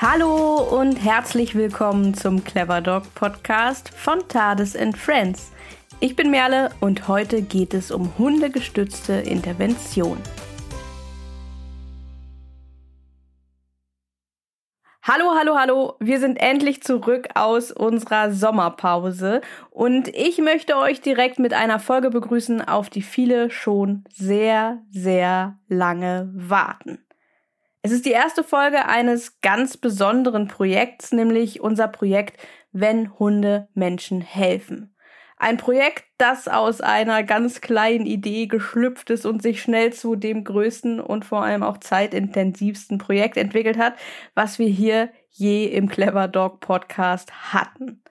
Hallo und herzlich willkommen zum Clever Dog Podcast von Tades and Friends. Ich bin Merle und heute geht es um hundegestützte Intervention. Hallo, hallo, hallo. Wir sind endlich zurück aus unserer Sommerpause und ich möchte euch direkt mit einer Folge begrüßen, auf die viele schon sehr, sehr lange warten. Es ist die erste Folge eines ganz besonderen Projekts, nämlich unser Projekt Wenn Hunde Menschen helfen. Ein Projekt, das aus einer ganz kleinen Idee geschlüpft ist und sich schnell zu dem größten und vor allem auch zeitintensivsten Projekt entwickelt hat, was wir hier je im Clever Dog Podcast hatten.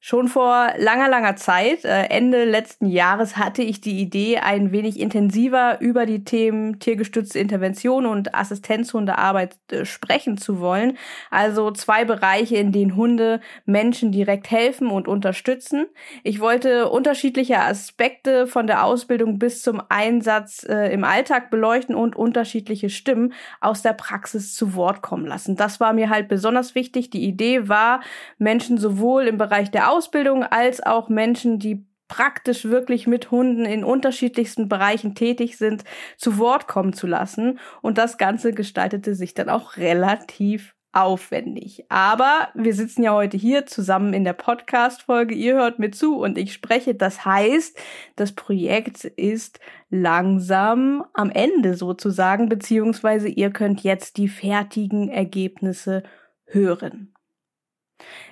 Schon vor langer, langer Zeit, äh, Ende letzten Jahres, hatte ich die Idee, ein wenig intensiver über die Themen tiergestützte Intervention und Assistenzhundearbeit äh, sprechen zu wollen. Also zwei Bereiche, in denen Hunde Menschen direkt helfen und unterstützen. Ich wollte unterschiedliche Aspekte von der Ausbildung bis zum Einsatz äh, im Alltag beleuchten und unterschiedliche Stimmen aus der Praxis zu Wort kommen lassen. Das war mir halt besonders wichtig. Die Idee war, Menschen sowohl im Bereich der Ausbildung als auch Menschen, die praktisch wirklich mit Hunden in unterschiedlichsten Bereichen tätig sind, zu Wort kommen zu lassen. Und das Ganze gestaltete sich dann auch relativ aufwendig. Aber wir sitzen ja heute hier zusammen in der Podcast-Folge. Ihr hört mir zu und ich spreche. Das heißt, das Projekt ist langsam am Ende sozusagen, beziehungsweise ihr könnt jetzt die fertigen Ergebnisse hören.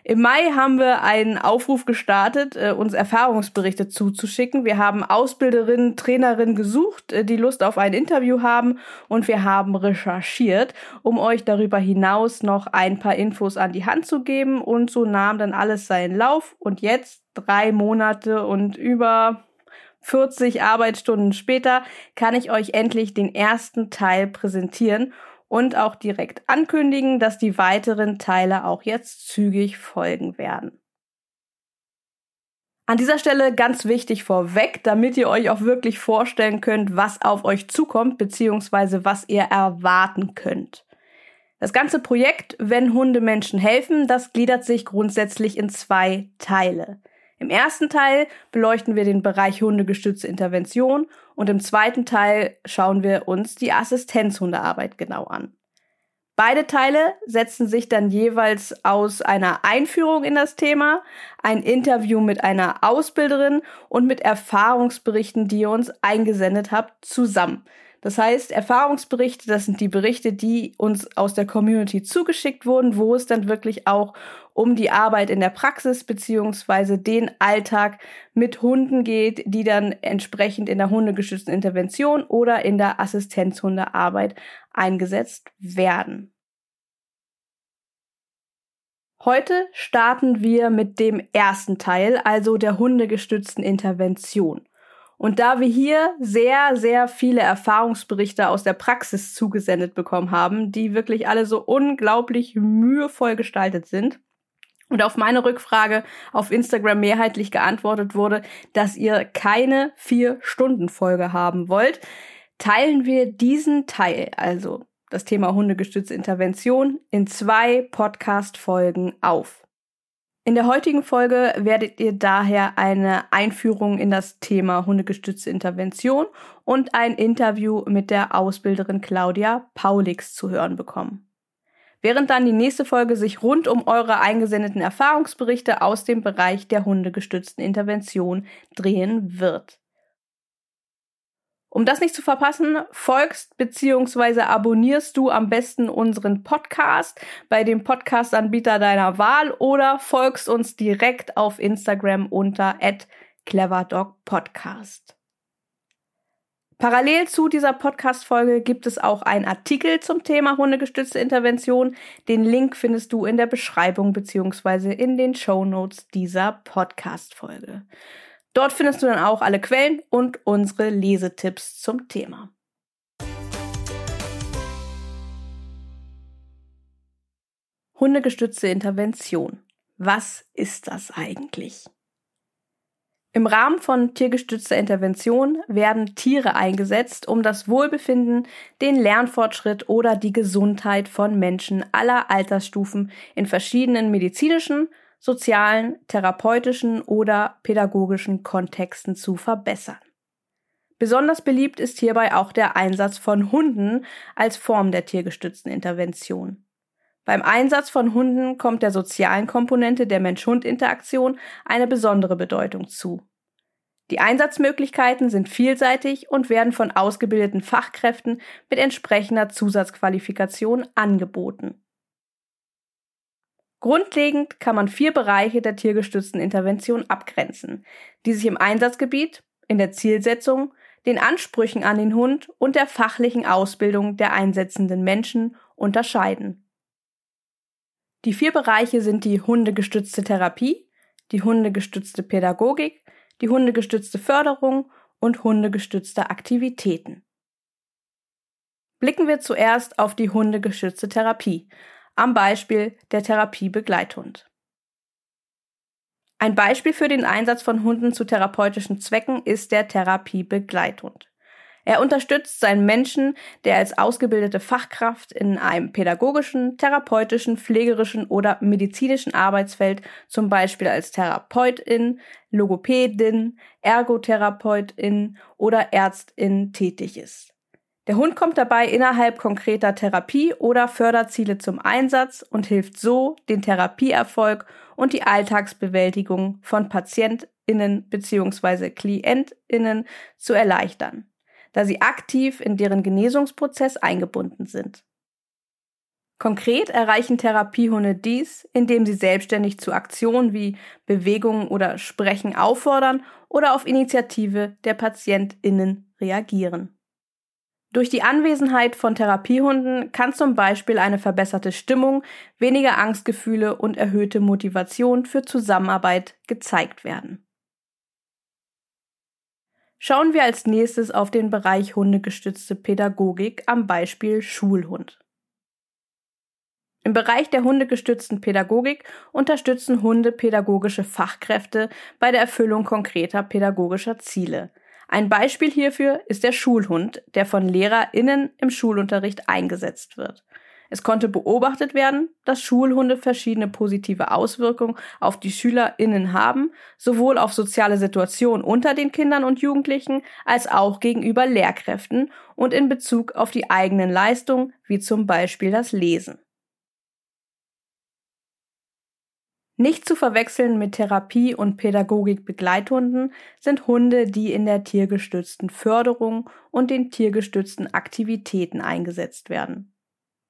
Im Mai haben wir einen Aufruf gestartet, äh, uns Erfahrungsberichte zuzuschicken. Wir haben Ausbilderinnen, Trainerinnen gesucht, äh, die Lust auf ein Interview haben. Und wir haben recherchiert, um euch darüber hinaus noch ein paar Infos an die Hand zu geben. Und so nahm dann alles seinen Lauf. Und jetzt drei Monate und über 40 Arbeitsstunden später kann ich euch endlich den ersten Teil präsentieren und auch direkt ankündigen, dass die weiteren Teile auch jetzt zügig folgen werden. An dieser Stelle ganz wichtig vorweg, damit ihr euch auch wirklich vorstellen könnt, was auf euch zukommt, beziehungsweise was ihr erwarten könnt. Das ganze Projekt, wenn Hunde Menschen helfen, das gliedert sich grundsätzlich in zwei Teile. Im ersten Teil beleuchten wir den Bereich hundegestützte Intervention und im zweiten Teil schauen wir uns die Assistenzhundearbeit genau an. Beide Teile setzen sich dann jeweils aus einer Einführung in das Thema, ein Interview mit einer Ausbilderin und mit Erfahrungsberichten, die ihr uns eingesendet habt, zusammen. Das heißt, Erfahrungsberichte, das sind die Berichte, die uns aus der Community zugeschickt wurden, wo es dann wirklich auch um die Arbeit in der Praxis beziehungsweise den Alltag mit Hunden geht, die dann entsprechend in der hundegeschützten Intervention oder in der Assistenzhundearbeit eingesetzt werden. Heute starten wir mit dem ersten Teil, also der hundegestützten Intervention. Und da wir hier sehr, sehr viele Erfahrungsberichte aus der Praxis zugesendet bekommen haben, die wirklich alle so unglaublich mühevoll gestaltet sind, und auf meine Rückfrage auf Instagram mehrheitlich geantwortet wurde, dass ihr keine vier Stunden Folge haben wollt, teilen wir diesen Teil, also das Thema hundegestützte Intervention, in zwei Podcast-Folgen auf. In der heutigen Folge werdet ihr daher eine Einführung in das Thema hundegestützte Intervention und ein Interview mit der Ausbilderin Claudia Paulix zu hören bekommen. Während dann die nächste Folge sich rund um eure eingesendeten Erfahrungsberichte aus dem Bereich der hundegestützten Intervention drehen wird. Um das nicht zu verpassen, folgst bzw. abonnierst du am besten unseren Podcast bei dem Podcast-Anbieter deiner Wahl oder folgst uns direkt auf Instagram unter cleverdogpodcast. Parallel zu dieser Podcast-Folge gibt es auch einen Artikel zum Thema hundegestützte Intervention. Den Link findest du in der Beschreibung bzw. in den Show Notes dieser Podcast-Folge. Dort findest du dann auch alle Quellen und unsere Lesetipps zum Thema. Hundegestützte Intervention. Was ist das eigentlich? Im Rahmen von tiergestützter Intervention werden Tiere eingesetzt, um das Wohlbefinden, den Lernfortschritt oder die Gesundheit von Menschen aller Altersstufen in verschiedenen medizinischen, sozialen, therapeutischen oder pädagogischen Kontexten zu verbessern. Besonders beliebt ist hierbei auch der Einsatz von Hunden als Form der tiergestützten Intervention. Beim Einsatz von Hunden kommt der sozialen Komponente der Mensch-Hund-Interaktion eine besondere Bedeutung zu. Die Einsatzmöglichkeiten sind vielseitig und werden von ausgebildeten Fachkräften mit entsprechender Zusatzqualifikation angeboten. Grundlegend kann man vier Bereiche der tiergestützten Intervention abgrenzen, die sich im Einsatzgebiet, in der Zielsetzung, den Ansprüchen an den Hund und der fachlichen Ausbildung der einsetzenden Menschen unterscheiden. Die vier Bereiche sind die hundegestützte Therapie, die hundegestützte Pädagogik, die hundegestützte Förderung und hundegestützte Aktivitäten. Blicken wir zuerst auf die hundegestützte Therapie, am Beispiel der Therapiebegleithund. Ein Beispiel für den Einsatz von Hunden zu therapeutischen Zwecken ist der Therapiebegleithund. Er unterstützt seinen Menschen, der als ausgebildete Fachkraft in einem pädagogischen, therapeutischen, pflegerischen oder medizinischen Arbeitsfeld, zum Beispiel als Therapeutin, Logopädin, Ergotherapeutin oder Ärztin tätig ist. Der Hund kommt dabei innerhalb konkreter Therapie- oder Förderziele zum Einsatz und hilft so, den Therapieerfolg und die Alltagsbewältigung von PatientInnen bzw. KlientInnen zu erleichtern da sie aktiv in deren Genesungsprozess eingebunden sind. Konkret erreichen Therapiehunde dies, indem sie selbstständig zu Aktionen wie Bewegungen oder Sprechen auffordern oder auf Initiative der PatientInnen reagieren. Durch die Anwesenheit von Therapiehunden kann zum Beispiel eine verbesserte Stimmung, weniger Angstgefühle und erhöhte Motivation für Zusammenarbeit gezeigt werden. Schauen wir als nächstes auf den Bereich hundegestützte Pädagogik am Beispiel Schulhund. Im Bereich der hundegestützten Pädagogik unterstützen Hunde pädagogische Fachkräfte bei der Erfüllung konkreter pädagogischer Ziele. Ein Beispiel hierfür ist der Schulhund, der von LehrerInnen im Schulunterricht eingesetzt wird. Es konnte beobachtet werden, dass Schulhunde verschiedene positive Auswirkungen auf die SchülerInnen haben, sowohl auf soziale Situationen unter den Kindern und Jugendlichen als auch gegenüber Lehrkräften und in Bezug auf die eigenen Leistungen, wie zum Beispiel das Lesen. Nicht zu verwechseln mit Therapie- und Pädagogik-Begleithunden sind Hunde, die in der tiergestützten Förderung und den tiergestützten Aktivitäten eingesetzt werden.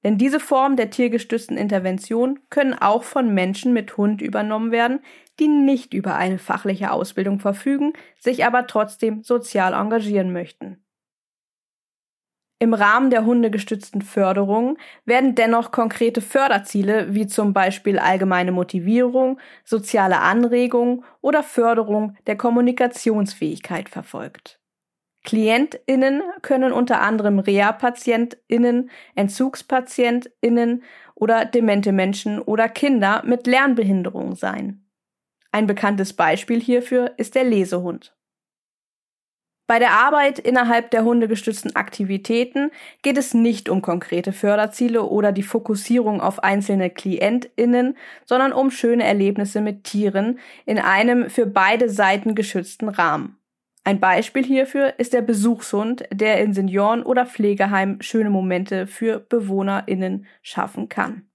Denn diese Form der tiergestützten Intervention können auch von Menschen mit Hund übernommen werden, die nicht über eine fachliche Ausbildung verfügen, sich aber trotzdem sozial engagieren möchten. Im Rahmen der hundegestützten Förderung werden dennoch konkrete Förderziele wie zum Beispiel allgemeine Motivierung, soziale Anregung oder Förderung der Kommunikationsfähigkeit verfolgt. KlientInnen können unter anderem Reha-PatientInnen, EntzugspatientInnen oder demente Menschen oder Kinder mit Lernbehinderung sein. Ein bekanntes Beispiel hierfür ist der Lesehund. Bei der Arbeit innerhalb der hundegestützten Aktivitäten geht es nicht um konkrete Förderziele oder die Fokussierung auf einzelne KlientInnen, sondern um schöne Erlebnisse mit Tieren in einem für beide Seiten geschützten Rahmen. Ein Beispiel hierfür ist der Besuchshund, der in Senioren- oder Pflegeheimen schöne Momente für BewohnerInnen schaffen kann.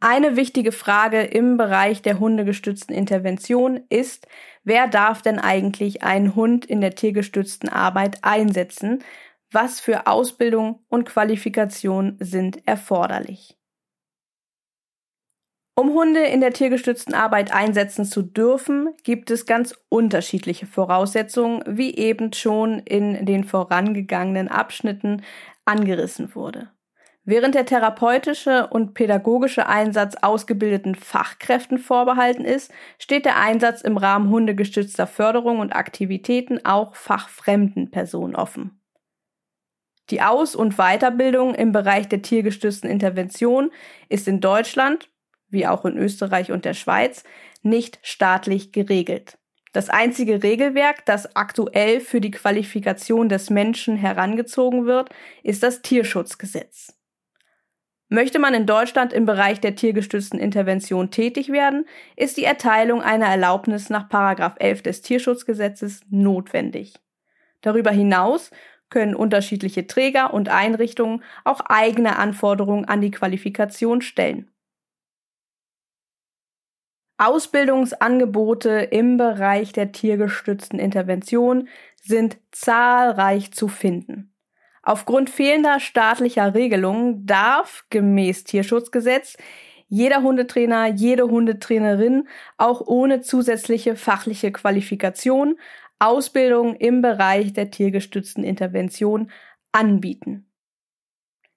Eine wichtige Frage im Bereich der hundegestützten Intervention ist, wer darf denn eigentlich einen Hund in der tiergestützten Arbeit einsetzen? Was für Ausbildung und Qualifikation sind erforderlich? Um Hunde in der tiergestützten Arbeit einsetzen zu dürfen, gibt es ganz unterschiedliche Voraussetzungen, wie eben schon in den vorangegangenen Abschnitten angerissen wurde. Während der therapeutische und pädagogische Einsatz ausgebildeten Fachkräften vorbehalten ist, steht der Einsatz im Rahmen hundegestützter Förderung und Aktivitäten auch fachfremden Personen offen. Die Aus- und Weiterbildung im Bereich der tiergestützten Intervention ist in Deutschland wie auch in Österreich und der Schweiz, nicht staatlich geregelt. Das einzige Regelwerk, das aktuell für die Qualifikation des Menschen herangezogen wird, ist das Tierschutzgesetz. Möchte man in Deutschland im Bereich der tiergestützten Intervention tätig werden, ist die Erteilung einer Erlaubnis nach 11 des Tierschutzgesetzes notwendig. Darüber hinaus können unterschiedliche Träger und Einrichtungen auch eigene Anforderungen an die Qualifikation stellen. Ausbildungsangebote im Bereich der tiergestützten Intervention sind zahlreich zu finden. Aufgrund fehlender staatlicher Regelungen darf gemäß Tierschutzgesetz jeder Hundetrainer, jede Hundetrainerin auch ohne zusätzliche fachliche Qualifikation Ausbildung im Bereich der tiergestützten Intervention anbieten.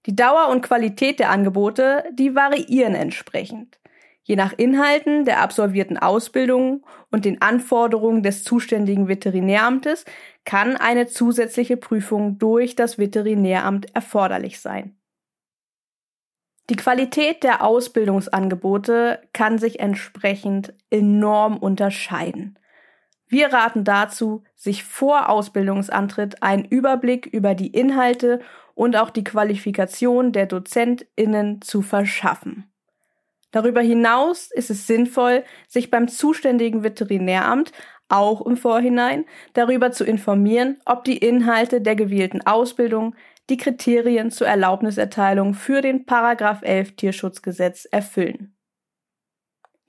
Die Dauer und Qualität der Angebote, die variieren entsprechend. Je nach Inhalten der absolvierten Ausbildung und den Anforderungen des zuständigen Veterinäramtes kann eine zusätzliche Prüfung durch das Veterinäramt erforderlich sein. Die Qualität der Ausbildungsangebote kann sich entsprechend enorm unterscheiden. Wir raten dazu, sich vor Ausbildungsantritt einen Überblick über die Inhalte und auch die Qualifikation der Dozentinnen zu verschaffen. Darüber hinaus ist es sinnvoll, sich beim zuständigen Veterinäramt auch im Vorhinein darüber zu informieren, ob die Inhalte der gewählten Ausbildung die Kriterien zur Erlaubniserteilung für den Paragraph 11 Tierschutzgesetz erfüllen.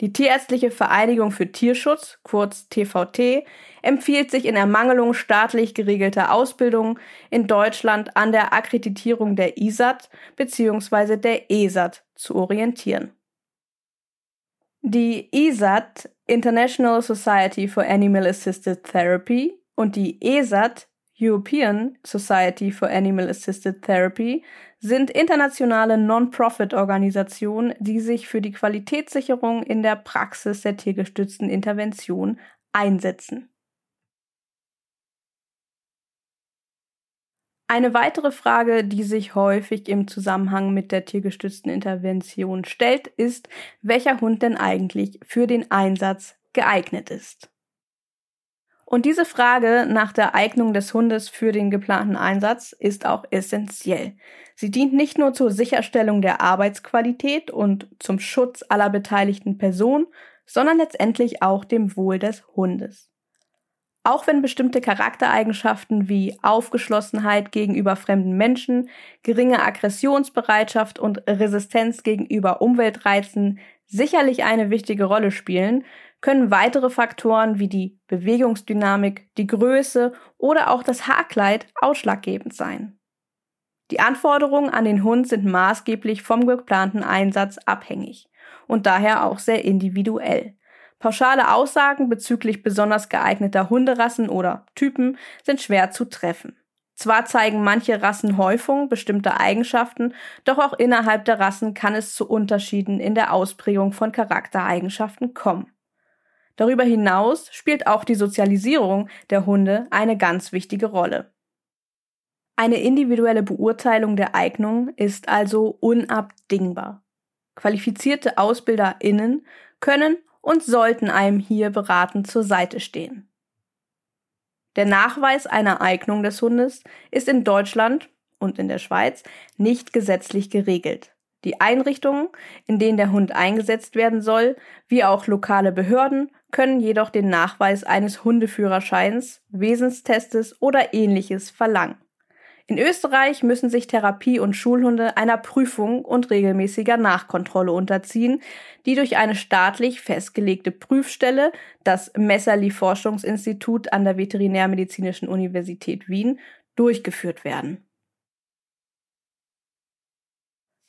Die Tierärztliche Vereinigung für Tierschutz, kurz TVT, empfiehlt sich in Ermangelung staatlich geregelter Ausbildung in Deutschland an der Akkreditierung der ISAT bzw. der ESAT zu orientieren. Die ESAT, International Society for Animal Assisted Therapy, und die ESAT, European Society for Animal Assisted Therapy, sind internationale Non-Profit-Organisationen, die sich für die Qualitätssicherung in der Praxis der tiergestützten Intervention einsetzen. Eine weitere Frage, die sich häufig im Zusammenhang mit der tiergestützten Intervention stellt, ist, welcher Hund denn eigentlich für den Einsatz geeignet ist. Und diese Frage nach der Eignung des Hundes für den geplanten Einsatz ist auch essentiell. Sie dient nicht nur zur Sicherstellung der Arbeitsqualität und zum Schutz aller beteiligten Personen, sondern letztendlich auch dem Wohl des Hundes. Auch wenn bestimmte Charaktereigenschaften wie Aufgeschlossenheit gegenüber fremden Menschen, geringe Aggressionsbereitschaft und Resistenz gegenüber Umweltreizen sicherlich eine wichtige Rolle spielen, können weitere Faktoren wie die Bewegungsdynamik, die Größe oder auch das Haarkleid ausschlaggebend sein. Die Anforderungen an den Hund sind maßgeblich vom geplanten Einsatz abhängig und daher auch sehr individuell. Pauschale Aussagen bezüglich besonders geeigneter Hunderassen oder Typen sind schwer zu treffen. Zwar zeigen manche Rassen Häufung bestimmter Eigenschaften, doch auch innerhalb der Rassen kann es zu Unterschieden in der Ausprägung von Charaktereigenschaften kommen. Darüber hinaus spielt auch die Sozialisierung der Hunde eine ganz wichtige Rolle. Eine individuelle Beurteilung der Eignung ist also unabdingbar. Qualifizierte AusbilderInnen können und sollten einem hier beratend zur Seite stehen. Der Nachweis einer Eignung des Hundes ist in Deutschland und in der Schweiz nicht gesetzlich geregelt. Die Einrichtungen, in denen der Hund eingesetzt werden soll, wie auch lokale Behörden, können jedoch den Nachweis eines Hundeführerscheins, Wesenstestes oder ähnliches verlangen. In Österreich müssen sich Therapie- und Schulhunde einer Prüfung und regelmäßiger Nachkontrolle unterziehen, die durch eine staatlich festgelegte Prüfstelle, das Messerli Forschungsinstitut an der Veterinärmedizinischen Universität Wien, durchgeführt werden.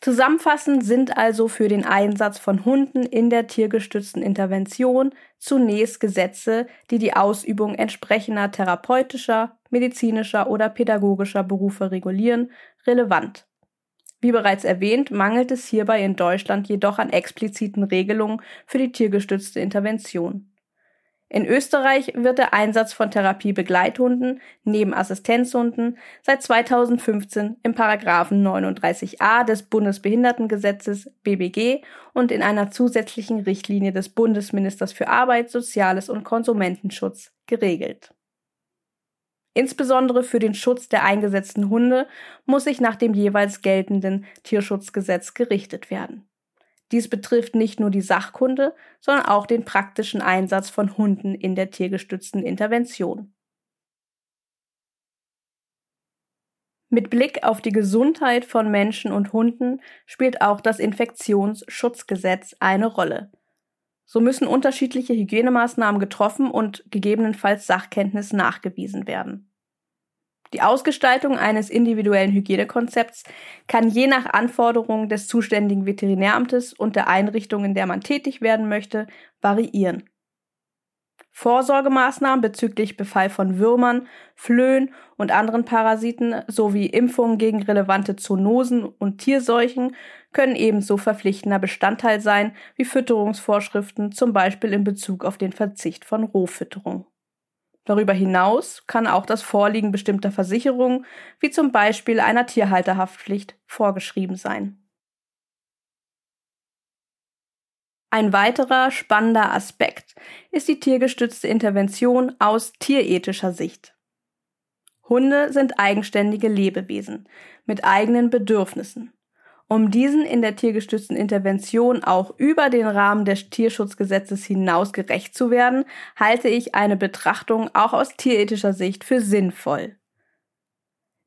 Zusammenfassend sind also für den Einsatz von Hunden in der tiergestützten Intervention zunächst Gesetze, die die Ausübung entsprechender therapeutischer, medizinischer oder pädagogischer Berufe regulieren, relevant. Wie bereits erwähnt, mangelt es hierbei in Deutschland jedoch an expliziten Regelungen für die tiergestützte Intervention. In Österreich wird der Einsatz von Therapiebegleithunden neben Assistenzhunden seit 2015 im Paragraphen 39a des Bundesbehindertengesetzes BBG und in einer zusätzlichen Richtlinie des Bundesministers für Arbeit, Soziales und Konsumentenschutz geregelt. Insbesondere für den Schutz der eingesetzten Hunde muss sich nach dem jeweils geltenden Tierschutzgesetz gerichtet werden. Dies betrifft nicht nur die Sachkunde, sondern auch den praktischen Einsatz von Hunden in der tiergestützten Intervention. Mit Blick auf die Gesundheit von Menschen und Hunden spielt auch das Infektionsschutzgesetz eine Rolle. So müssen unterschiedliche Hygienemaßnahmen getroffen und gegebenenfalls Sachkenntnis nachgewiesen werden. Die Ausgestaltung eines individuellen Hygienekonzepts kann je nach Anforderungen des zuständigen Veterinäramtes und der Einrichtung, in der man tätig werden möchte, variieren. Vorsorgemaßnahmen bezüglich Befall von Würmern, Flöhen und anderen Parasiten sowie Impfungen gegen relevante Zoonosen und Tierseuchen können ebenso verpflichtender Bestandteil sein wie Fütterungsvorschriften, zum Beispiel in Bezug auf den Verzicht von Rohfütterung. Darüber hinaus kann auch das Vorliegen bestimmter Versicherungen, wie zum Beispiel einer Tierhalterhaftpflicht, vorgeschrieben sein. Ein weiterer spannender Aspekt ist die tiergestützte Intervention aus tierethischer Sicht. Hunde sind eigenständige Lebewesen mit eigenen Bedürfnissen. Um diesen in der tiergestützten Intervention auch über den Rahmen des Tierschutzgesetzes hinaus gerecht zu werden, halte ich eine Betrachtung auch aus tierethischer Sicht für sinnvoll.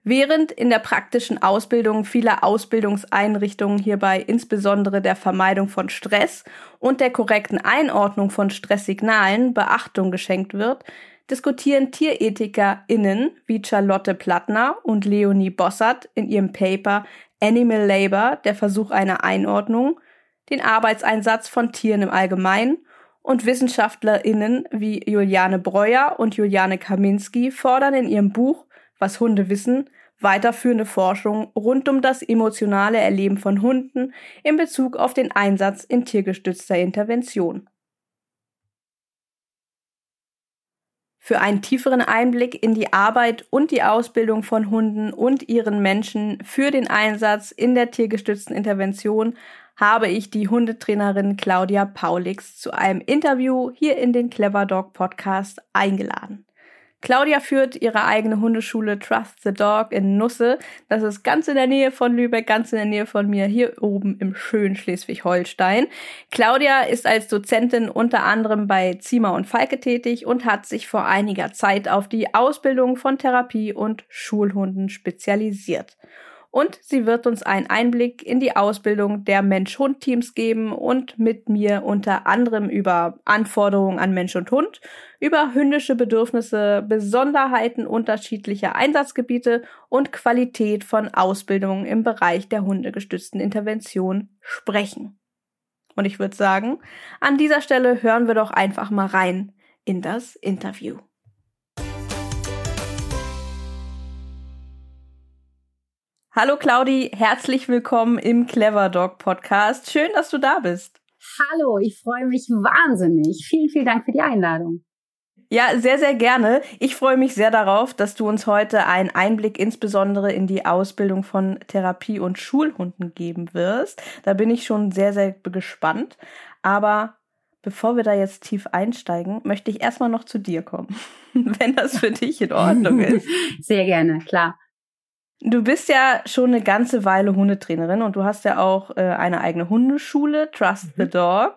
Während in der praktischen Ausbildung vieler Ausbildungseinrichtungen hierbei insbesondere der Vermeidung von Stress und der korrekten Einordnung von Stresssignalen Beachtung geschenkt wird, diskutieren TierethikerInnen wie Charlotte Plattner und Leonie Bossert in ihrem Paper Animal Labor, der Versuch einer Einordnung, den Arbeitseinsatz von Tieren im Allgemeinen und WissenschaftlerInnen wie Juliane Breuer und Juliane Kaminski fordern in ihrem Buch Was Hunde wissen weiterführende Forschung rund um das emotionale Erleben von Hunden in Bezug auf den Einsatz in tiergestützter Intervention. Für einen tieferen Einblick in die Arbeit und die Ausbildung von Hunden und ihren Menschen für den Einsatz in der tiergestützten Intervention habe ich die Hundetrainerin Claudia Paulix zu einem Interview hier in den Clever Dog Podcast eingeladen. Claudia führt ihre eigene Hundeschule Trust the Dog in Nusse. Das ist ganz in der Nähe von Lübeck, ganz in der Nähe von mir, hier oben im schönen Schleswig-Holstein. Claudia ist als Dozentin unter anderem bei Ziemer und Falke tätig und hat sich vor einiger Zeit auf die Ausbildung von Therapie- und Schulhunden spezialisiert und sie wird uns einen Einblick in die Ausbildung der Mensch-Hund-Teams geben und mit mir unter anderem über Anforderungen an Mensch und Hund, über hündische Bedürfnisse, Besonderheiten unterschiedlicher Einsatzgebiete und Qualität von Ausbildungen im Bereich der hundegestützten Intervention sprechen. Und ich würde sagen, an dieser Stelle hören wir doch einfach mal rein in das Interview. Hallo Claudi, herzlich willkommen im Clever Dog Podcast. Schön, dass du da bist. Hallo, ich freue mich wahnsinnig. Vielen, vielen Dank für die Einladung. Ja, sehr, sehr gerne. Ich freue mich sehr darauf, dass du uns heute einen Einblick insbesondere in die Ausbildung von Therapie- und Schulhunden geben wirst. Da bin ich schon sehr, sehr gespannt. Aber bevor wir da jetzt tief einsteigen, möchte ich erstmal noch zu dir kommen, wenn das für dich in Ordnung ist. Sehr gerne, klar. Du bist ja schon eine ganze Weile Hundetrainerin und du hast ja auch äh, eine eigene Hundeschule, Trust mhm. the Dog.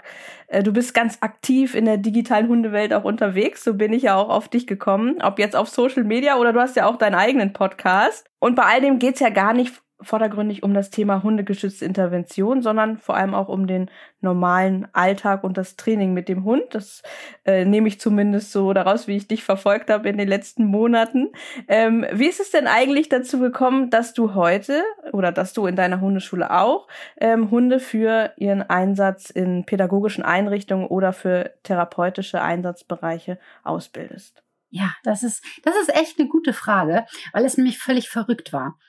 Äh, du bist ganz aktiv in der digitalen Hundewelt auch unterwegs. So bin ich ja auch auf dich gekommen, ob jetzt auf Social Media oder du hast ja auch deinen eigenen Podcast. Und bei all dem geht's ja gar nicht vordergründig um das Thema hundegeschützte Intervention, sondern vor allem auch um den normalen Alltag und das Training mit dem Hund. Das äh, nehme ich zumindest so daraus, wie ich dich verfolgt habe in den letzten Monaten. Ähm, wie ist es denn eigentlich dazu gekommen, dass du heute oder dass du in deiner Hundeschule auch ähm, Hunde für ihren Einsatz in pädagogischen Einrichtungen oder für therapeutische Einsatzbereiche ausbildest? Ja, das ist, das ist echt eine gute Frage, weil es nämlich völlig verrückt war.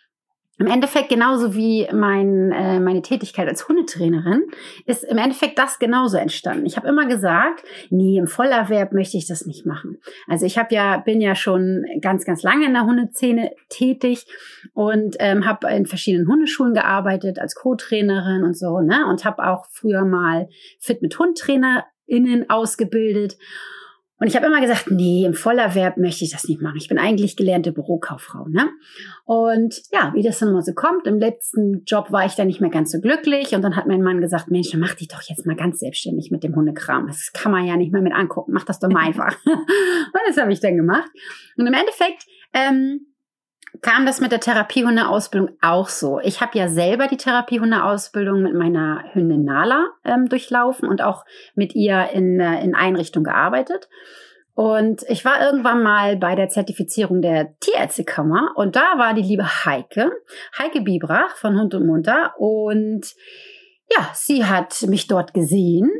Im Endeffekt genauso wie mein, äh, meine Tätigkeit als Hundetrainerin ist im Endeffekt das genauso entstanden. Ich habe immer gesagt, nee, im Vollerwerb möchte ich das nicht machen. Also ich habe ja bin ja schon ganz ganz lange in der Hundeszene tätig und ähm, habe in verschiedenen Hundeschulen gearbeitet als Co-Trainerin und so, ne? Und habe auch früher mal Fit mit Hundtrainerinnen ausgebildet. Und ich habe immer gesagt, nee, im Vollerwerb möchte ich das nicht machen. Ich bin eigentlich gelernte Bürokauffrau. Ne? Und ja, wie das dann mal so kommt, im letzten Job war ich dann nicht mehr ganz so glücklich. Und dann hat mein Mann gesagt, Mensch, dann mach dich doch jetzt mal ganz selbstständig mit dem Hundekram. Das kann man ja nicht mehr mit angucken. Mach das doch mal einfach. und das habe ich dann gemacht. Und im Endeffekt ähm, kam das mit der Therapiehundeausbildung auch so. Ich habe ja selber die Therapiehundeausbildung mit meiner Hündin Nala ähm, durchlaufen und auch mit ihr in, äh, in Einrichtung gearbeitet. Und ich war irgendwann mal bei der Zertifizierung der Tierärztekammer und da war die liebe Heike, Heike Bibrach von Hund und Munter und ja, sie hat mich dort gesehen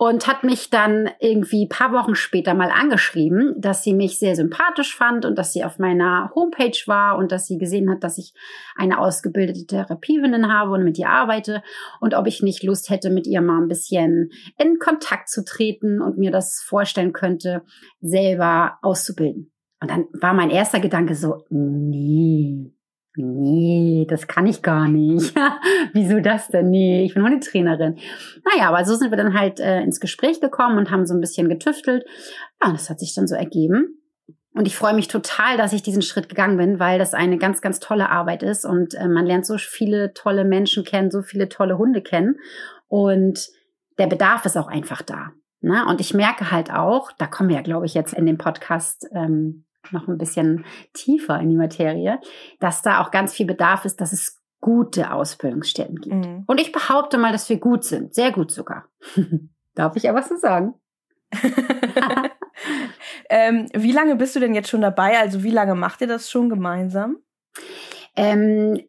und hat mich dann irgendwie paar Wochen später mal angeschrieben, dass sie mich sehr sympathisch fand und dass sie auf meiner Homepage war und dass sie gesehen hat, dass ich eine ausgebildete Therapiehündin habe und mit ihr arbeite und ob ich nicht Lust hätte, mit ihr mal ein bisschen in Kontakt zu treten und mir das vorstellen könnte, selber auszubilden. Und dann war mein erster Gedanke so, nee, Nee, das kann ich gar nicht. Wieso das denn? Nee, ich bin Hundetrainerin. Naja, aber so sind wir dann halt äh, ins Gespräch gekommen und haben so ein bisschen getüftelt. Ja, das hat sich dann so ergeben. Und ich freue mich total, dass ich diesen Schritt gegangen bin, weil das eine ganz, ganz tolle Arbeit ist und äh, man lernt so viele tolle Menschen kennen, so viele tolle Hunde kennen und der Bedarf ist auch einfach da. Ne? Und ich merke halt auch, da kommen wir ja, glaube ich, jetzt in dem Podcast ähm, noch ein bisschen tiefer in die Materie, dass da auch ganz viel Bedarf ist, dass es gute Ausbildungsstätten gibt. Mhm. Und ich behaupte mal, dass wir gut sind, sehr gut sogar. Darf ich aber so sagen? ähm, wie lange bist du denn jetzt schon dabei? Also wie lange macht ihr das schon gemeinsam? Ähm,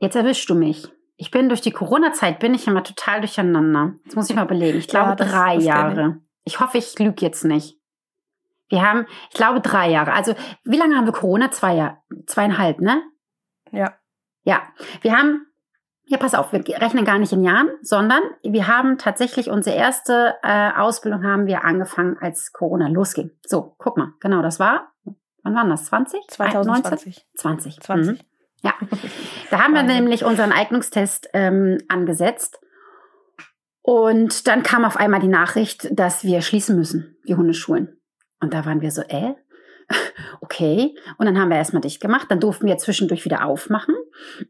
jetzt erwischst du mich. Ich bin durch die Corona-Zeit bin ich immer total durcheinander. Das muss ich mal belegen. Ich glaube ja, das, drei das Jahre. Ich. ich hoffe, ich lüge jetzt nicht. Wir haben, ich glaube, drei Jahre. Also, wie lange haben wir Corona? Zwei Jahre, zweieinhalb, ne? Ja. Ja. Wir haben, ja, pass auf, wir rechnen gar nicht in Jahren, sondern wir haben tatsächlich unsere erste äh, Ausbildung haben wir angefangen, als Corona losging. So, guck mal, genau, das war, wann war das? 20? 2020. 20. 20. Mhm. Ja. Da haben wir nämlich unseren Eignungstest ähm, angesetzt. Und dann kam auf einmal die Nachricht, dass wir schließen müssen, die Hundeschulen. Und da waren wir so, äh? Okay. Und dann haben wir erstmal dicht gemacht. Dann durften wir zwischendurch wieder aufmachen.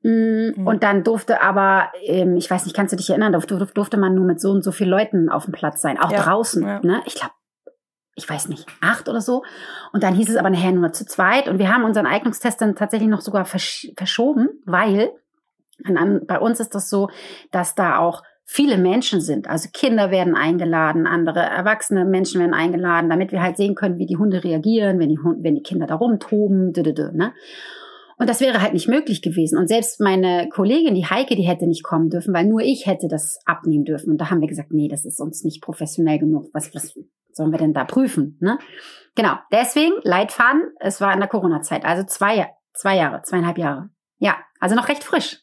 Mm, mhm. Und dann durfte aber, ähm, ich weiß nicht, kannst du dich erinnern, durfte, durfte man nur mit so und so vielen Leuten auf dem Platz sein. Auch ja. draußen. Ja. Ne? Ich glaube, ich weiß nicht, acht oder so. Und dann hieß es aber nachher nur zu zweit. Und wir haben unseren Eignungstest dann tatsächlich noch sogar versch verschoben, weil an, bei uns ist das so, dass da auch viele Menschen sind. Also Kinder werden eingeladen, andere erwachsene Menschen werden eingeladen, damit wir halt sehen können, wie die Hunde reagieren, wenn die, Hunde, wenn die Kinder da rumtoben. Ne? Und das wäre halt nicht möglich gewesen. Und selbst meine Kollegin, die Heike, die hätte nicht kommen dürfen, weil nur ich hätte das abnehmen dürfen. Und da haben wir gesagt, nee, das ist uns nicht professionell genug. Was, was sollen wir denn da prüfen? Ne? Genau. Deswegen Leitfaden. Es war in der Corona-Zeit, also zwei, zwei Jahre, zweieinhalb Jahre. Ja, also noch recht frisch.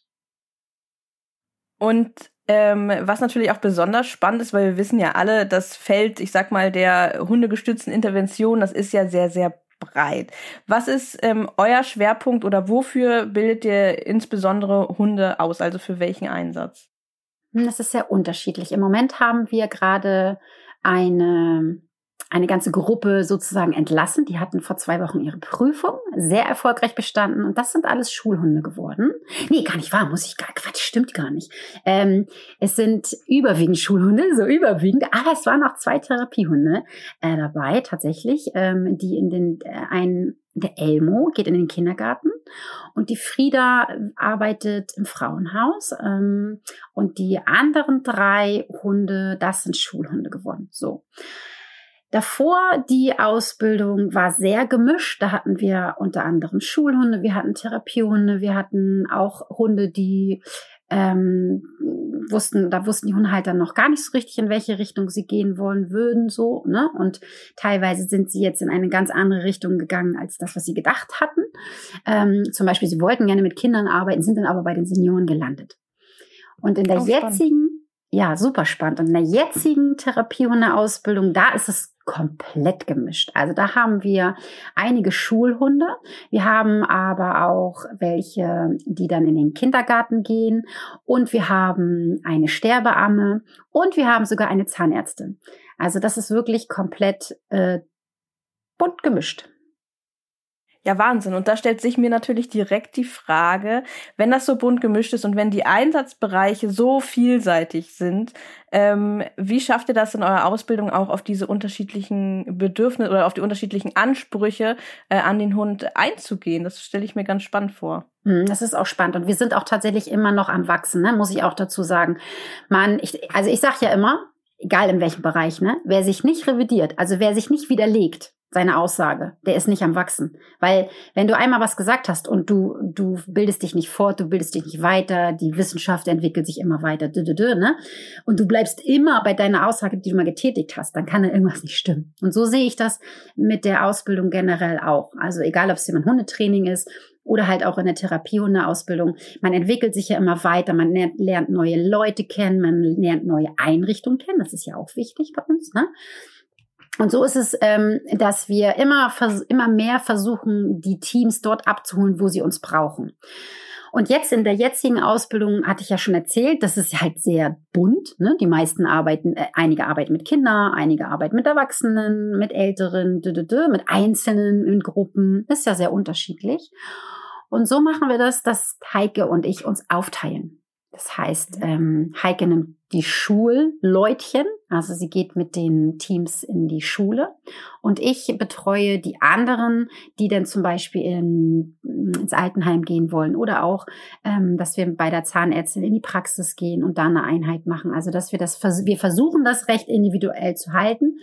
Und ähm, was natürlich auch besonders spannend ist, weil wir wissen ja alle, das Feld, ich sag mal, der hundegestützten Intervention, das ist ja sehr, sehr breit. Was ist ähm, euer Schwerpunkt oder wofür bildet ihr insbesondere Hunde aus? Also für welchen Einsatz? Das ist sehr unterschiedlich. Im Moment haben wir gerade eine eine ganze Gruppe sozusagen entlassen. Die hatten vor zwei Wochen ihre Prüfung, sehr erfolgreich bestanden und das sind alles Schulhunde geworden. Nee, gar nicht wahr, muss ich gar, Quatsch, stimmt gar nicht. Ähm, es sind überwiegend Schulhunde, so überwiegend, aber es waren auch zwei Therapiehunde äh, dabei, tatsächlich, ähm, die in den, äh, ein, der Elmo geht in den Kindergarten und die Frieda arbeitet im Frauenhaus ähm, und die anderen drei Hunde, das sind Schulhunde geworden. So. Davor die Ausbildung war sehr gemischt. Da hatten wir unter anderem Schulhunde, wir hatten Therapiehunde, wir hatten auch Hunde, die ähm, wussten, da wussten die Hundehalter noch gar nicht so richtig, in welche Richtung sie gehen wollen würden, so, ne? Und teilweise sind sie jetzt in eine ganz andere Richtung gegangen als das, was sie gedacht hatten. Ähm, zum Beispiel, sie wollten gerne mit Kindern arbeiten, sind dann aber bei den Senioren gelandet. Und in der Auch jetzigen, spannend. ja, super spannend. Und in der jetzigen Therapiehundeausbildung, da ist es komplett gemischt. Also da haben wir einige Schulhunde. Wir haben aber auch welche, die dann in den Kindergarten gehen. Und wir haben eine Sterbeamme und wir haben sogar eine Zahnärztin. Also das ist wirklich komplett äh, bunt gemischt. Ja, Wahnsinn. Und da stellt sich mir natürlich direkt die Frage, wenn das so bunt gemischt ist und wenn die Einsatzbereiche so vielseitig sind, ähm, wie schafft ihr das in eurer Ausbildung auch auf diese unterschiedlichen Bedürfnisse oder auf die unterschiedlichen Ansprüche äh, an den Hund einzugehen? Das stelle ich mir ganz spannend vor. Hm, das ist auch spannend und wir sind auch tatsächlich immer noch am Wachsen, ne? muss ich auch dazu sagen. Man, ich, also ich sage ja immer, egal in welchem Bereich, ne, wer sich nicht revidiert, also wer sich nicht widerlegt, seine Aussage. Der ist nicht am Wachsen. Weil wenn du einmal was gesagt hast und du, du bildest dich nicht fort, du bildest dich nicht weiter, die Wissenschaft entwickelt sich immer weiter, dü, dü, dü, ne? und du bleibst immer bei deiner Aussage, die du mal getätigt hast, dann kann da irgendwas nicht stimmen. Und so sehe ich das mit der Ausbildung generell auch. Also egal, ob es jemand Hundetraining ist oder halt auch in der Therapiehundeausbildung. Man entwickelt sich ja immer weiter, man lernt, neue Leute kennen, man lernt neue Einrichtungen kennen, das ist ja auch wichtig bei uns, ne? Und so ist es, ähm, dass wir immer, immer mehr versuchen, die Teams dort abzuholen, wo sie uns brauchen. Und jetzt in der jetzigen Ausbildung hatte ich ja schon erzählt, das ist halt sehr bunt. Ne? Die meisten arbeiten, äh, einige arbeiten mit Kindern, einige arbeiten mit Erwachsenen, mit Älteren, dü, dü, dü, mit Einzelnen in Gruppen. Ist ja sehr unterschiedlich. Und so machen wir das, dass Heike und ich uns aufteilen. Das heißt, ähm, Heike nimmt die Schulleutchen, also sie geht mit den Teams in die Schule und ich betreue die anderen, die dann zum Beispiel in, ins Altenheim gehen wollen oder auch, ähm, dass wir bei der Zahnärztin in die Praxis gehen und da eine Einheit machen. Also dass wir das, wir versuchen das recht individuell zu halten.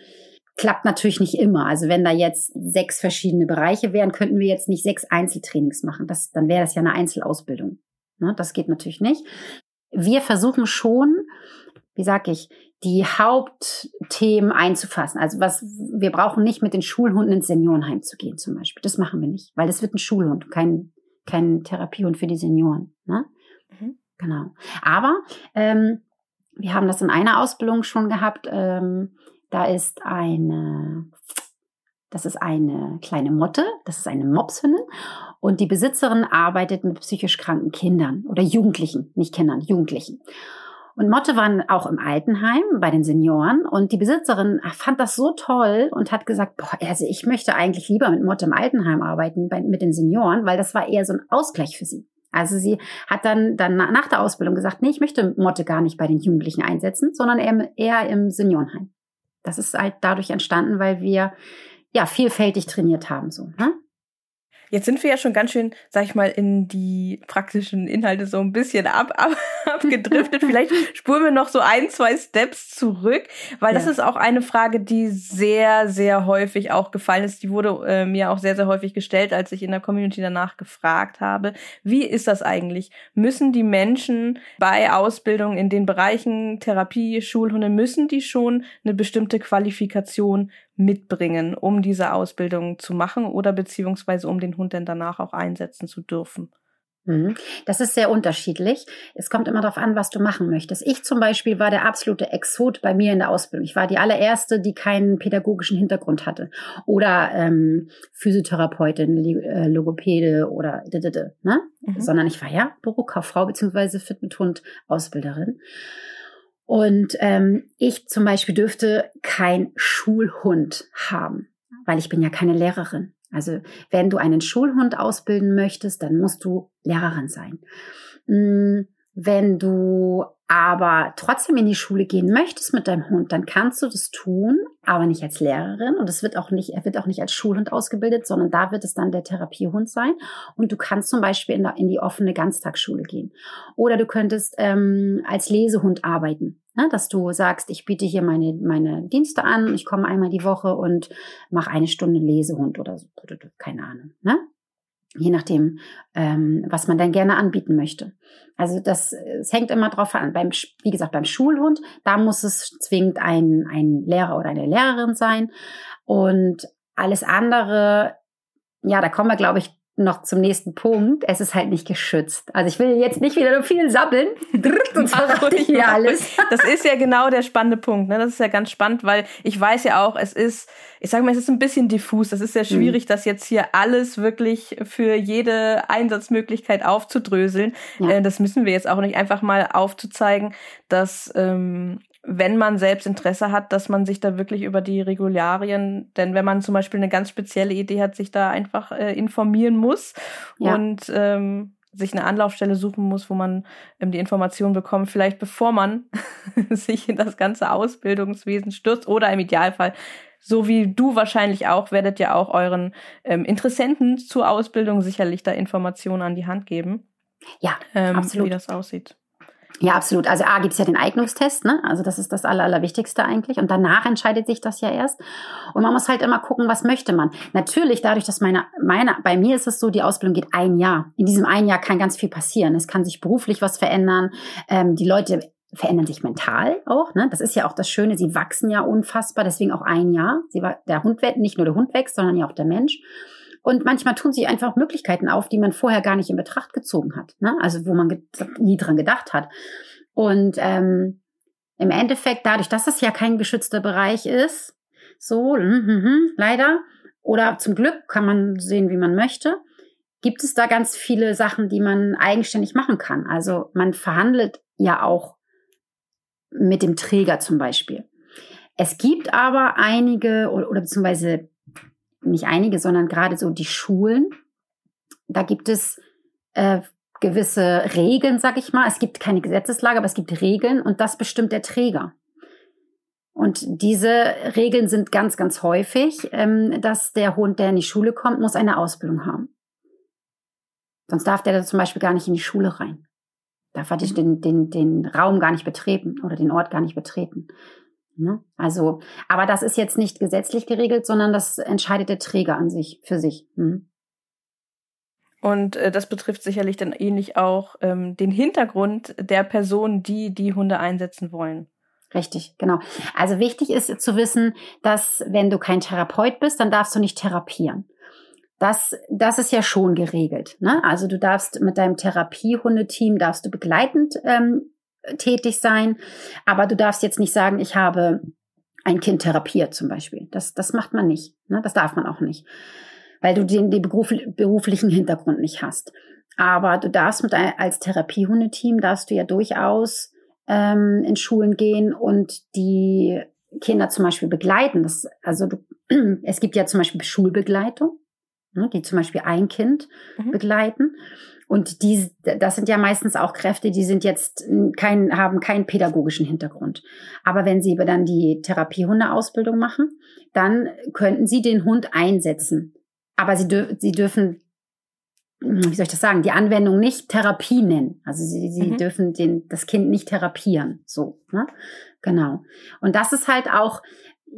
Klappt natürlich nicht immer. Also wenn da jetzt sechs verschiedene Bereiche wären, könnten wir jetzt nicht sechs Einzeltrainings machen. Das, dann wäre das ja eine Einzelausbildung. Ne, das geht natürlich nicht wir versuchen schon, wie sag ich, die Hauptthemen einzufassen. Also was, wir brauchen nicht mit den Schulhunden ins Seniorenheim zu gehen zum Beispiel. Das machen wir nicht, weil das wird ein Schulhund, kein, kein Therapiehund für die Senioren. Ne? Mhm. Genau. Aber ähm, wir haben das in einer Ausbildung schon gehabt. Ähm, da ist eine, das ist eine kleine Motte, das ist eine Mopshündin und die Besitzerin arbeitet mit psychisch kranken Kindern oder Jugendlichen, nicht Kindern, Jugendlichen. Und Motte waren auch im Altenheim bei den Senioren und die Besitzerin fand das so toll und hat gesagt, boah, also ich möchte eigentlich lieber mit Motte im Altenheim arbeiten, bei, mit den Senioren, weil das war eher so ein Ausgleich für sie. Also sie hat dann, dann nach der Ausbildung gesagt, nee, ich möchte Motte gar nicht bei den Jugendlichen einsetzen, sondern eher, eher im Seniorenheim. Das ist halt dadurch entstanden, weil wir ja vielfältig trainiert haben, so. Ne? Jetzt sind wir ja schon ganz schön, sag ich mal, in die praktischen Inhalte so ein bisschen ab, ab abgedriftet. Vielleicht spuren wir noch so ein, zwei Steps zurück, weil ja. das ist auch eine Frage, die sehr, sehr häufig auch gefallen ist. Die wurde äh, mir auch sehr, sehr häufig gestellt, als ich in der Community danach gefragt habe. Wie ist das eigentlich? Müssen die Menschen bei Ausbildung in den Bereichen Therapie, Schulhunde, müssen die schon eine bestimmte Qualifikation mitbringen, um diese Ausbildung zu machen oder beziehungsweise um den Hund dann danach auch einsetzen zu dürfen? Mhm. Das ist sehr unterschiedlich. Es kommt immer darauf an, was du machen möchtest. Ich zum Beispiel war der absolute Exot bei mir in der Ausbildung. Ich war die allererste, die keinen pädagogischen Hintergrund hatte. Oder ähm, Physiotherapeutin, äh, Logopäde oder d -d -d, ne? Mhm. Sondern ich war ja Bürokauffrau beziehungsweise Fit mit Hund Ausbilderin. Und ähm, ich zum Beispiel dürfte kein Schulhund haben, weil ich bin ja keine Lehrerin. Also wenn du einen Schulhund ausbilden möchtest, dann musst du Lehrerin sein. Hm, wenn du aber trotzdem in die Schule gehen möchtest mit deinem Hund, dann kannst du das tun, aber nicht als Lehrerin und es wird auch nicht, er wird auch nicht als Schulhund ausgebildet, sondern da wird es dann der Therapiehund sein und du kannst zum Beispiel in, der, in die offene Ganztagsschule gehen oder du könntest ähm, als Lesehund arbeiten, ne? dass du sagst, ich biete hier meine meine Dienste an, ich komme einmal die Woche und mache eine Stunde Lesehund oder so, keine Ahnung, ne? Je nachdem, ähm, was man dann gerne anbieten möchte. Also das, es hängt immer drauf an. Beim, wie gesagt, beim Schulhund, da muss es zwingend ein, ein Lehrer oder eine Lehrerin sein. Und alles andere, ja, da kommen wir, glaube ich, noch zum nächsten Punkt. Es ist halt nicht geschützt. Also ich will jetzt nicht wieder so viel sabbeln. Und verrate ich mir alles. Das ist ja genau der spannende Punkt. Ne? Das ist ja ganz spannend, weil ich weiß ja auch, es ist, ich sage mal, es ist ein bisschen diffus. Das ist sehr schwierig, mhm. das jetzt hier alles wirklich für jede Einsatzmöglichkeit aufzudröseln. Ja. Äh, das müssen wir jetzt auch nicht einfach mal aufzuzeigen, dass ähm, wenn man selbst Interesse hat, dass man sich da wirklich über die Regularien, denn wenn man zum Beispiel eine ganz spezielle Idee hat, sich da einfach äh, informieren muss ja. und ähm, sich eine Anlaufstelle suchen muss, wo man ähm, die Informationen bekommt, vielleicht bevor man sich in das ganze Ausbildungswesen stürzt oder im Idealfall so wie du wahrscheinlich auch, werdet ja auch euren ähm, Interessenten zur Ausbildung sicherlich da Informationen an die Hand geben. Ja, ähm, absolut. Wie das aussieht. Ja, absolut. Also A gibt es ja den Eignungstest, ne? Also das ist das Aller, Allerwichtigste eigentlich. Und danach entscheidet sich das ja erst. Und man muss halt immer gucken, was möchte man. Natürlich, dadurch, dass meine, meine, bei mir ist es so, die Ausbildung geht ein Jahr. In diesem ein Jahr kann ganz viel passieren. Es kann sich beruflich was verändern. Ähm, die Leute verändern sich mental auch. Ne? Das ist ja auch das Schöne. Sie wachsen ja unfassbar. Deswegen auch ein Jahr. Sie war, der Hund, nicht nur der Hund wächst, sondern ja auch der Mensch. Und manchmal tun sich einfach Möglichkeiten auf, die man vorher gar nicht in Betracht gezogen hat. Ne? Also wo man nie dran gedacht hat. Und ähm, im Endeffekt, dadurch, dass es ja kein geschützter Bereich ist, so, mm, mm, mm, leider, oder zum Glück kann man sehen, wie man möchte, gibt es da ganz viele Sachen, die man eigenständig machen kann. Also man verhandelt ja auch mit dem Träger zum Beispiel. Es gibt aber einige oder, oder beziehungsweise nicht einige, sondern gerade so die Schulen. Da gibt es äh, gewisse Regeln, sag ich mal. Es gibt keine Gesetzeslage, aber es gibt Regeln und das bestimmt der Träger. Und diese Regeln sind ganz, ganz häufig, ähm, dass der Hund, der in die Schule kommt, muss eine Ausbildung haben. Sonst darf der da zum Beispiel gar nicht in die Schule rein. Darf er den, den, den Raum gar nicht betreten oder den Ort gar nicht betreten. Ne? Also, aber das ist jetzt nicht gesetzlich geregelt, sondern das entscheidet der Träger an sich, für sich. Mhm. Und äh, das betrifft sicherlich dann ähnlich auch ähm, den Hintergrund der Person, die die Hunde einsetzen wollen. Richtig, genau. Also wichtig ist zu wissen, dass wenn du kein Therapeut bist, dann darfst du nicht therapieren. Das, das ist ja schon geregelt. Ne? Also du darfst mit deinem Therapiehundeteam darfst du begleitend ähm, tätig sein. Aber du darfst jetzt nicht sagen, ich habe ein Kind therapiert zum Beispiel. Das, das macht man nicht. Ne? Das darf man auch nicht, weil du den, den beruflichen Hintergrund nicht hast. Aber du darfst mit als Therapiehundeteam darfst du ja durchaus ähm, in Schulen gehen und die Kinder zum Beispiel begleiten. Das, also du, es gibt ja zum Beispiel Schulbegleitung, ne, die zum Beispiel ein Kind mhm. begleiten. Und die, das sind ja meistens auch Kräfte, die sind jetzt kein, haben keinen pädagogischen Hintergrund. Aber wenn sie dann die Therapiehundeausbildung machen, dann könnten sie den Hund einsetzen. Aber sie, dür sie dürfen, wie soll ich das sagen, die Anwendung nicht Therapie nennen. Also sie, sie mhm. dürfen den, das Kind nicht therapieren. So, ne? Genau. Und das ist halt auch,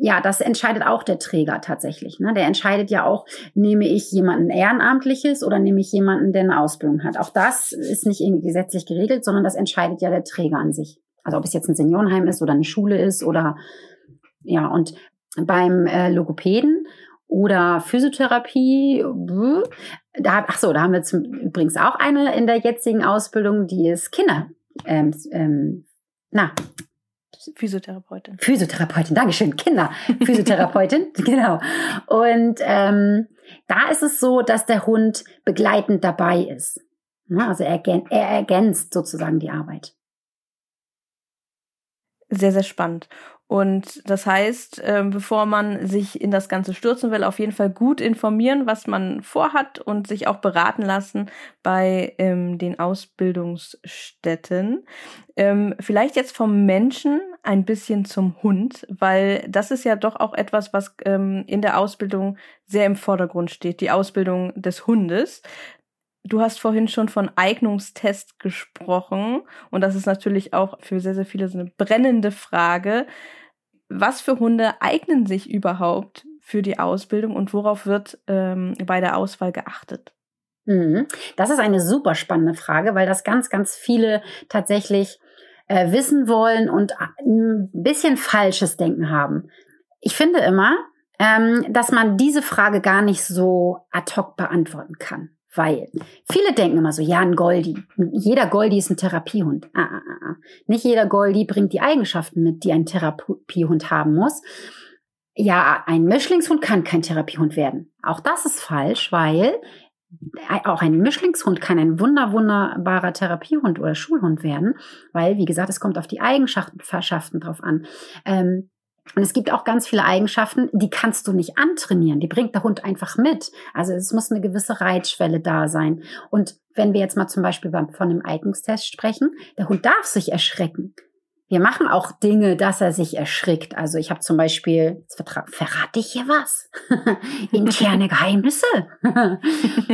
ja, das entscheidet auch der Träger tatsächlich. Ne? Der entscheidet ja auch, nehme ich jemanden Ehrenamtliches oder nehme ich jemanden, der eine Ausbildung hat. Auch das ist nicht irgendwie gesetzlich geregelt, sondern das entscheidet ja der Träger an sich. Also ob es jetzt ein Seniorenheim ist oder eine Schule ist oder ja, und beim äh, Logopäden oder Physiotherapie, da, ach so, da haben wir zum, übrigens auch eine in der jetzigen Ausbildung, die ist Kinder, ähm, ähm, na, Physiotherapeutin. Physiotherapeutin, Dankeschön, Kinder. Physiotherapeutin, genau. Und ähm, da ist es so, dass der Hund begleitend dabei ist. Also er, er ergänzt sozusagen die Arbeit. Sehr, sehr spannend. Und das heißt, ähm, bevor man sich in das Ganze stürzen will, auf jeden Fall gut informieren, was man vorhat und sich auch beraten lassen bei ähm, den Ausbildungsstätten. Ähm, vielleicht jetzt vom Menschen ein bisschen zum Hund, weil das ist ja doch auch etwas, was ähm, in der Ausbildung sehr im Vordergrund steht, die Ausbildung des Hundes. Du hast vorhin schon von Eignungstest gesprochen und das ist natürlich auch für sehr, sehr viele so eine brennende Frage. Was für Hunde eignen sich überhaupt für die Ausbildung und worauf wird ähm, bei der Auswahl geachtet? Mhm. Das ist eine super spannende Frage, weil das ganz, ganz viele tatsächlich äh, wissen wollen und ein bisschen falsches Denken haben. Ich finde immer, ähm, dass man diese Frage gar nicht so ad hoc beantworten kann. Weil viele denken immer so, ja, ein Goldi. Jeder Goldi ist ein Therapiehund. Ah, ah, ah. ah. Nicht jeder Goldi bringt die Eigenschaften mit, die ein Therapiehund haben muss. Ja, ein Mischlingshund kann kein Therapiehund werden. Auch das ist falsch, weil auch ein Mischlingshund kann ein wunder, wunderbarer Therapiehund oder Schulhund werden, weil, wie gesagt, es kommt auf die Eigenschaften drauf an. Ähm, und es gibt auch ganz viele Eigenschaften, die kannst du nicht antrainieren. Die bringt der Hund einfach mit. Also es muss eine gewisse Reitschwelle da sein. Und wenn wir jetzt mal zum Beispiel von einem Eignungstest sprechen, der Hund darf sich erschrecken. Wir machen auch Dinge, dass er sich erschrickt. Also ich habe zum Beispiel, jetzt verrate ich hier was, interne Geheimnisse.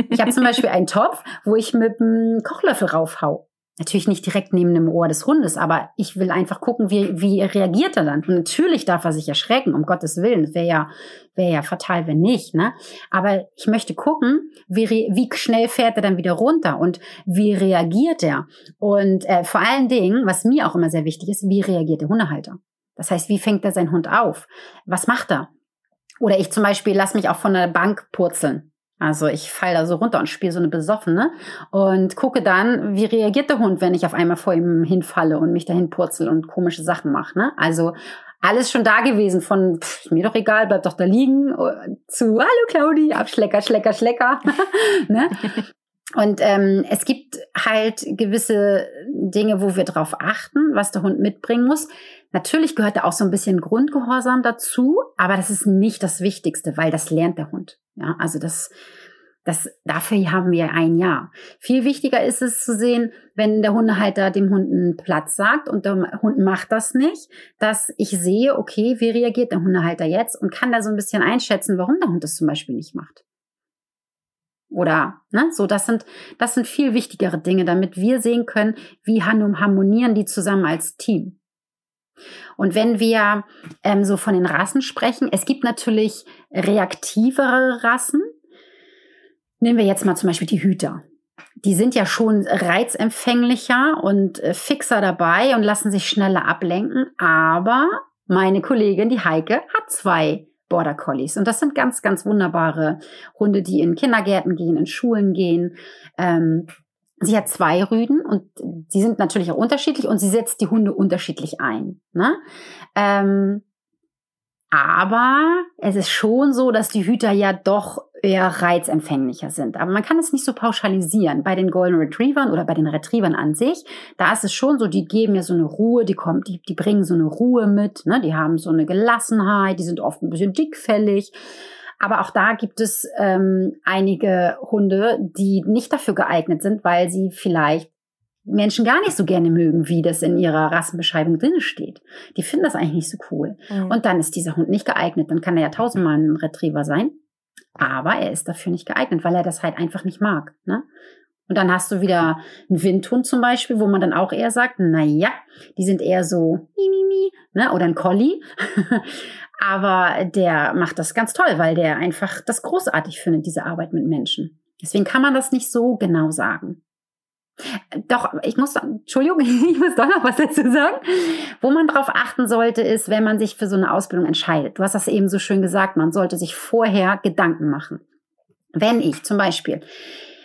ich habe zum Beispiel einen Topf, wo ich mit einem Kochlöffel raufhau. Natürlich nicht direkt neben dem Ohr des Hundes, aber ich will einfach gucken, wie, wie reagiert er dann. Und natürlich darf er sich erschrecken, um Gottes Willen. Wäre ja, wäre ja fatal, wenn nicht, ne? Aber ich möchte gucken, wie, wie schnell fährt er dann wieder runter und wie reagiert er. Und äh, vor allen Dingen, was mir auch immer sehr wichtig ist, wie reagiert der Hundehalter? Das heißt, wie fängt er seinen Hund auf? Was macht er? Oder ich zum Beispiel lass mich auch von der Bank purzeln. Also ich falle da so runter und spiele so eine Besoffene und gucke dann, wie reagiert der Hund, wenn ich auf einmal vor ihm hinfalle und mich dahin purzel und komische Sachen mache. Ne? Also alles schon da gewesen, von pff, mir doch egal, bleib doch da liegen, zu Hallo Claudi, Abschlecker, Schlecker, Schlecker. ne? Und ähm, es gibt halt gewisse Dinge, wo wir drauf achten, was der Hund mitbringen muss. Natürlich gehört da auch so ein bisschen Grundgehorsam dazu, aber das ist nicht das Wichtigste, weil das lernt der Hund. Ja, also das, das, dafür haben wir ein Jahr. Viel wichtiger ist es zu sehen, wenn der Hundehalter dem Hund einen Platz sagt und der Hund macht das nicht, dass ich sehe, okay, wie reagiert der Hundehalter jetzt und kann da so ein bisschen einschätzen, warum der Hund das zum Beispiel nicht macht. Oder, ne, so, das sind, das sind viel wichtigere Dinge, damit wir sehen können, wie harmonieren die zusammen als Team. Und wenn wir ähm, so von den Rassen sprechen, es gibt natürlich reaktivere Rassen. Nehmen wir jetzt mal zum Beispiel die Hüter. Die sind ja schon reizempfänglicher und äh, fixer dabei und lassen sich schneller ablenken. Aber meine Kollegin, die Heike, hat zwei Border Collies. Und das sind ganz, ganz wunderbare Hunde, die in Kindergärten gehen, in Schulen gehen. Ähm, Sie hat zwei Rüden und die sind natürlich auch unterschiedlich und sie setzt die Hunde unterschiedlich ein. Ne? Ähm, aber es ist schon so, dass die Hüter ja doch eher reizempfänglicher sind. Aber man kann es nicht so pauschalisieren. Bei den Golden Retrievern oder bei den Retrievern an sich, da ist es schon so, die geben ja so eine Ruhe, die kommt, die, die bringen so eine Ruhe mit, ne? die haben so eine Gelassenheit, die sind oft ein bisschen dickfällig. Aber auch da gibt es ähm, einige Hunde, die nicht dafür geeignet sind, weil sie vielleicht Menschen gar nicht so gerne mögen, wie das in ihrer Rassenbeschreibung drin steht. Die finden das eigentlich nicht so cool. Mhm. Und dann ist dieser Hund nicht geeignet. Dann kann er ja tausendmal ein Retriever sein. Aber er ist dafür nicht geeignet, weil er das halt einfach nicht mag. Ne? Und dann hast du wieder einen Windhund zum Beispiel, wo man dann auch eher sagt, na ja, die sind eher so mi, mi, mi, ne? oder ein Collie. Aber der macht das ganz toll, weil der einfach das großartig findet, diese Arbeit mit Menschen. Deswegen kann man das nicht so genau sagen. Doch, ich muss, Entschuldigung, ich muss doch noch was dazu sagen. Wo man drauf achten sollte, ist, wenn man sich für so eine Ausbildung entscheidet. Du hast das eben so schön gesagt, man sollte sich vorher Gedanken machen. Wenn ich zum Beispiel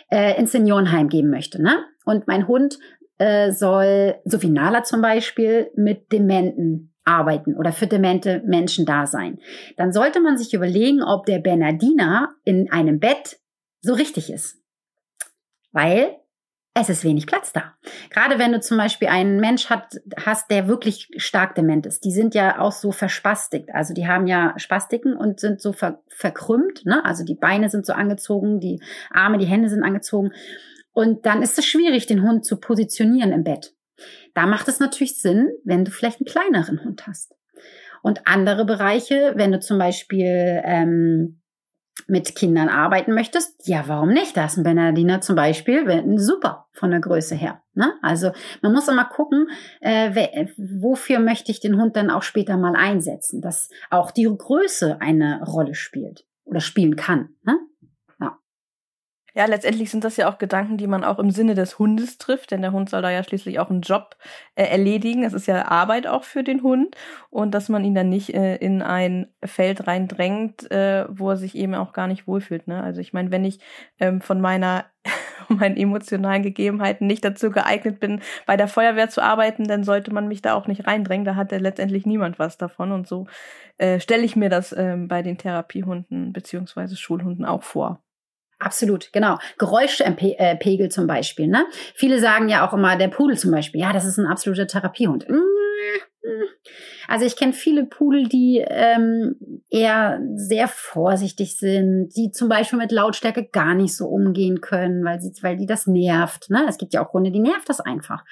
äh, ins Seniorenheim geben möchte, ne? Und mein Hund äh, soll, so wie Nala zum Beispiel, mit Dementen arbeiten oder für demente Menschen da sein, dann sollte man sich überlegen, ob der Bernardiner in einem Bett so richtig ist. Weil es ist wenig Platz da. Gerade wenn du zum Beispiel einen Mensch hat, hast, der wirklich stark dement ist. Die sind ja auch so verspastikt. Also die haben ja Spastiken und sind so ver verkrümmt. Ne? Also die Beine sind so angezogen, die Arme, die Hände sind angezogen. Und dann ist es schwierig, den Hund zu positionieren im Bett. Da macht es natürlich Sinn, wenn du vielleicht einen kleineren Hund hast. Und andere Bereiche, wenn du zum Beispiel ähm, mit Kindern arbeiten möchtest, ja, warum nicht? Da ist ein Bernardiner zum Beispiel super von der Größe her. Ne? Also man muss immer gucken, äh, wofür möchte ich den Hund dann auch später mal einsetzen, dass auch die Größe eine Rolle spielt oder spielen kann. Ne? Ja, letztendlich sind das ja auch Gedanken, die man auch im Sinne des Hundes trifft, denn der Hund soll da ja schließlich auch einen Job äh, erledigen. Es ist ja Arbeit auch für den Hund und dass man ihn dann nicht äh, in ein Feld reindrängt, äh, wo er sich eben auch gar nicht wohlfühlt. Ne? Also ich meine, wenn ich ähm, von meiner meinen emotionalen Gegebenheiten nicht dazu geeignet bin, bei der Feuerwehr zu arbeiten, dann sollte man mich da auch nicht reindrängen. Da hat ja letztendlich niemand was davon. Und so äh, stelle ich mir das ähm, bei den Therapiehunden beziehungsweise Schulhunden auch vor. Absolut, genau. Geräuschpegel zum Beispiel. Ne? Viele sagen ja auch immer, der Pudel zum Beispiel, ja, das ist ein absoluter Therapiehund. Also ich kenne viele Pudel, die ähm, eher sehr vorsichtig sind, die zum Beispiel mit Lautstärke gar nicht so umgehen können, weil sie, weil die das nervt. Ne? Es gibt ja auch Hunde, die nervt das einfach.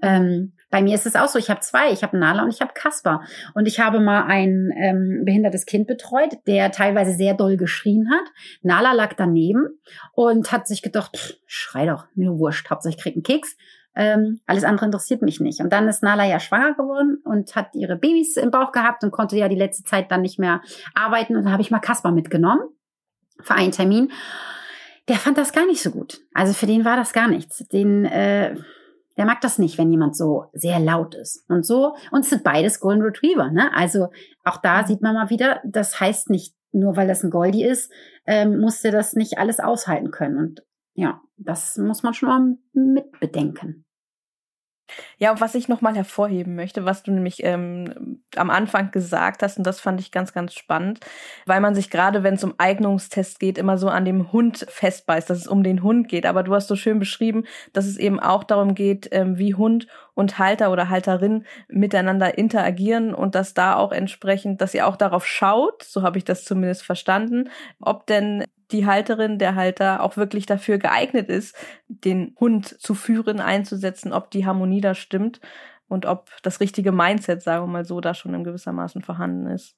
Ähm, bei mir ist es auch so, ich habe zwei, ich habe Nala und ich habe Kasper. Und ich habe mal ein ähm, behindertes Kind betreut, der teilweise sehr doll geschrien hat. Nala lag daneben und hat sich gedacht, schrei doch, mir wurscht, hauptsächlich kriegt einen Keks. Ähm, alles andere interessiert mich nicht. Und dann ist Nala ja schwanger geworden und hat ihre Babys im Bauch gehabt und konnte ja die letzte Zeit dann nicht mehr arbeiten. Und dann habe ich mal Kasper mitgenommen für einen Termin. Der fand das gar nicht so gut. Also für den war das gar nichts. Den äh, der mag das nicht, wenn jemand so sehr laut ist. Und so, und es sind beides Golden Retriever, ne? Also auch da mhm. sieht man mal wieder, das heißt nicht, nur weil das ein Goldie ist, ähm, muss der das nicht alles aushalten können. Und ja, das muss man schon mal mit bedenken. Ja, und was ich nochmal hervorheben möchte, was du nämlich ähm, am Anfang gesagt hast, und das fand ich ganz, ganz spannend, weil man sich gerade, wenn es um Eignungstest geht, immer so an dem Hund festbeißt, dass es um den Hund geht. Aber du hast so schön beschrieben, dass es eben auch darum geht, ähm, wie Hund und Halter oder Halterin miteinander interagieren und dass da auch entsprechend, dass ihr auch darauf schaut, so habe ich das zumindest verstanden, ob denn die Halterin, der Halter auch wirklich dafür geeignet ist, den Hund zu führen, einzusetzen, ob die Harmonie da stimmt und ob das richtige Mindset, sagen wir mal so, da schon in gewissermaßen vorhanden ist.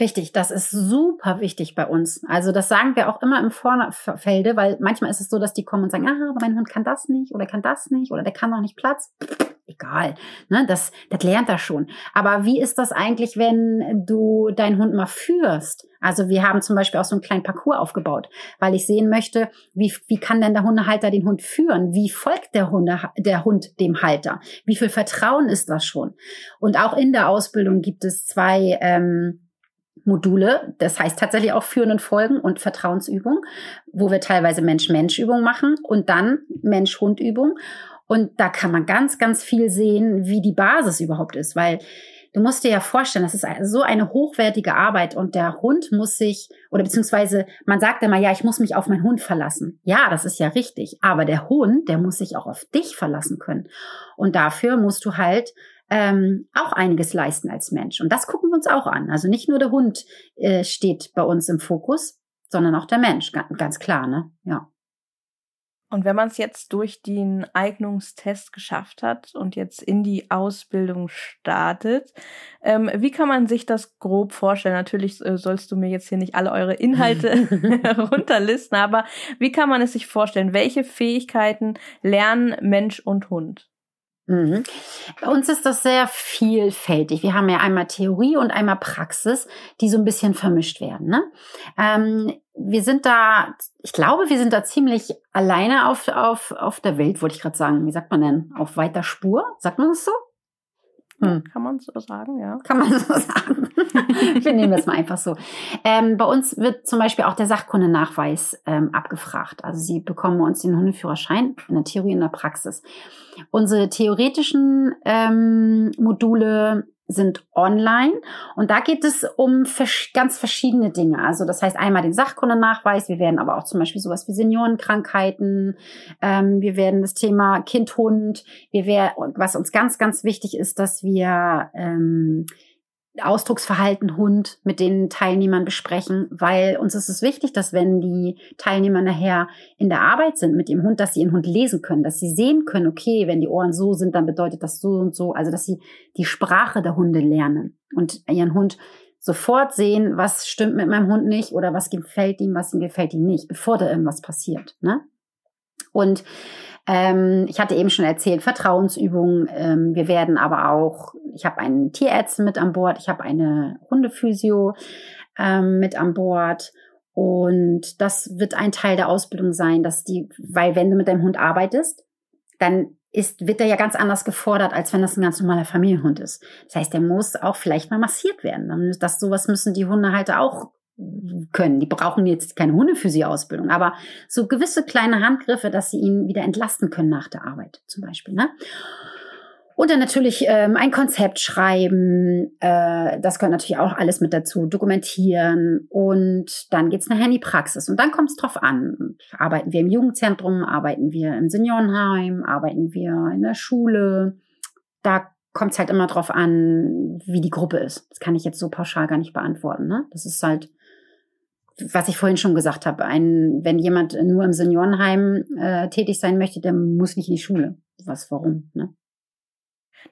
Richtig, das ist super wichtig bei uns. Also das sagen wir auch immer im Vorfelde, weil manchmal ist es so, dass die kommen und sagen, ah, aber mein Hund kann das nicht oder kann das nicht oder der kann noch nicht Platz. Egal, ne, das, das lernt er schon. Aber wie ist das eigentlich, wenn du deinen Hund mal führst? Also wir haben zum Beispiel auch so einen kleinen Parcours aufgebaut, weil ich sehen möchte, wie, wie kann denn der Hundehalter den Hund führen? Wie folgt der, Hunde, der Hund dem Halter? Wie viel Vertrauen ist das schon? Und auch in der Ausbildung gibt es zwei ähm, Module, das heißt tatsächlich auch Führen und Folgen und Vertrauensübung, wo wir teilweise Mensch-Mensch-Übung machen und dann Mensch-Hund-Übung. Und da kann man ganz, ganz viel sehen, wie die Basis überhaupt ist, weil du musst dir ja vorstellen, das ist so eine hochwertige Arbeit und der Hund muss sich, oder beziehungsweise man sagt immer, ja, ich muss mich auf meinen Hund verlassen. Ja, das ist ja richtig. Aber der Hund, der muss sich auch auf dich verlassen können. Und dafür musst du halt ähm, auch einiges leisten als Mensch. Und das gucken wir uns auch an. Also nicht nur der Hund äh, steht bei uns im Fokus, sondern auch der Mensch, ganz, ganz klar, ne? Ja. Und wenn man es jetzt durch den Eignungstest geschafft hat und jetzt in die Ausbildung startet, ähm, wie kann man sich das grob vorstellen? Natürlich äh, sollst du mir jetzt hier nicht alle eure Inhalte runterlisten, aber wie kann man es sich vorstellen? Welche Fähigkeiten lernen Mensch und Hund? Mhm. Bei uns ist das sehr vielfältig. Wir haben ja einmal Theorie und einmal Praxis, die so ein bisschen vermischt werden. Ne? Ähm, wir sind da, ich glaube, wir sind da ziemlich alleine auf, auf, auf der Welt, wollte ich gerade sagen. Wie sagt man denn? Auf weiter Spur? Sagt man das so? Hm. Kann man so sagen, ja. Kann man so sagen. Wir nehmen das mal einfach so. Ähm, bei uns wird zum Beispiel auch der Sachkundenachweis ähm, abgefragt. Also Sie bekommen bei uns den Hundeführerschein in der Theorie in der Praxis. Unsere theoretischen ähm, Module sind online und da geht es um ganz verschiedene Dinge. Also das heißt einmal den Sachkundennachweis, wir werden aber auch zum Beispiel sowas wie Seniorenkrankheiten, ähm, wir werden das Thema Kind-Hund, wir werden, was uns ganz, ganz wichtig ist, dass wir ähm, Ausdrucksverhalten Hund mit den Teilnehmern besprechen, weil uns ist es wichtig, dass wenn die Teilnehmer nachher in der Arbeit sind mit dem Hund, dass sie ihren Hund lesen können, dass sie sehen können, okay, wenn die Ohren so sind, dann bedeutet das so und so, also dass sie die Sprache der Hunde lernen und ihren Hund sofort sehen, was stimmt mit meinem Hund nicht oder was gefällt ihm, was ihm gefällt ihm nicht, bevor da irgendwas passiert. Ne? Und ähm, ich hatte eben schon erzählt, Vertrauensübungen. Ähm, wir werden aber auch, ich habe einen Tierärztin mit an Bord, ich habe eine Hundephysio ähm, mit an Bord Und das wird ein Teil der Ausbildung sein, dass die, weil wenn du mit deinem Hund arbeitest, dann ist, wird er ja ganz anders gefordert, als wenn das ein ganz normaler Familienhund ist. Das heißt, der muss auch vielleicht mal massiert werden. Das, sowas müssen die Hundehalter auch können. Die brauchen jetzt keine Hundephysio-Ausbildung, aber so gewisse kleine Handgriffe, dass sie ihn wieder entlasten können nach der Arbeit zum Beispiel. Ne? Und dann natürlich ähm, ein Konzept schreiben, äh, das gehört natürlich auch alles mit dazu, dokumentieren und dann geht's nachher in die Praxis. Und dann kommt es drauf an. Arbeiten wir im Jugendzentrum, arbeiten wir im Seniorenheim, arbeiten wir in der Schule. Da kommt es halt immer drauf an, wie die Gruppe ist. Das kann ich jetzt so pauschal gar nicht beantworten. Ne? Das ist halt, was ich vorhin schon gesagt habe. Ein, wenn jemand nur im Seniorenheim äh, tätig sein möchte, der muss nicht in die Schule. Was, warum? Ne?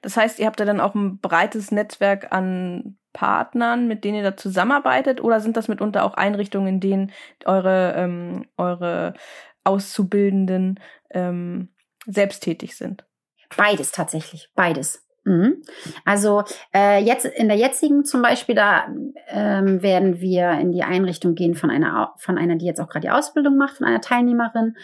Das heißt, ihr habt da dann auch ein breites Netzwerk an Partnern, mit denen ihr da zusammenarbeitet, oder sind das mitunter auch Einrichtungen, in denen eure, ähm, eure Auszubildenden ähm, selbst tätig sind? Beides tatsächlich, beides. Mhm. Also äh, jetzt in der jetzigen zum Beispiel, da ähm, werden wir in die Einrichtung gehen von einer, von einer, die jetzt auch gerade die Ausbildung macht, von einer Teilnehmerin.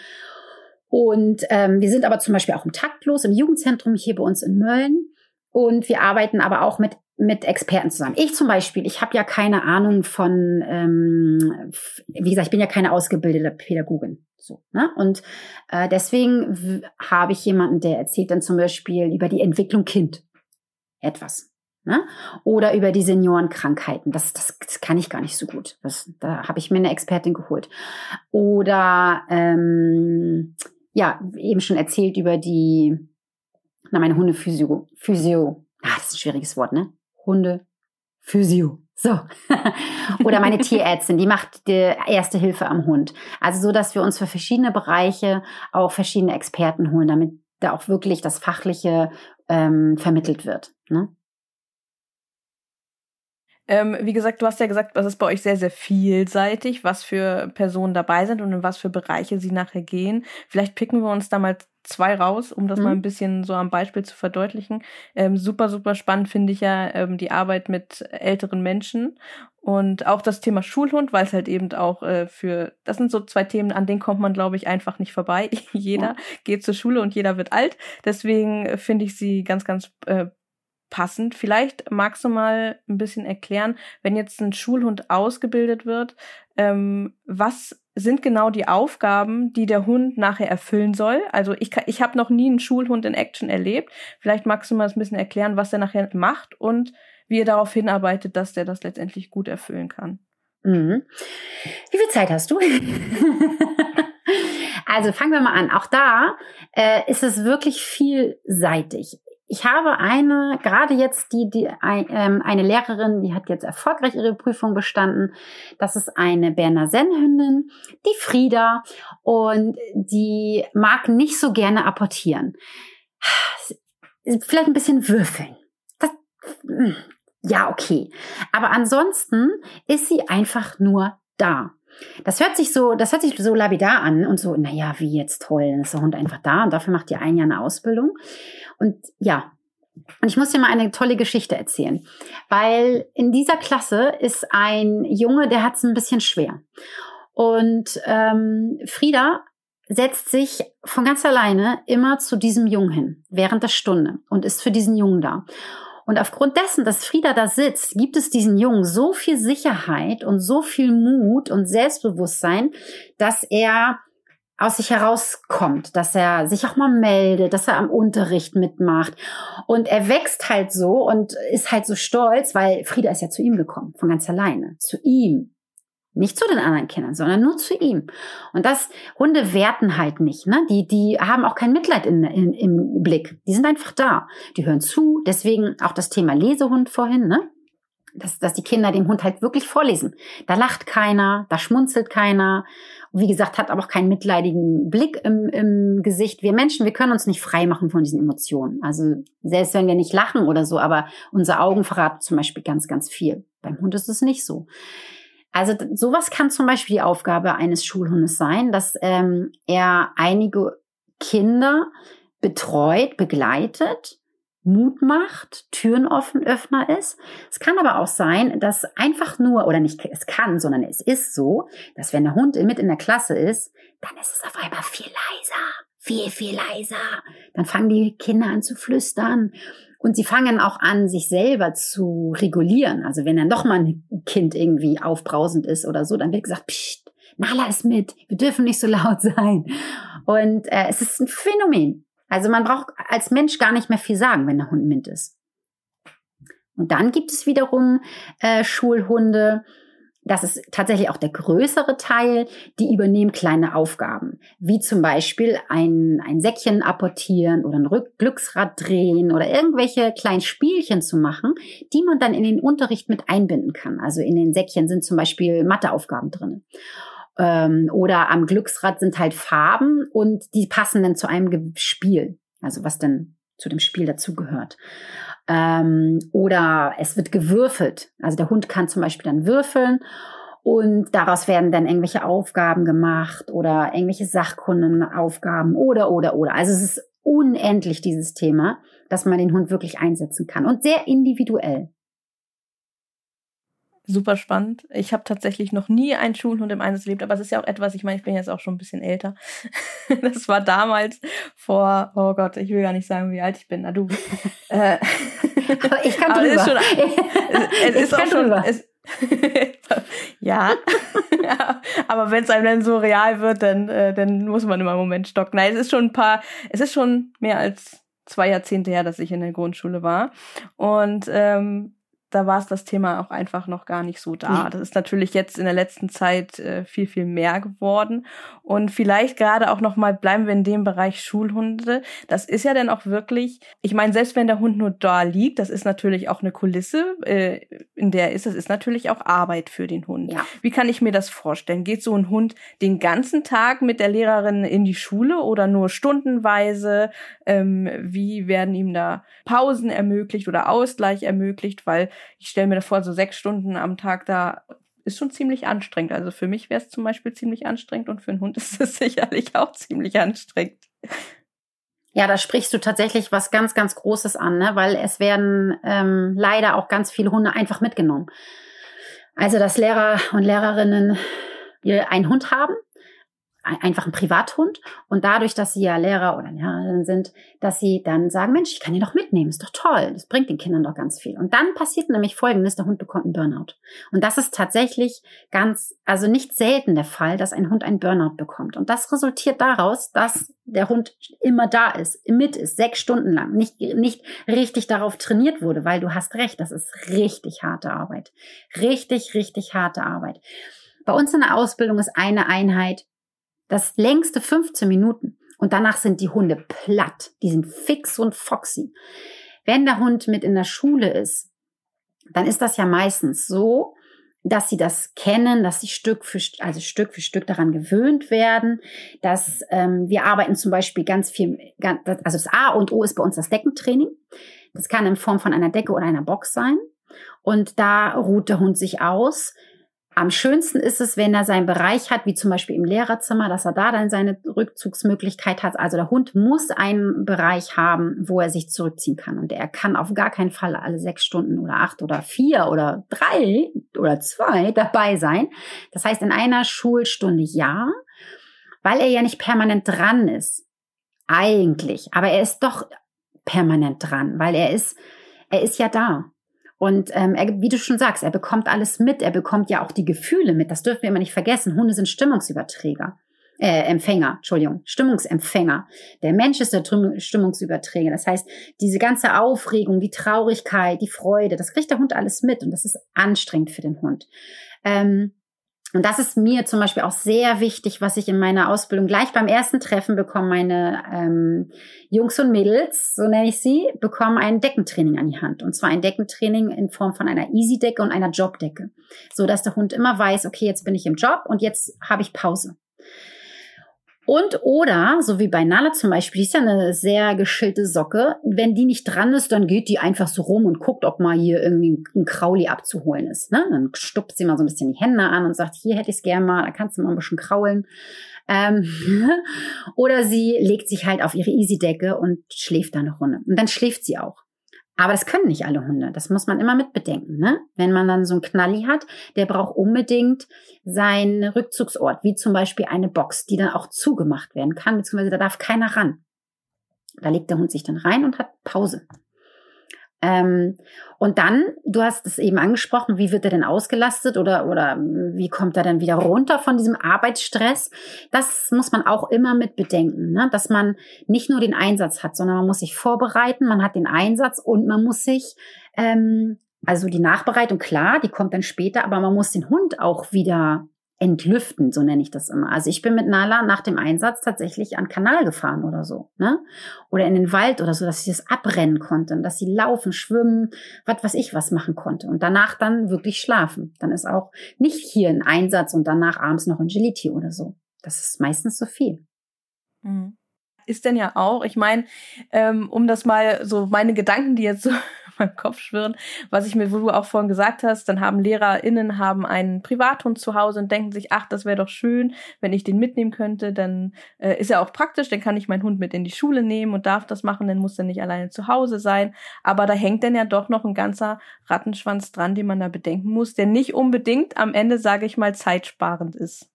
Und ähm, wir sind aber zum Beispiel auch im Taktlos im Jugendzentrum hier bei uns in Mölln. Und wir arbeiten aber auch mit mit Experten zusammen. Ich zum Beispiel, ich habe ja keine Ahnung von, ähm, wie gesagt, ich bin ja keine ausgebildete Pädagogin. So, ne? Und äh, deswegen habe ich jemanden, der erzählt dann zum Beispiel über die Entwicklung Kind etwas. Ne? Oder über die Seniorenkrankheiten. Das, das, das kann ich gar nicht so gut. Das, da habe ich mir eine Expertin geholt. Oder ähm, ja, eben schon erzählt über die, na, meine Hundephysio. Physio. Ah, das ist ein schwieriges Wort, ne? Hunde Physio. So. Oder meine Tierärztin, die macht die erste Hilfe am Hund. Also so, dass wir uns für verschiedene Bereiche auch verschiedene Experten holen, damit da auch wirklich das Fachliche ähm, vermittelt wird. Ne? Ähm, wie gesagt, du hast ja gesagt, das ist bei euch sehr, sehr vielseitig, was für Personen dabei sind und in was für Bereiche sie nachher gehen. Vielleicht picken wir uns da mal zwei raus, um das mhm. mal ein bisschen so am Beispiel zu verdeutlichen. Ähm, super, super spannend finde ich ja ähm, die Arbeit mit älteren Menschen und auch das Thema Schulhund, weil es halt eben auch äh, für, das sind so zwei Themen, an denen kommt man, glaube ich, einfach nicht vorbei. jeder ja. geht zur Schule und jeder wird alt. Deswegen finde ich sie ganz, ganz äh, passend. Vielleicht magst du mal ein bisschen erklären, wenn jetzt ein Schulhund ausgebildet wird, ähm, was sind genau die Aufgaben, die der Hund nachher erfüllen soll? Also ich, ich habe noch nie einen Schulhund in Action erlebt. Vielleicht magst du mal ein bisschen erklären, was er nachher macht und wie er darauf hinarbeitet, dass der das letztendlich gut erfüllen kann. Mhm. Wie viel Zeit hast du? also fangen wir mal an. Auch da äh, ist es wirklich vielseitig. Ich habe eine, gerade jetzt die, die ähm, eine Lehrerin, die hat jetzt erfolgreich ihre Prüfung bestanden. Das ist eine Berner Sennhündin, die Frieda, und die mag nicht so gerne apportieren. Vielleicht ein bisschen würfeln. Das, hm, ja, okay. Aber ansonsten ist sie einfach nur da. Das hört sich so, das hört sich so labidar an und so, naja, wie jetzt toll, dann ist der Hund einfach da und dafür macht ihr ein Jahr eine Ausbildung. Und ja, und ich muss dir mal eine tolle Geschichte erzählen, weil in dieser Klasse ist ein Junge, der hat es ein bisschen schwer. Und ähm, Frieda setzt sich von ganz alleine immer zu diesem Jungen hin, während der Stunde und ist für diesen Jungen da. Und aufgrund dessen, dass Frieda da sitzt, gibt es diesen Jungen so viel Sicherheit und so viel Mut und Selbstbewusstsein, dass er aus sich herauskommt, dass er sich auch mal meldet, dass er am Unterricht mitmacht. Und er wächst halt so und ist halt so stolz, weil Frieda ist ja zu ihm gekommen, von ganz alleine, zu ihm. Nicht zu den anderen Kindern, sondern nur zu ihm. Und das, Hunde werten halt nicht, ne? Die, die haben auch kein Mitleid in, in, im Blick. Die sind einfach da. Die hören zu. Deswegen auch das Thema Lesehund vorhin, ne? Dass, dass die Kinder dem Hund halt wirklich vorlesen. Da lacht keiner, da schmunzelt keiner. Wie gesagt, hat aber auch keinen mitleidigen Blick im, im Gesicht. Wir Menschen, wir können uns nicht frei machen von diesen Emotionen. Also selbst wenn wir nicht lachen oder so, aber unsere Augen verraten zum Beispiel ganz, ganz viel. Beim Hund ist es nicht so. Also sowas kann zum Beispiel die Aufgabe eines Schulhundes sein, dass ähm, er einige Kinder betreut, begleitet, Mut macht, Türen offen, Öffner ist. Es kann aber auch sein, dass einfach nur, oder nicht es kann, sondern es ist so, dass wenn der Hund mit in der Klasse ist, dann ist es auf einmal viel leiser, viel, viel leiser. Dann fangen die Kinder an zu flüstern und sie fangen auch an, sich selber zu regulieren. Also wenn dann doch mal ein Kind irgendwie aufbrausend ist oder so, dann wird gesagt, Psst, Nala ist mit, wir dürfen nicht so laut sein. Und äh, es ist ein Phänomen. Also man braucht als Mensch gar nicht mehr viel sagen, wenn der Hund mit ist. Und dann gibt es wiederum äh, Schulhunde, das ist tatsächlich auch der größere Teil, die übernehmen kleine Aufgaben, wie zum Beispiel ein, ein Säckchen apportieren oder ein Glücksrad drehen oder irgendwelche kleinen Spielchen zu machen, die man dann in den Unterricht mit einbinden kann. Also in den Säckchen sind zum Beispiel Matheaufgaben drin. Ähm, oder am Glücksrad sind halt Farben und die passen dann zu einem Spiel, also was dann zu dem Spiel dazugehört. Ähm, oder es wird gewürfelt. Also der Hund kann zum Beispiel dann würfeln und daraus werden dann irgendwelche Aufgaben gemacht oder irgendwelche Sachkundenaufgaben oder, oder, oder. Also es ist unendlich dieses Thema, dass man den Hund wirklich einsetzen kann und sehr individuell super spannend. Ich habe tatsächlich noch nie einen Schulhund im Einsatz erlebt, aber es ist ja auch etwas, ich meine, ich bin jetzt auch schon ein bisschen älter. das war damals vor, oh Gott, ich will gar nicht sagen, wie alt ich bin. Na du. äh, aber ich kann drüber. Es ist, schon, es, es ist auch schon, es, ja. aber wenn es einem dann so real wird, dann, äh, dann muss man immer einen Moment stocken. Nein, es ist schon ein paar, es ist schon mehr als zwei Jahrzehnte her, dass ich in der Grundschule war. Und ähm, da war es das Thema auch einfach noch gar nicht so da. Mhm. Das ist natürlich jetzt in der letzten Zeit äh, viel, viel mehr geworden. Und vielleicht gerade auch nochmal bleiben wir in dem Bereich Schulhunde. Das ist ja dann auch wirklich, ich meine, selbst wenn der Hund nur da liegt, das ist natürlich auch eine Kulisse, äh, in der ist, das ist natürlich auch Arbeit für den Hund. Ja. Wie kann ich mir das vorstellen? Geht so ein Hund den ganzen Tag mit der Lehrerin in die Schule oder nur stundenweise? Ähm, wie werden ihm da Pausen ermöglicht oder Ausgleich ermöglicht? Weil ich stelle mir da vor, so sechs Stunden am Tag da ist schon ziemlich anstrengend. Also für mich wäre es zum Beispiel ziemlich anstrengend und für einen Hund ist es sicherlich auch ziemlich anstrengend. Ja, da sprichst du tatsächlich was ganz, ganz Großes an, ne? weil es werden ähm, leider auch ganz viele Hunde einfach mitgenommen. Also, dass Lehrer und Lehrerinnen einen Hund haben einfach ein Privathund und dadurch, dass sie ja Lehrer oder Lehrerinnen sind, dass sie dann sagen, Mensch, ich kann ihn doch mitnehmen, ist doch toll, das bringt den Kindern doch ganz viel. Und dann passiert nämlich Folgendes, der Hund bekommt einen Burnout. Und das ist tatsächlich ganz, also nicht selten der Fall, dass ein Hund einen Burnout bekommt. Und das resultiert daraus, dass der Hund immer da ist, mit ist, sechs Stunden lang, nicht, nicht richtig darauf trainiert wurde, weil du hast recht, das ist richtig harte Arbeit. Richtig, richtig harte Arbeit. Bei uns in der Ausbildung ist eine Einheit das längste 15 Minuten. Und danach sind die Hunde platt. Die sind fix und foxy. Wenn der Hund mit in der Schule ist, dann ist das ja meistens so, dass sie das kennen, dass sie Stück für also Stück für Stück daran gewöhnt werden, dass ähm, wir arbeiten zum Beispiel ganz viel, also das A und O ist bei uns das Deckentraining. Das kann in Form von einer Decke oder einer Box sein. Und da ruht der Hund sich aus. Am schönsten ist es, wenn er seinen Bereich hat, wie zum Beispiel im Lehrerzimmer, dass er da dann seine Rückzugsmöglichkeit hat. Also der Hund muss einen Bereich haben, wo er sich zurückziehen kann. Und er kann auf gar keinen Fall alle sechs Stunden oder acht oder vier oder drei oder zwei dabei sein. Das heißt, in einer Schulstunde ja, weil er ja nicht permanent dran ist. Eigentlich. Aber er ist doch permanent dran, weil er ist, er ist ja da. Und ähm, er, wie du schon sagst, er bekommt alles mit, er bekommt ja auch die Gefühle mit. Das dürfen wir immer nicht vergessen. Hunde sind Stimmungsüberträger. Äh, Empfänger, Entschuldigung, Stimmungsempfänger. Der Mensch ist der Stimmungsüberträger. Das heißt, diese ganze Aufregung, die Traurigkeit, die Freude, das kriegt der Hund alles mit und das ist anstrengend für den Hund. Ähm, und das ist mir zum Beispiel auch sehr wichtig, was ich in meiner Ausbildung gleich beim ersten Treffen bekomme. Meine ähm, Jungs und Mädels, so nenne ich sie, bekommen ein Deckentraining an die Hand. Und zwar ein Deckentraining in Form von einer Easy-Decke und einer Jobdecke. So dass der Hund immer weiß, okay, jetzt bin ich im Job und jetzt habe ich Pause. Und oder, so wie bei Nala zum Beispiel, die ist ja eine sehr geschillte Socke. Wenn die nicht dran ist, dann geht die einfach so rum und guckt, ob mal hier irgendwie ein Krauli abzuholen ist. Ne? Dann stupst sie mal so ein bisschen die Hände an und sagt, hier hätte ich es gerne mal, da kannst du mal ein bisschen kraulen. Ähm, oder sie legt sich halt auf ihre Easy-Decke und schläft da eine Runde. Und dann schläft sie auch. Aber das können nicht alle Hunde. Das muss man immer mitbedenken. Ne? Wenn man dann so einen Knalli hat, der braucht unbedingt seinen Rückzugsort, wie zum Beispiel eine Box, die dann auch zugemacht werden kann, beziehungsweise da darf keiner ran. Da legt der Hund sich dann rein und hat Pause. Ähm, und dann, du hast es eben angesprochen, wie wird er denn ausgelastet oder, oder wie kommt er dann wieder runter von diesem Arbeitsstress? Das muss man auch immer mit bedenken, ne? dass man nicht nur den Einsatz hat, sondern man muss sich vorbereiten, man hat den Einsatz und man muss sich, ähm, also die Nachbereitung, klar, die kommt dann später, aber man muss den Hund auch wieder entlüften, so nenne ich das immer. Also ich bin mit Nala nach dem Einsatz tatsächlich an Kanal gefahren oder so, ne? Oder in den Wald oder so, dass sie das abrennen konnte, dass sie laufen, schwimmen, was weiß ich was machen konnte und danach dann wirklich schlafen. Dann ist auch nicht hier ein Einsatz und danach abends noch Agility oder so. Das ist meistens so viel. Mhm ist denn ja auch, ich meine, ähm, um das mal so meine Gedanken, die jetzt so meinem Kopf schwirren, was ich mir, wo du auch vorhin gesagt hast, dann haben LehrerInnen haben einen Privathund zu Hause und denken sich, ach, das wäre doch schön, wenn ich den mitnehmen könnte, dann äh, ist ja auch praktisch, dann kann ich meinen Hund mit in die Schule nehmen und darf das machen, dann muss er nicht alleine zu Hause sein. Aber da hängt dann ja doch noch ein ganzer Rattenschwanz dran, den man da bedenken muss, der nicht unbedingt am Ende, sage ich mal, zeitsparend ist.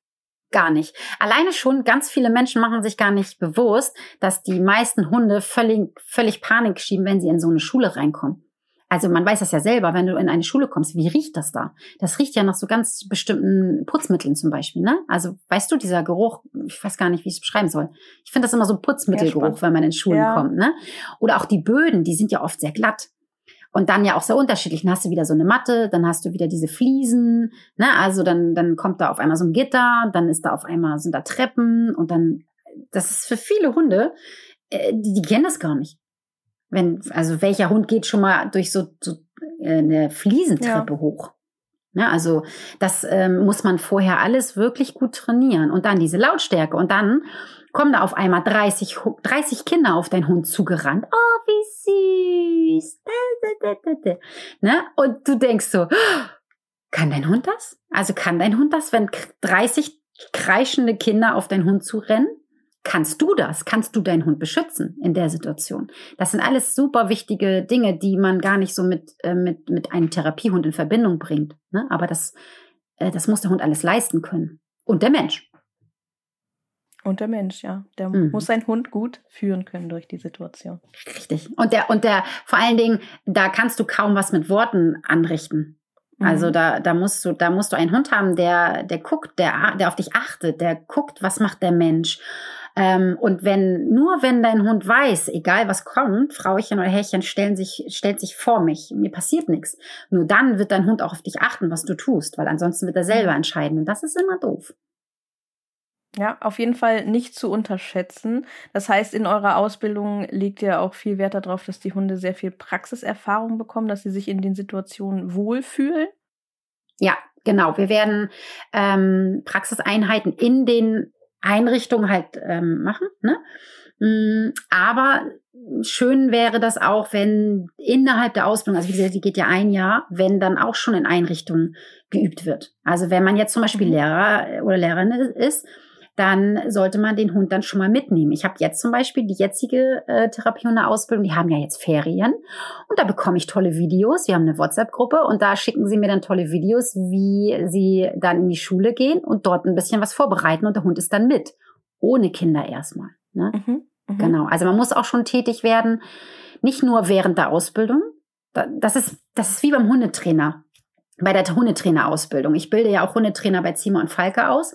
Gar nicht. Alleine schon ganz viele Menschen machen sich gar nicht bewusst, dass die meisten Hunde völlig, völlig Panik schieben, wenn sie in so eine Schule reinkommen. Also man weiß das ja selber, wenn du in eine Schule kommst, wie riecht das da? Das riecht ja nach so ganz bestimmten Putzmitteln zum Beispiel, ne? Also weißt du, dieser Geruch, ich weiß gar nicht, wie ich es beschreiben soll. Ich finde das immer so ein Putzmittelgeruch, wenn man in Schulen ja. kommt, ne? Oder auch die Böden, die sind ja oft sehr glatt. Und dann ja auch sehr unterschiedlich. Dann hast du wieder so eine Matte, dann hast du wieder diese Fliesen, ne? Also dann, dann kommt da auf einmal so ein Gitter, dann ist da auf einmal, sind da Treppen und dann, das ist für viele Hunde, äh, die, die kennen das gar nicht. Wenn, also welcher Hund geht schon mal durch so, so äh, eine Fliesentreppe ja. hoch? Ne, also das ähm, muss man vorher alles wirklich gut trainieren. Und dann diese Lautstärke. Und dann kommen da auf einmal 30, 30 Kinder auf deinen Hund zugerannt. Oh, wie süß. Ne? Und du denkst so, kann dein Hund das? Also kann dein Hund das, wenn 30 kreischende Kinder auf deinen Hund zurennen? Kannst du das? Kannst du deinen Hund beschützen in der Situation? Das sind alles super wichtige Dinge, die man gar nicht so mit, äh, mit, mit einem Therapiehund in Verbindung bringt. Ne? Aber das, äh, das muss der Hund alles leisten können. Und der Mensch. Und der Mensch, ja. Der mhm. muss seinen Hund gut führen können durch die Situation. Richtig. Und der, und der, vor allen Dingen, da kannst du kaum was mit Worten anrichten. Also mhm. da, da musst du, da musst du einen Hund haben, der, der guckt, der, der auf dich achtet, der guckt, was macht der Mensch. Ähm, und wenn, nur wenn dein Hund weiß, egal was kommt, Frauchen oder Herrchen stellen sich, stellt sich vor mich, mir passiert nichts. Nur dann wird dein Hund auch auf dich achten, was du tust, weil ansonsten wird er selber mhm. entscheiden. Und das ist immer doof. Ja, auf jeden Fall nicht zu unterschätzen. Das heißt, in eurer Ausbildung liegt ja auch viel Wert darauf, dass die Hunde sehr viel Praxiserfahrung bekommen, dass sie sich in den Situationen wohlfühlen. Ja, genau. Wir werden ähm, Praxiseinheiten in den Einrichtung halt ähm, machen. Ne? Mm, aber schön wäre das auch, wenn innerhalb der Ausbildung, also wie gesagt, die geht ja ein Jahr, wenn dann auch schon in Einrichtungen geübt wird. Also wenn man jetzt zum Beispiel. Lehrer oder Lehrerin ist, dann sollte man den Hund dann schon mal mitnehmen. Ich habe jetzt zum Beispiel die jetzige äh, Therapiehunde-Ausbildung, die haben ja jetzt Ferien und da bekomme ich tolle Videos. Wir haben eine WhatsApp-Gruppe und da schicken sie mir dann tolle Videos, wie sie dann in die Schule gehen und dort ein bisschen was vorbereiten und der Hund ist dann mit. Ohne Kinder erstmal. Ne? Mhm, mh. Genau. Also man muss auch schon tätig werden, nicht nur während der Ausbildung. Das ist, das ist wie beim Hundetrainer bei der Hundetrainerausbildung. Ich bilde ja auch Hundetrainer bei Zimmer und Falke aus.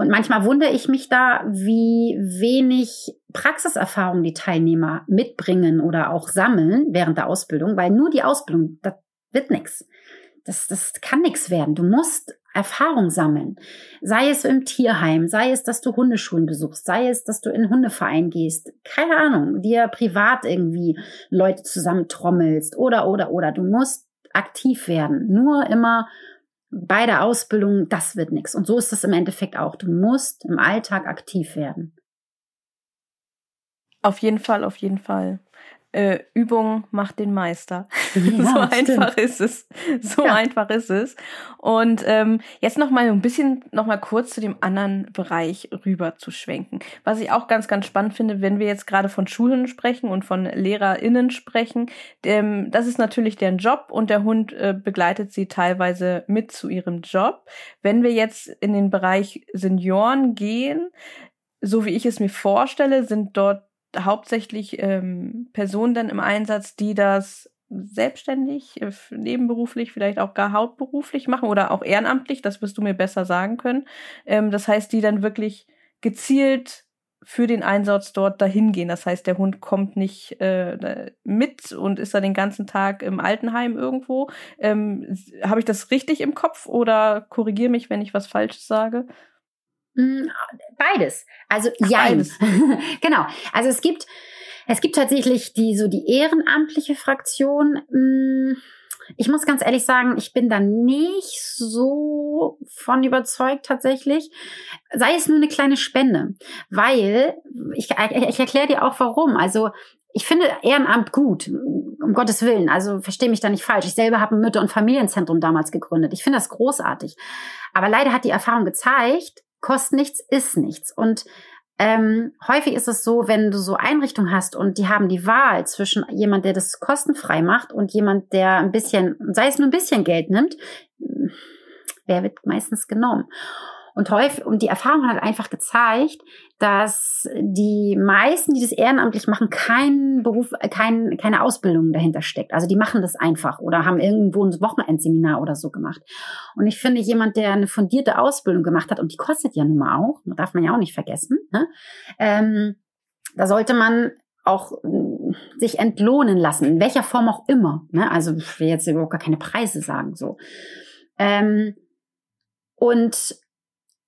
Und manchmal wundere ich mich da, wie wenig Praxiserfahrung die Teilnehmer mitbringen oder auch sammeln während der Ausbildung, weil nur die Ausbildung, das wird nichts. Das, das kann nichts werden. Du musst Erfahrung sammeln. Sei es im Tierheim, sei es, dass du Hundeschulen besuchst, sei es, dass du in Hundeverein gehst. Keine Ahnung, dir privat irgendwie Leute zusammentrommelst oder, oder, oder. Du musst aktiv werden. Nur immer bei der Ausbildung, das wird nichts. Und so ist es im Endeffekt auch. Du musst im Alltag aktiv werden. Auf jeden Fall, auf jeden Fall. Äh, Übung macht den Meister. Ja, so einfach ist es. So ja. einfach ist es. Und ähm, jetzt noch mal ein bisschen, noch mal kurz zu dem anderen Bereich rüber zu schwenken. Was ich auch ganz, ganz spannend finde, wenn wir jetzt gerade von Schulen sprechen und von LehrerInnen sprechen, ähm, das ist natürlich deren Job und der Hund äh, begleitet sie teilweise mit zu ihrem Job. Wenn wir jetzt in den Bereich Senioren gehen, so wie ich es mir vorstelle, sind dort hauptsächlich ähm, Personen dann im Einsatz, die das selbstständig, äh, nebenberuflich, vielleicht auch gar hauptberuflich machen oder auch ehrenamtlich, das wirst du mir besser sagen können. Ähm, das heißt, die dann wirklich gezielt für den Einsatz dort dahin gehen. Das heißt, der Hund kommt nicht äh, mit und ist da den ganzen Tag im Altenheim irgendwo. Ähm, Habe ich das richtig im Kopf oder korrigiere mich, wenn ich was Falsches sage? Hm, beides. Also ja, genau. Also es gibt es gibt tatsächlich die so die ehrenamtliche Fraktion. Hm, ich muss ganz ehrlich sagen, ich bin da nicht so von überzeugt tatsächlich. Sei es nur eine kleine Spende, weil ich, ich erkläre dir auch warum. Also ich finde Ehrenamt gut, um Gottes Willen. Also verstehe mich da nicht falsch. Ich selber habe ein Mütter- und Familienzentrum damals gegründet. Ich finde das großartig. Aber leider hat die Erfahrung gezeigt, kostet nichts, ist nichts. Und ähm, häufig ist es so, wenn du so Einrichtungen hast und die haben die Wahl zwischen jemand, der das kostenfrei macht und jemand, der ein bisschen, sei es nur ein bisschen Geld nimmt, wer wird meistens genommen? Und häufig, und die Erfahrung hat einfach gezeigt, dass die meisten, die das ehrenamtlich machen, kein Beruf, kein, keine Ausbildung dahinter steckt. Also die machen das einfach oder haben irgendwo ein Wochenendseminar oder so gemacht. Und ich finde, jemand, der eine fundierte Ausbildung gemacht hat, und die kostet ja nun mal auch, darf man ja auch nicht vergessen, ne? ähm, da sollte man auch äh, sich entlohnen lassen, in welcher Form auch immer. Ne? Also ich will jetzt überhaupt gar keine Preise sagen. so. Ähm, und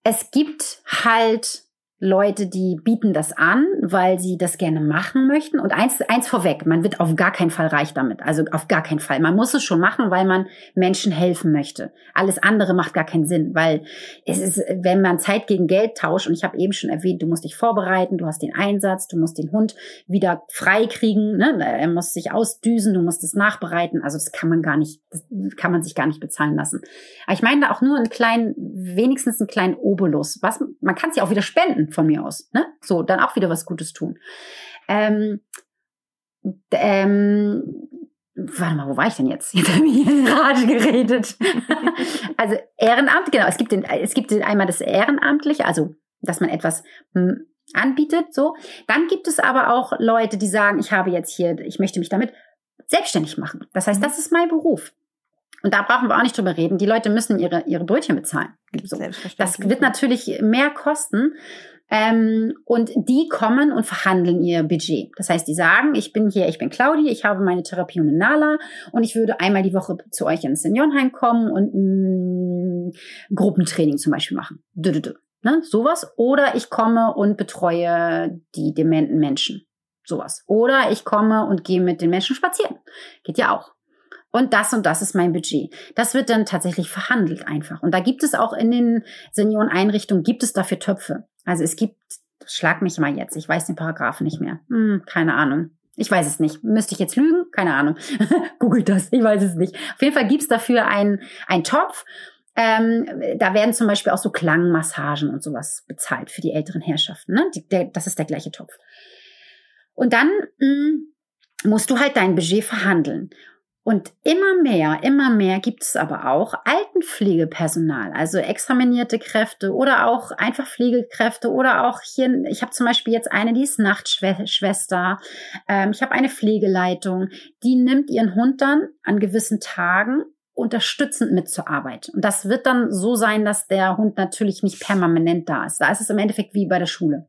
es gibt halt Leute, die bieten das an, weil sie das gerne machen möchten. Und eins, eins vorweg, man wird auf gar keinen Fall reich damit. Also auf gar keinen Fall. Man muss es schon machen, weil man Menschen helfen möchte. Alles andere macht gar keinen Sinn, weil es ist, wenn man Zeit gegen Geld tauscht, und ich habe eben schon erwähnt, du musst dich vorbereiten, du hast den Einsatz, du musst den Hund wieder frei kriegen, ne? er muss sich ausdüsen, du musst es nachbereiten. Also das kann man gar nicht, das kann man sich gar nicht bezahlen lassen. Aber ich meine da auch nur einen kleinen, wenigstens einen kleinen Obolus. Was, man kann es ja auch wieder spenden von mir aus. Ne? So, dann auch wieder was Gutes tun. Ähm, ähm, warte mal, wo war ich denn jetzt? Jetzt habe ich gerade geredet. also Ehrenamt, genau. Es gibt den, es gibt einmal das Ehrenamtliche, also dass man etwas hm, anbietet, so. Dann gibt es aber auch Leute, die sagen, ich habe jetzt hier, ich möchte mich damit selbstständig machen. Das heißt, mhm. das ist mein Beruf. Und da brauchen wir auch nicht drüber reden. Die Leute müssen ihre, ihre Brötchen bezahlen. So. Das wird natürlich mehr kosten. Ähm, und die kommen und verhandeln ihr Budget. Das heißt, die sagen, ich bin hier, ich bin Claudi, ich habe meine Therapie und Nala und ich würde einmal die Woche zu euch ins Seniorenheim kommen und ein Gruppentraining zum Beispiel machen. Dö, dö, dö. Ne? Sowas. Oder ich komme und betreue die dementen Menschen. Sowas. Oder ich komme und gehe mit den Menschen spazieren. Geht ja auch und das und das ist mein Budget. Das wird dann tatsächlich verhandelt einfach. Und da gibt es auch in den Senioreneinrichtungen, gibt es dafür Töpfe. Also es gibt, schlag mich mal jetzt, ich weiß den Paragraphen nicht mehr. Hm, keine Ahnung. Ich weiß es nicht. Müsste ich jetzt lügen? Keine Ahnung. Googelt das. Ich weiß es nicht. Auf jeden Fall gibt's dafür einen, einen Topf. Ähm, da werden zum Beispiel auch so Klangmassagen und sowas bezahlt für die älteren Herrschaften. Ne? Die, der, das ist der gleiche Topf. Und dann mh, hm, musst du halt dein Budget verhandeln. Und immer mehr, immer mehr gibt es aber auch Altenpflegepersonal, also examinierte Kräfte oder auch einfach Pflegekräfte oder auch hier, ich habe zum Beispiel jetzt eine, die ist Nachtschwester, ähm, ich habe eine Pflegeleitung, die nimmt ihren Hund dann an gewissen Tagen unterstützend mit zur Arbeit. Und das wird dann so sein, dass der Hund natürlich nicht permanent da ist. Da ist es im Endeffekt wie bei der Schule.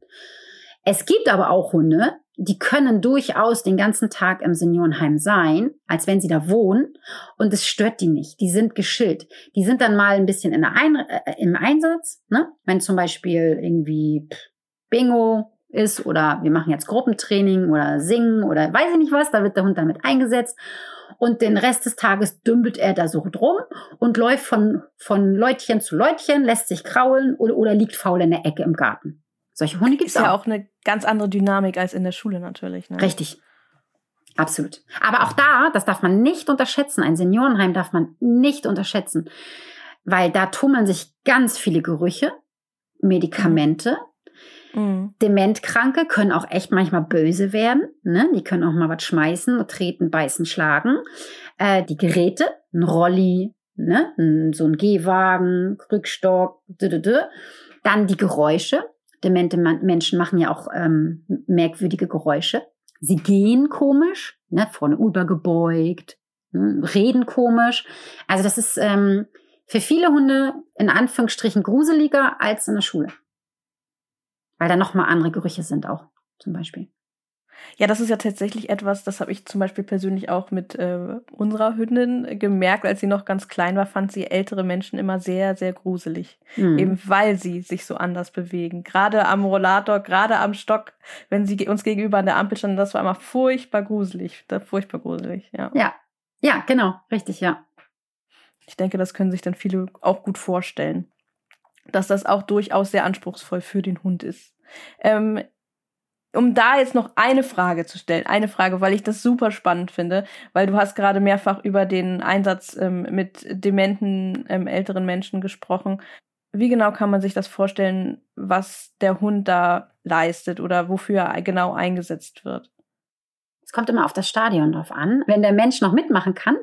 Es gibt aber auch Hunde, die können durchaus den ganzen Tag im Seniorenheim sein, als wenn sie da wohnen, und es stört die nicht. Die sind geschillt. Die sind dann mal ein bisschen in der Ein äh, im Einsatz, ne? wenn zum Beispiel irgendwie Bingo ist oder wir machen jetzt Gruppentraining oder Singen oder weiß ich nicht was, da wird der Hund damit eingesetzt. Und den Rest des Tages dümpelt er da so drum und läuft von, von Leutchen zu Leutchen, lässt sich kraulen oder, oder liegt faul in der Ecke im Garten. Solche Hunde gibt es ja auch eine ganz andere Dynamik als in der Schule natürlich. Ne? Richtig. Absolut. Aber auch da, das darf man nicht unterschätzen. Ein Seniorenheim darf man nicht unterschätzen, weil da tummeln sich ganz viele Gerüche, Medikamente. Mhm. Dementkranke können auch echt manchmal böse werden. Ne? Die können auch mal was schmeißen, treten, beißen, schlagen. Äh, die Geräte, ein Rolli, ne? so ein Gehwagen, Rückstock, dann die Geräusche. Demente Menschen machen ja auch ähm, merkwürdige Geräusche. Sie gehen komisch, ne, vorne übergebeugt, ne, reden komisch. Also das ist ähm, für viele Hunde in Anführungsstrichen gruseliger als in der Schule. Weil da nochmal andere Gerüche sind auch, zum Beispiel. Ja, das ist ja tatsächlich etwas, das habe ich zum Beispiel persönlich auch mit äh, unserer Hündin gemerkt, als sie noch ganz klein war, fand sie ältere Menschen immer sehr, sehr gruselig. Mhm. Eben weil sie sich so anders bewegen. Gerade am Rollator, gerade am Stock, wenn sie uns gegenüber an der Ampel standen, das war immer furchtbar gruselig. Furchtbar gruselig, ja. Ja, ja, genau, richtig, ja. Ich denke, das können sich dann viele auch gut vorstellen, dass das auch durchaus sehr anspruchsvoll für den Hund ist. Ähm, um da jetzt noch eine Frage zu stellen, eine Frage, weil ich das super spannend finde, weil du hast gerade mehrfach über den Einsatz ähm, mit dementen ähm, älteren Menschen gesprochen. Wie genau kann man sich das vorstellen, was der Hund da leistet oder wofür er genau eingesetzt wird? Kommt immer auf das Stadion drauf an. Wenn der Mensch noch mitmachen kann,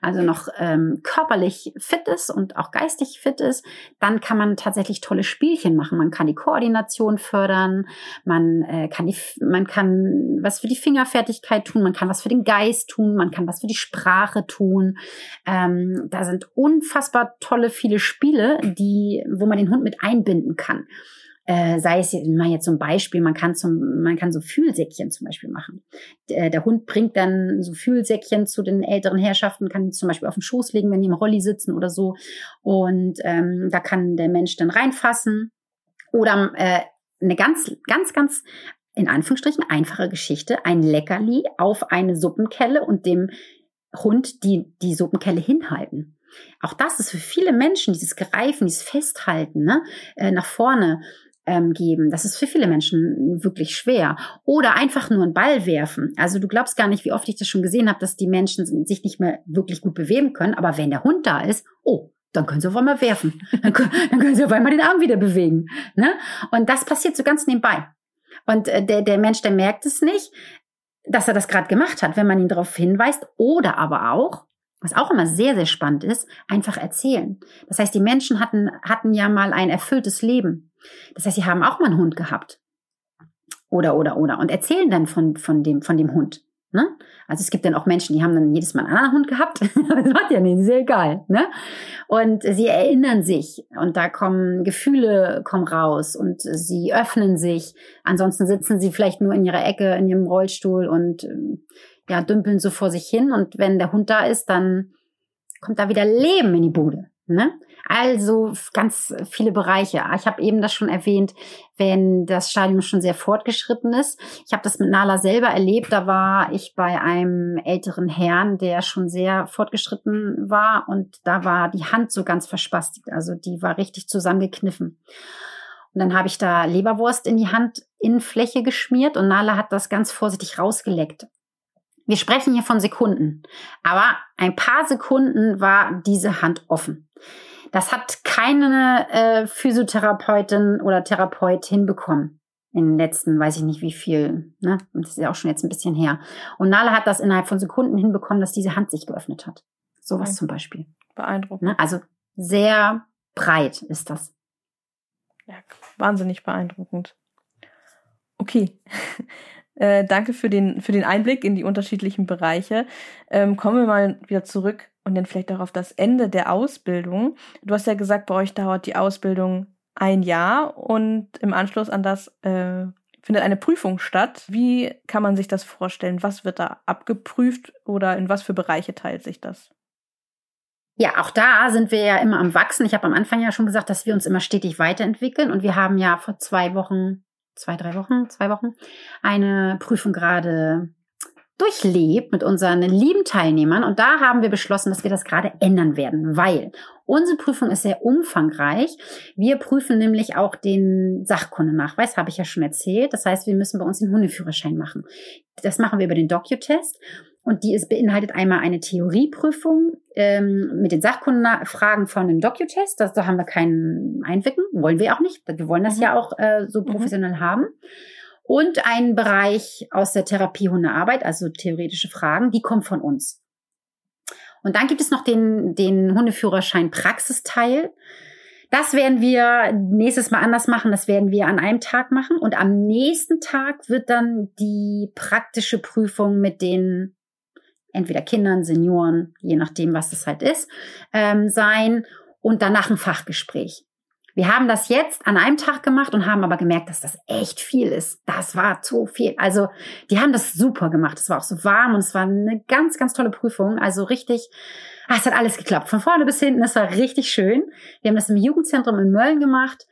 also noch ähm, körperlich fit ist und auch geistig fit ist, dann kann man tatsächlich tolle Spielchen machen. Man kann die Koordination fördern, man äh, kann die, man kann was für die Fingerfertigkeit tun, man kann was für den Geist tun, man kann was für die Sprache tun. Ähm, da sind unfassbar tolle viele Spiele, die, wo man den Hund mit einbinden kann äh, sei es mal jetzt zum Beispiel, man kann zum, man kann so Fühlsäckchen zum Beispiel machen. Der, der Hund bringt dann so Fühlsäckchen zu den älteren Herrschaften, kann die zum Beispiel auf den Schoß legen, wenn die im Rolli sitzen oder so. Und ähm, da kann der Mensch dann reinfassen. Oder äh, eine ganz, ganz, ganz in Anführungsstrichen einfache Geschichte, ein Leckerli auf eine Suppenkelle und dem Hund die, die Suppenkelle hinhalten. Auch das ist für viele Menschen dieses Greifen, dieses Festhalten ne, äh, nach vorne ähm, geben. Das ist für viele Menschen wirklich schwer. Oder einfach nur einen Ball werfen. Also du glaubst gar nicht, wie oft ich das schon gesehen habe, dass die Menschen sich nicht mehr wirklich gut bewegen können. Aber wenn der Hund da ist, oh, dann können sie auf einmal werfen. Dann können, sie auf einmal den Arm wieder bewegen. Ne? Und das passiert so ganz nebenbei. Und äh, der, der Mensch, der merkt es nicht, dass er das gerade gemacht hat, wenn man ihn darauf hinweist. Oder aber auch, was auch immer sehr, sehr spannend ist, einfach erzählen. Das heißt, die Menschen hatten, hatten ja mal ein erfülltes Leben. Das heißt, sie haben auch mal einen Hund gehabt. Oder, oder, oder. Und erzählen dann von, von, dem, von dem Hund. Ne? Also es gibt dann auch Menschen, die haben dann jedes Mal einen anderen Hund gehabt. das macht ja nicht, sehr egal. Ne? Und sie erinnern sich und da kommen Gefühle kommen raus und sie öffnen sich. Ansonsten sitzen sie vielleicht nur in ihrer Ecke in ihrem Rollstuhl und ja dümpeln so vor sich hin. Und wenn der Hund da ist, dann kommt da wieder Leben in die Bude. Ne? Also ganz viele Bereiche. Ich habe eben das schon erwähnt, wenn das Stadium schon sehr fortgeschritten ist. Ich habe das mit Nala selber erlebt. Da war ich bei einem älteren Herrn, der schon sehr fortgeschritten war und da war die Hand so ganz verspastigt. Also die war richtig zusammengekniffen. Und dann habe ich da Leberwurst in die Handinnenfläche geschmiert und Nala hat das ganz vorsichtig rausgeleckt. Wir sprechen hier von Sekunden. Aber ein paar Sekunden war diese Hand offen. Das hat keine äh, Physiotherapeutin oder Therapeut hinbekommen. In den letzten, weiß ich nicht wie viel, ne? Das ist ja auch schon jetzt ein bisschen her. Und Nala hat das innerhalb von Sekunden hinbekommen, dass diese Hand sich geöffnet hat. Sowas okay. zum Beispiel. Beeindruckend. Ne? Also sehr breit ist das. Ja, wahnsinnig beeindruckend. Okay. Äh, danke für den, für den Einblick in die unterschiedlichen Bereiche. Ähm, kommen wir mal wieder zurück und dann vielleicht auch auf das Ende der Ausbildung. Du hast ja gesagt, bei euch dauert die Ausbildung ein Jahr und im Anschluss an das äh, findet eine Prüfung statt. Wie kann man sich das vorstellen? Was wird da abgeprüft oder in was für Bereiche teilt sich das? Ja, auch da sind wir ja immer am Wachsen. Ich habe am Anfang ja schon gesagt, dass wir uns immer stetig weiterentwickeln und wir haben ja vor zwei Wochen zwei, drei Wochen, zwei Wochen, eine Prüfung gerade durchlebt mit unseren lieben Teilnehmern. Und da haben wir beschlossen, dass wir das gerade ändern werden, weil Unsere Prüfung ist sehr umfangreich. Wir prüfen nämlich auch den Sachkundenachweis, habe ich ja schon erzählt. Das heißt, wir müssen bei uns den Hundeführerschein machen. Das machen wir über den Docu-Test. Und die ist, beinhaltet einmal eine Theorieprüfung ähm, mit den Sachkundenfragen von dem Docu-Test. Da haben wir keinen Einwicken, wollen wir auch nicht. Wir wollen das mhm. ja auch äh, so mhm. professionell mhm. haben. Und einen Bereich aus der Therapiehundearbeit, also theoretische Fragen, die kommen von uns. Und dann gibt es noch den, den Hundeführerschein Praxisteil. Das werden wir nächstes Mal anders machen. Das werden wir an einem Tag machen. Und am nächsten Tag wird dann die praktische Prüfung mit den entweder Kindern, Senioren, je nachdem, was es halt ist, ähm, sein. Und danach ein Fachgespräch. Wir haben das jetzt an einem Tag gemacht und haben aber gemerkt, dass das echt viel ist. Das war zu viel. Also die haben das super gemacht. Es war auch so warm und es war eine ganz, ganz tolle Prüfung. Also richtig, ah, es hat alles geklappt. Von vorne bis hinten. Es war richtig schön. Wir haben das im Jugendzentrum in Mölln gemacht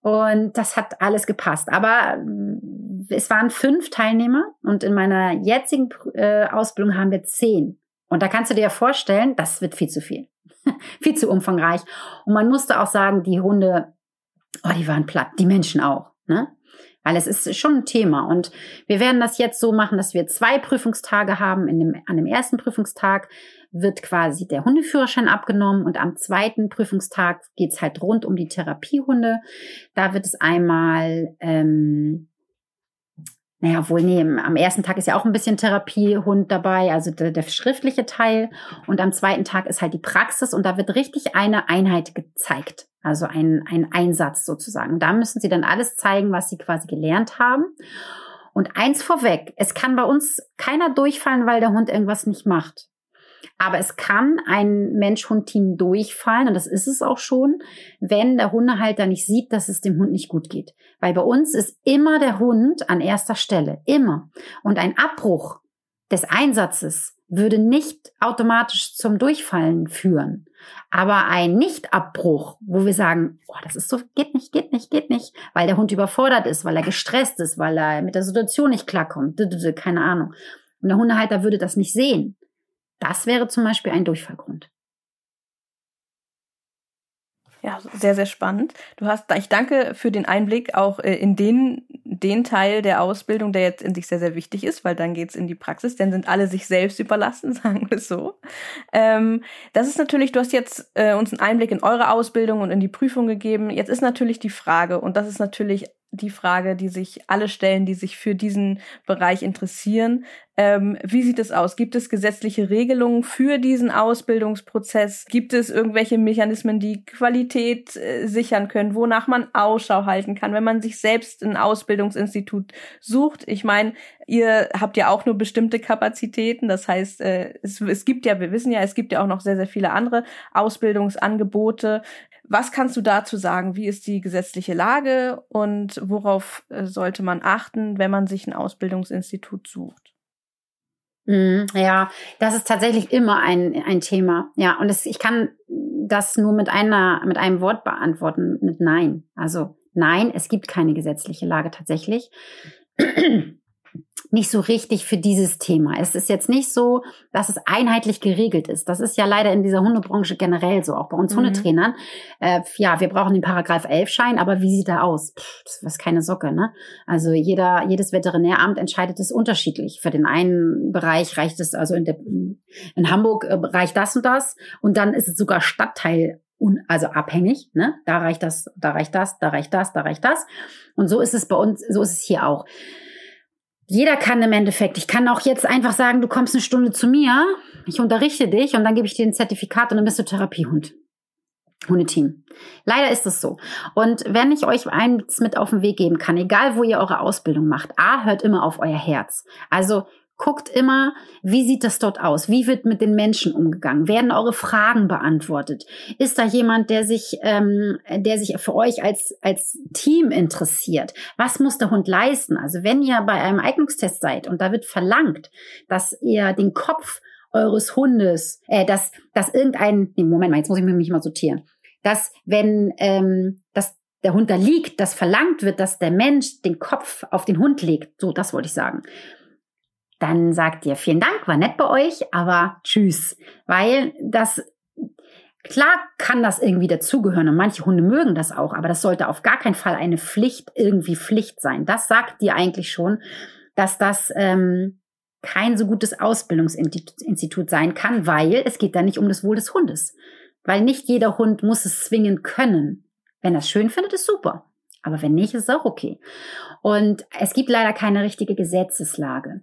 und das hat alles gepasst. Aber äh, es waren fünf Teilnehmer und in meiner jetzigen äh, Ausbildung haben wir zehn. Und da kannst du dir ja vorstellen, das wird viel zu viel. viel zu umfangreich. Und man musste auch sagen, die Hunde, oh, die waren platt, die Menschen auch, ne? Weil es ist schon ein Thema. Und wir werden das jetzt so machen, dass wir zwei Prüfungstage haben. In dem, an dem ersten Prüfungstag wird quasi der Hundeführerschein abgenommen und am zweiten Prüfungstag geht's halt rund um die Therapiehunde. Da wird es einmal ähm, naja, wohl, nee, am ersten Tag ist ja auch ein bisschen Therapiehund dabei, also der, der, schriftliche Teil. Und am zweiten Tag ist halt die Praxis und da wird richtig eine Einheit gezeigt. Also ein, ein Einsatz sozusagen. Da müssen sie dann alles zeigen, was sie quasi gelernt haben. Und eins vorweg, es kann bei uns keiner durchfallen, weil der Hund irgendwas nicht macht. Aber es kann ein Mensch-Hund-Team durchfallen, und das ist es auch schon, wenn der Hundehalter nicht sieht, dass es dem Hund nicht gut geht. Weil bei uns ist immer der Hund an erster Stelle. Immer. Und ein Abbruch des Einsatzes würde nicht automatisch zum Durchfallen führen. Aber ein Nichtabbruch, wo wir sagen, oh, das ist so, geht nicht, geht nicht, geht nicht, weil der Hund überfordert ist, weil er gestresst ist, weil er mit der Situation nicht klarkommt, keine Ahnung. Und der Hundehalter würde das nicht sehen. Das wäre zum Beispiel ein Durchfallgrund. Ja, sehr, sehr spannend. Du hast, ich danke für den Einblick auch äh, in den, den Teil der Ausbildung, der jetzt in sich sehr, sehr wichtig ist, weil dann geht's in die Praxis, dann sind alle sich selbst überlassen, sagen wir es so. Ähm, das ist natürlich, du hast jetzt äh, uns einen Einblick in eure Ausbildung und in die Prüfung gegeben. Jetzt ist natürlich die Frage, und das ist natürlich die Frage, die sich alle stellen, die sich für diesen Bereich interessieren. Ähm, wie sieht es aus? Gibt es gesetzliche Regelungen für diesen Ausbildungsprozess? Gibt es irgendwelche Mechanismen, die Qualität äh, sichern können, wonach man Ausschau halten kann, wenn man sich selbst ein Ausbildungsinstitut sucht? Ich meine, ihr habt ja auch nur bestimmte Kapazitäten. Das heißt, äh, es, es gibt ja, wir wissen ja, es gibt ja auch noch sehr, sehr viele andere Ausbildungsangebote. Was kannst du dazu sagen? Wie ist die gesetzliche Lage und worauf äh, sollte man achten, wenn man sich ein Ausbildungsinstitut sucht? Mhm, ja, das ist tatsächlich immer ein, ein Thema. Ja, und es, ich kann das nur mit einer, mit einem Wort beantworten, mit Nein. Also nein, es gibt keine gesetzliche Lage tatsächlich nicht so richtig für dieses Thema. Es ist jetzt nicht so, dass es einheitlich geregelt ist. Das ist ja leider in dieser Hundebranche generell so, auch bei uns mhm. Hundetrainern. Äh, ja, wir brauchen den Paragraph 11 Schein, aber wie sieht er aus? Pff, das ist keine Socke, ne? Also jeder, jedes Veterinäramt entscheidet es unterschiedlich. Für den einen Bereich reicht es, also in, der, in Hamburg äh, reicht das und das und dann ist es sogar Stadtteil also abhängig, ne? Da reicht das, da reicht das, da reicht das, da reicht das. Und so ist es bei uns, so ist es hier auch. Jeder kann im Endeffekt. Ich kann auch jetzt einfach sagen, du kommst eine Stunde zu mir, ich unterrichte dich und dann gebe ich dir ein Zertifikat und dann bist du Therapiehund. Hundeteam. Leider ist es so. Und wenn ich euch eins mit auf den Weg geben kann, egal wo ihr eure Ausbildung macht, A, hört immer auf euer Herz. Also Guckt immer, wie sieht das dort aus? Wie wird mit den Menschen umgegangen? Werden eure Fragen beantwortet? Ist da jemand, der sich, ähm, der sich für euch als als Team interessiert? Was muss der Hund leisten? Also wenn ihr bei einem Eignungstest seid und da wird verlangt, dass ihr den Kopf eures Hundes, äh, dass dass irgendein, nee, Moment mal, jetzt muss ich mich mal sortieren, dass wenn ähm, dass der Hund da liegt, dass verlangt wird, dass der Mensch den Kopf auf den Hund legt. So, das wollte ich sagen dann sagt ihr vielen Dank, war nett bei euch, aber tschüss. Weil das, Klar kann das irgendwie dazugehören und manche Hunde mögen das auch, aber das sollte auf gar keinen Fall eine Pflicht, irgendwie Pflicht sein. Das sagt dir eigentlich schon, dass das ähm, kein so gutes Ausbildungsinstitut sein kann, weil es geht da nicht um das Wohl des Hundes. Weil nicht jeder Hund muss es zwingen können. Wenn er es schön findet, ist super. Aber wenn nicht, ist es auch okay. Und es gibt leider keine richtige Gesetzeslage.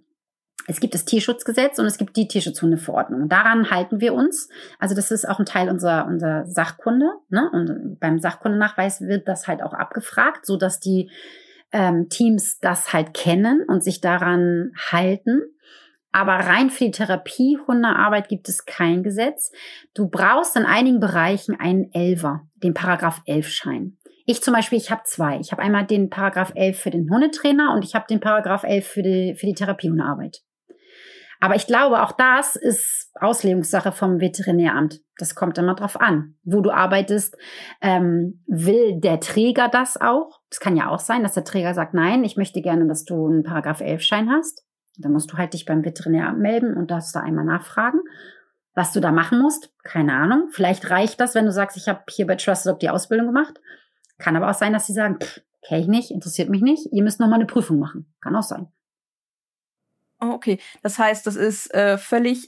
Es gibt das Tierschutzgesetz und es gibt die Tierschutzhundeverordnung. Und daran halten wir uns. Also das ist auch ein Teil unserer, unserer Sachkunde. Ne? Und beim Sachkundenachweis wird das halt auch abgefragt, so dass die ähm, Teams das halt kennen und sich daran halten. Aber rein für die Therapiehundearbeit gibt es kein Gesetz. Du brauchst in einigen Bereichen einen Elver, den Paragraph 11 Schein. Ich zum Beispiel, ich habe zwei. Ich habe einmal den Paragraph 11 für den Hundetrainer und ich habe den Paragraph 11 für die, für die Therapiehundearbeit. Aber ich glaube, auch das ist Auslegungssache vom Veterinäramt. Das kommt immer drauf an, wo du arbeitest. Ähm, will der Träger das auch? Das kann ja auch sein, dass der Träger sagt, nein, ich möchte gerne, dass du einen Paragraph 11 Schein hast. Dann musst du halt dich beim Veterinäramt melden und das da einmal nachfragen. Was du da machen musst, keine Ahnung. Vielleicht reicht das, wenn du sagst, ich habe hier bei Trusted Dog die Ausbildung gemacht. Kann aber auch sein, dass sie sagen, kenne ich nicht, interessiert mich nicht, ihr müsst noch mal eine Prüfung machen. Kann auch sein. Oh, okay, das heißt, das ist äh, völlig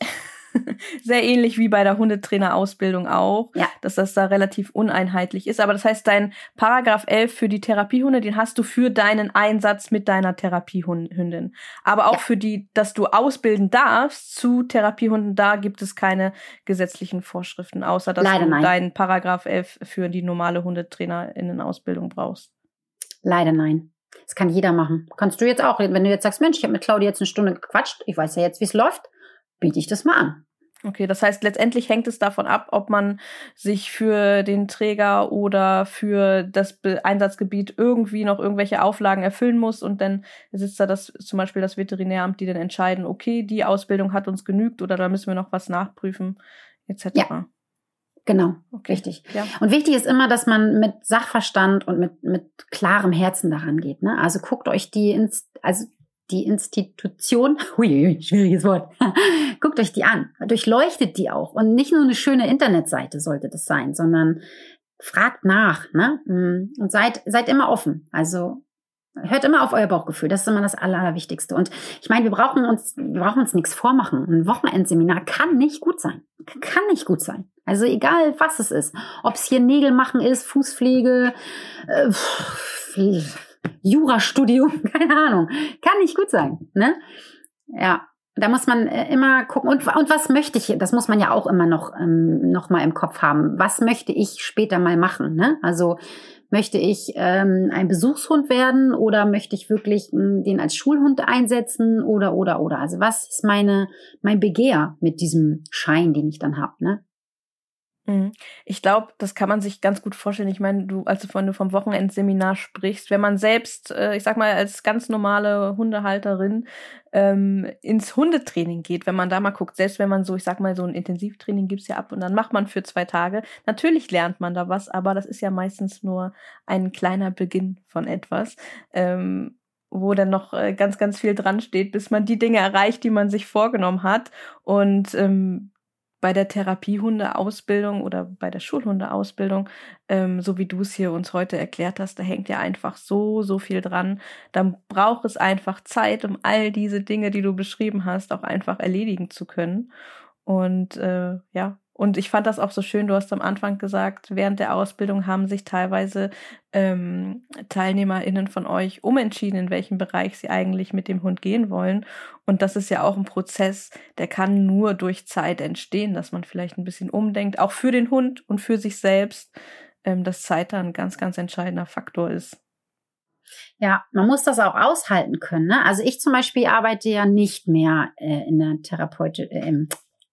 sehr ähnlich wie bei der Hundetrainerausbildung auch, ja. dass das da relativ uneinheitlich ist. Aber das heißt, dein Paragraph 11 für die Therapiehunde, den hast du für deinen Einsatz mit deiner Therapiehündin. Aber auch ja. für die, dass du ausbilden darfst zu Therapiehunden, da gibt es keine gesetzlichen Vorschriften, außer dass Leider du nein. deinen Paragraph 11 für die normale Hundetrainerinnenausbildung brauchst. Leider nein. Das kann jeder machen. Kannst du jetzt auch, wenn du jetzt sagst, Mensch, ich habe mit Claudia jetzt eine Stunde gequatscht, ich weiß ja jetzt, wie es läuft, biete ich das mal an. Okay, das heißt, letztendlich hängt es davon ab, ob man sich für den Träger oder für das Einsatzgebiet irgendwie noch irgendwelche Auflagen erfüllen muss und dann sitzt da das zum Beispiel das Veterinäramt, die dann entscheiden, okay, die Ausbildung hat uns genügt oder da müssen wir noch was nachprüfen, etc. Ja. Genau, okay. richtig. Ja. Und wichtig ist immer, dass man mit Sachverstand und mit, mit klarem Herzen daran geht. Ne? Also guckt euch die, Inst also die Institution, hui, schwieriges Wort, guckt euch die an, durchleuchtet die auch. Und nicht nur eine schöne Internetseite sollte das sein, sondern fragt nach ne? Mm, und seid, seid immer offen. Also hört immer auf euer Bauchgefühl. Das ist immer das Allerwichtigste. Und ich meine, wir brauchen uns, wir brauchen uns nichts vormachen. Ein Wochenendseminar kann nicht gut sein. Kann nicht gut sein. Also egal, was es ist. Ob es hier Nägel machen ist, Fußpflege, äh, Jurastudium, keine Ahnung. Kann nicht gut sein. Ne? Ja, da muss man äh, immer gucken. Und, und was möchte ich, das muss man ja auch immer noch, ähm, noch mal im Kopf haben. Was möchte ich später mal machen? Ne? Also möchte ich ähm, ein Besuchshund werden oder möchte ich wirklich ähm, den als Schulhund einsetzen oder oder oder? Also was ist meine mein Begehr mit diesem Schein, den ich dann habe? Ne? Mhm. Ich glaube, das kann man sich ganz gut vorstellen. Ich meine, du, als du, wenn du vom Wochenendseminar sprichst, wenn man selbst, äh, ich sag mal, als ganz normale Hundehalterin ähm, ins Hundetraining geht, wenn man da mal guckt, selbst wenn man so, ich sag mal, so ein Intensivtraining gibt's ja ab und dann macht man für zwei Tage. Natürlich lernt man da was, aber das ist ja meistens nur ein kleiner Beginn von etwas. Ähm, wo dann noch äh, ganz, ganz viel dran steht, bis man die Dinge erreicht, die man sich vorgenommen hat. Und ähm, bei der Therapiehundeausbildung oder bei der Schulhundeausbildung, ähm, so wie du es hier uns heute erklärt hast, da hängt ja einfach so, so viel dran. Dann braucht es einfach Zeit, um all diese Dinge, die du beschrieben hast, auch einfach erledigen zu können. Und äh, ja, und ich fand das auch so schön, du hast am Anfang gesagt, während der Ausbildung haben sich teilweise ähm, TeilnehmerInnen von euch umentschieden, in welchem Bereich sie eigentlich mit dem Hund gehen wollen. Und das ist ja auch ein Prozess, der kann nur durch Zeit entstehen, dass man vielleicht ein bisschen umdenkt, auch für den Hund und für sich selbst, ähm, dass Zeit da ein ganz, ganz entscheidender Faktor ist. Ja, man muss das auch aushalten können. Ne? Also ich zum Beispiel arbeite ja nicht mehr äh, in der Therapeut äh,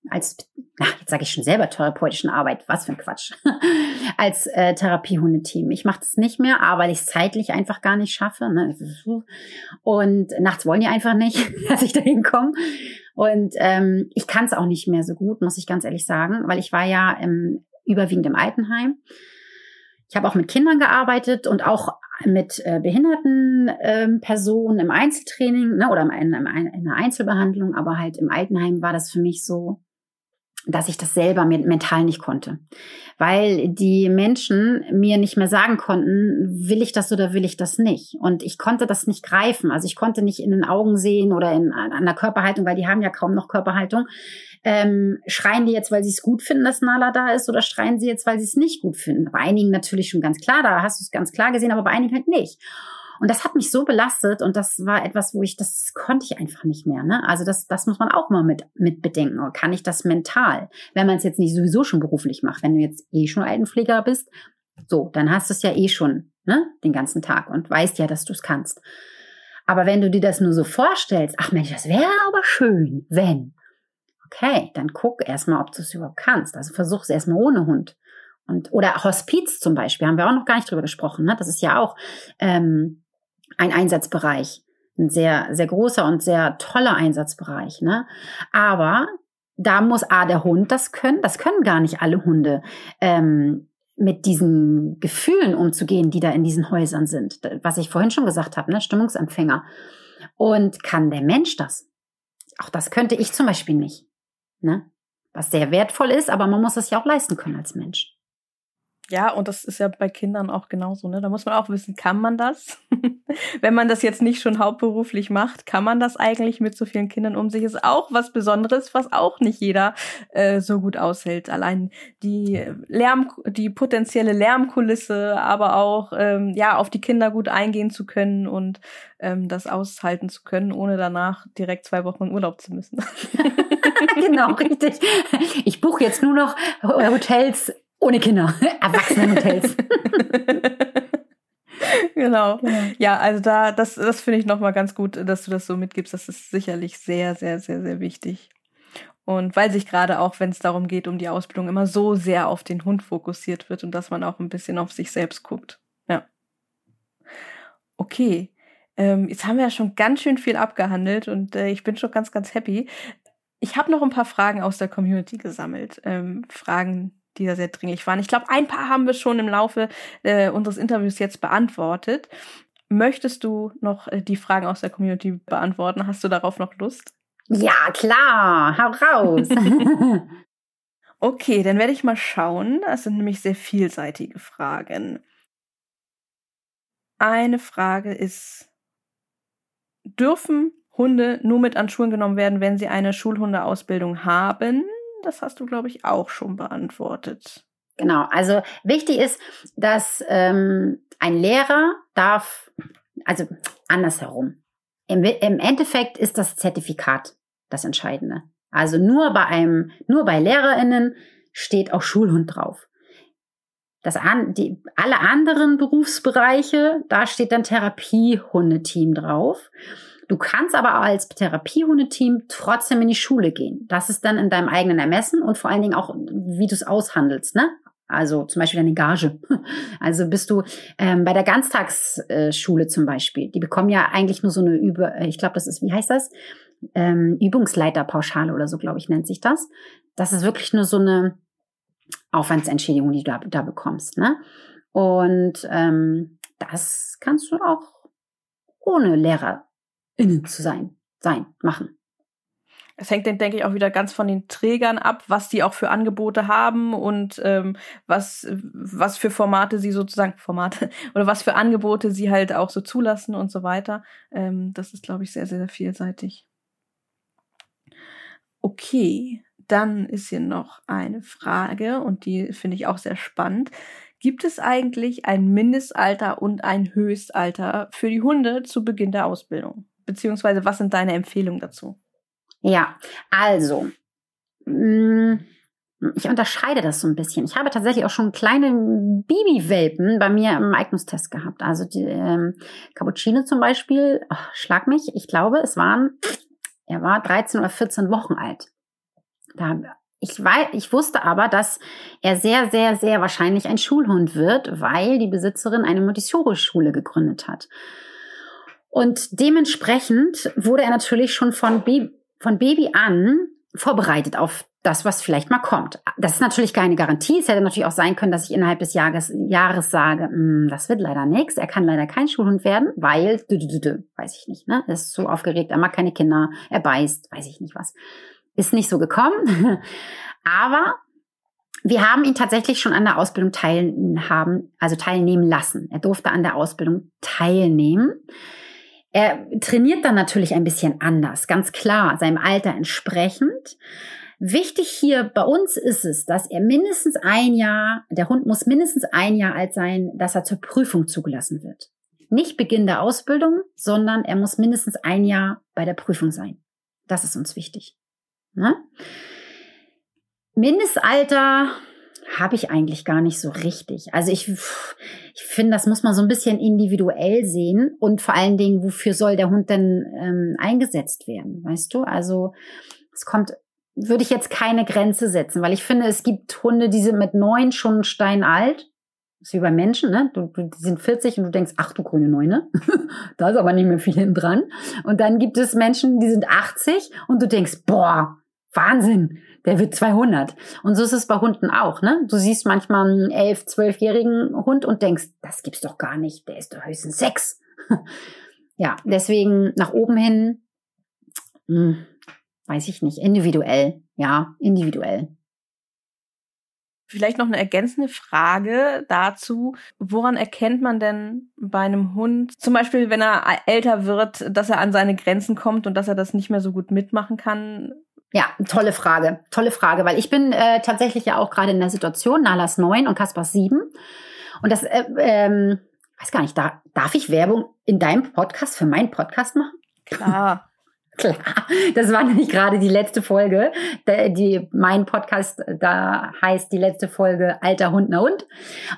als, ach, jetzt sage ich schon selber therapeutischen Arbeit, was für ein Quatsch, als äh, Therapiehundeteam. Ich mache das nicht mehr, aber weil ich es zeitlich einfach gar nicht schaffe. Ne? Und nachts wollen die einfach nicht, dass ich da hinkomme. Und ähm, ich kann es auch nicht mehr so gut, muss ich ganz ehrlich sagen, weil ich war ja im, überwiegend im Altenheim. Ich habe auch mit Kindern gearbeitet und auch mit äh, behinderten ähm, Personen im Einzeltraining ne, oder in, in, in einer Einzelbehandlung, aber halt im Altenheim war das für mich so, dass ich das selber mental nicht konnte. Weil die Menschen mir nicht mehr sagen konnten, will ich das oder will ich das nicht. Und ich konnte das nicht greifen. Also ich konnte nicht in den Augen sehen oder in, der Körperhaltung, weil die haben ja kaum noch Körperhaltung. Ähm, schreien die jetzt, weil sie es gut finden, dass Nala da ist, oder schreien sie jetzt, weil sie es nicht gut finden? Bei einigen natürlich schon ganz klar, da hast du es ganz klar gesehen, aber bei einigen halt nicht. Und das hat mich so belastet und das war etwas, wo ich, das konnte ich einfach nicht mehr. Ne? Also das, das muss man auch mal mit, mit bedenken. Kann ich das mental? Wenn man es jetzt nicht sowieso schon beruflich macht, wenn du jetzt eh schon Altenpfleger bist, so, dann hast du es ja eh schon ne? den ganzen Tag und weißt ja, dass du es kannst. Aber wenn du dir das nur so vorstellst, ach Mensch, das wäre aber schön, wenn. Okay, dann guck erstmal, ob du es überhaupt kannst. Also versuch es erstmal ohne Hund. Und, oder Hospiz zum Beispiel, haben wir auch noch gar nicht drüber gesprochen. Ne? Das ist ja auch ähm, ein Einsatzbereich. Ein sehr, sehr großer und sehr toller Einsatzbereich. Ne? Aber da muss A, der Hund das können. Das können gar nicht alle Hunde. Ähm, mit diesen Gefühlen umzugehen, die da in diesen Häusern sind. Was ich vorhin schon gesagt habe, ne? Stimmungsempfänger. Und kann der Mensch das? Auch das könnte ich zum Beispiel nicht. Ne? Was sehr wertvoll ist, aber man muss es ja auch leisten können als Mensch. Ja, und das ist ja bei Kindern auch genauso, ne? Da muss man auch wissen, kann man das? Wenn man das jetzt nicht schon hauptberuflich macht, kann man das eigentlich mit so vielen Kindern um sich? Ist auch was Besonderes, was auch nicht jeder äh, so gut aushält. Allein die Lärm, die potenzielle Lärmkulisse, aber auch ähm, ja auf die Kinder gut eingehen zu können und ähm, das aushalten zu können, ohne danach direkt zwei Wochen in Urlaub zu müssen. genau, richtig. Ich buche jetzt nur noch Hotels ohne Kinder, Erwachsenenhotels. genau. Ja. also da, das, das finde ich nochmal ganz gut, dass du das so mitgibst. Das ist sicherlich sehr, sehr, sehr, sehr wichtig. Und weil sich gerade auch, wenn es darum geht, um die Ausbildung, immer so sehr auf den Hund fokussiert wird und dass man auch ein bisschen auf sich selbst guckt. Ja. Okay. Ähm, jetzt haben wir ja schon ganz schön viel abgehandelt und äh, ich bin schon ganz, ganz happy. Ich habe noch ein paar Fragen aus der Community gesammelt. Ähm, Fragen, die da sehr dringlich waren. Ich glaube, ein paar haben wir schon im Laufe äh, unseres Interviews jetzt beantwortet. Möchtest du noch äh, die Fragen aus der Community beantworten? Hast du darauf noch Lust? Ja, klar, hau raus. okay, dann werde ich mal schauen. Das sind nämlich sehr vielseitige Fragen. Eine Frage ist, dürfen Hunde nur mit an Schulen genommen werden, wenn sie eine Schulhundeausbildung haben? Das hast du, glaube ich, auch schon beantwortet. Genau, also wichtig ist, dass ähm, ein Lehrer darf, also andersherum. Im, Im Endeffekt ist das Zertifikat das Entscheidende. Also nur bei einem, nur bei LehrerInnen steht auch Schulhund drauf. Das an, die, alle anderen Berufsbereiche, da steht dann Therapiehundeteam drauf. Du kannst aber als Therapiehundeteam trotzdem in die Schule gehen. Das ist dann in deinem eigenen Ermessen und vor allen Dingen auch, wie du es aushandelst, ne? Also zum Beispiel deine Gage. Also bist du ähm, bei der Ganztagsschule zum Beispiel. Die bekommen ja eigentlich nur so eine Über, äh, ich glaube, das ist, wie heißt das? Ähm, Übungsleiterpauschale oder so, glaube ich, nennt sich das. Das ist wirklich nur so eine Aufwandsentschädigung, die du da, da bekommst. Ne? Und ähm, das kannst du auch ohne Lehrer innen zu sein, sein, machen. Es hängt dann, denke ich, auch wieder ganz von den Trägern ab, was die auch für Angebote haben und ähm, was, was für Formate sie sozusagen, Formate, oder was für Angebote sie halt auch so zulassen und so weiter. Ähm, das ist, glaube ich, sehr, sehr vielseitig. Okay, dann ist hier noch eine Frage und die finde ich auch sehr spannend. Gibt es eigentlich ein Mindestalter und ein Höchstalter für die Hunde zu Beginn der Ausbildung? Beziehungsweise was sind deine Empfehlungen dazu? Ja, also, mm, ich unterscheide das so ein bisschen. Ich habe tatsächlich auch schon kleine Babywelpen bei mir im Eignungstest gehabt. Also die ähm, Cappuccino zum Beispiel, oh, schlag mich, ich glaube, es waren, er war 13 oder 14 Wochen alt. Da, ich, weiß, ich wusste aber, dass er sehr, sehr, sehr wahrscheinlich ein Schulhund wird, weil die Besitzerin eine Montessori-Schule gegründet hat. Und dementsprechend wurde er natürlich schon von, Baby, von Baby an vorbereitet auf das, was vielleicht mal kommt. Das ist natürlich keine Garantie. Es hätte natürlich auch sein können, dass ich innerhalb des Jahres, Jahres sage, hm, das wird leider nichts. Er kann leider kein Schulhund werden, weil, dü, dü, dü, weiß ich nicht, ne? Er ist so aufgeregt, er mag keine Kinder, er beißt, weiß ich nicht was. Ist nicht so gekommen. Aber wir haben ihn tatsächlich schon an der Ausbildung teilhaben, also teilnehmen lassen. Er durfte an der Ausbildung teilnehmen. Er trainiert dann natürlich ein bisschen anders, ganz klar, seinem Alter entsprechend. Wichtig hier bei uns ist es, dass er mindestens ein Jahr, der Hund muss mindestens ein Jahr alt sein, dass er zur Prüfung zugelassen wird. Nicht Beginn der Ausbildung, sondern er muss mindestens ein Jahr bei der Prüfung sein. Das ist uns wichtig. Ne? Mindestalter habe ich eigentlich gar nicht so richtig. Also ich, ich finde, das muss man so ein bisschen individuell sehen und vor allen Dingen, wofür soll der Hund denn ähm, eingesetzt werden, weißt du? Also es kommt, würde ich jetzt keine Grenze setzen, weil ich finde, es gibt Hunde, die sind mit neun schon steinalt. Das ist wie bei Menschen, ne? Du, du, die sind 40 und du denkst, ach du grüne Neune, da ist aber nicht mehr viel hinten dran. Und dann gibt es Menschen, die sind 80 und du denkst, boah, Wahnsinn, der wird 200. Und so ist es bei Hunden auch, ne? Du siehst manchmal einen 11, 12-jährigen Hund und denkst, das gibt's doch gar nicht, der ist doch höchstens sechs. ja, deswegen nach oben hin, hm, weiß ich nicht, individuell, ja, individuell. Vielleicht noch eine ergänzende Frage dazu. Woran erkennt man denn bei einem Hund, zum Beispiel, wenn er älter wird, dass er an seine Grenzen kommt und dass er das nicht mehr so gut mitmachen kann? Ja, tolle Frage. Tolle Frage, weil ich bin äh, tatsächlich ja auch gerade in der Situation, Nalas neun und Kaspars sieben. Und das, äh, ähm, weiß gar nicht, da, darf ich Werbung in deinem Podcast für meinen Podcast machen? Klar. Klar, das war nämlich gerade die letzte Folge. Die, die, mein Podcast, da heißt die letzte Folge Alter Hund, na Hund.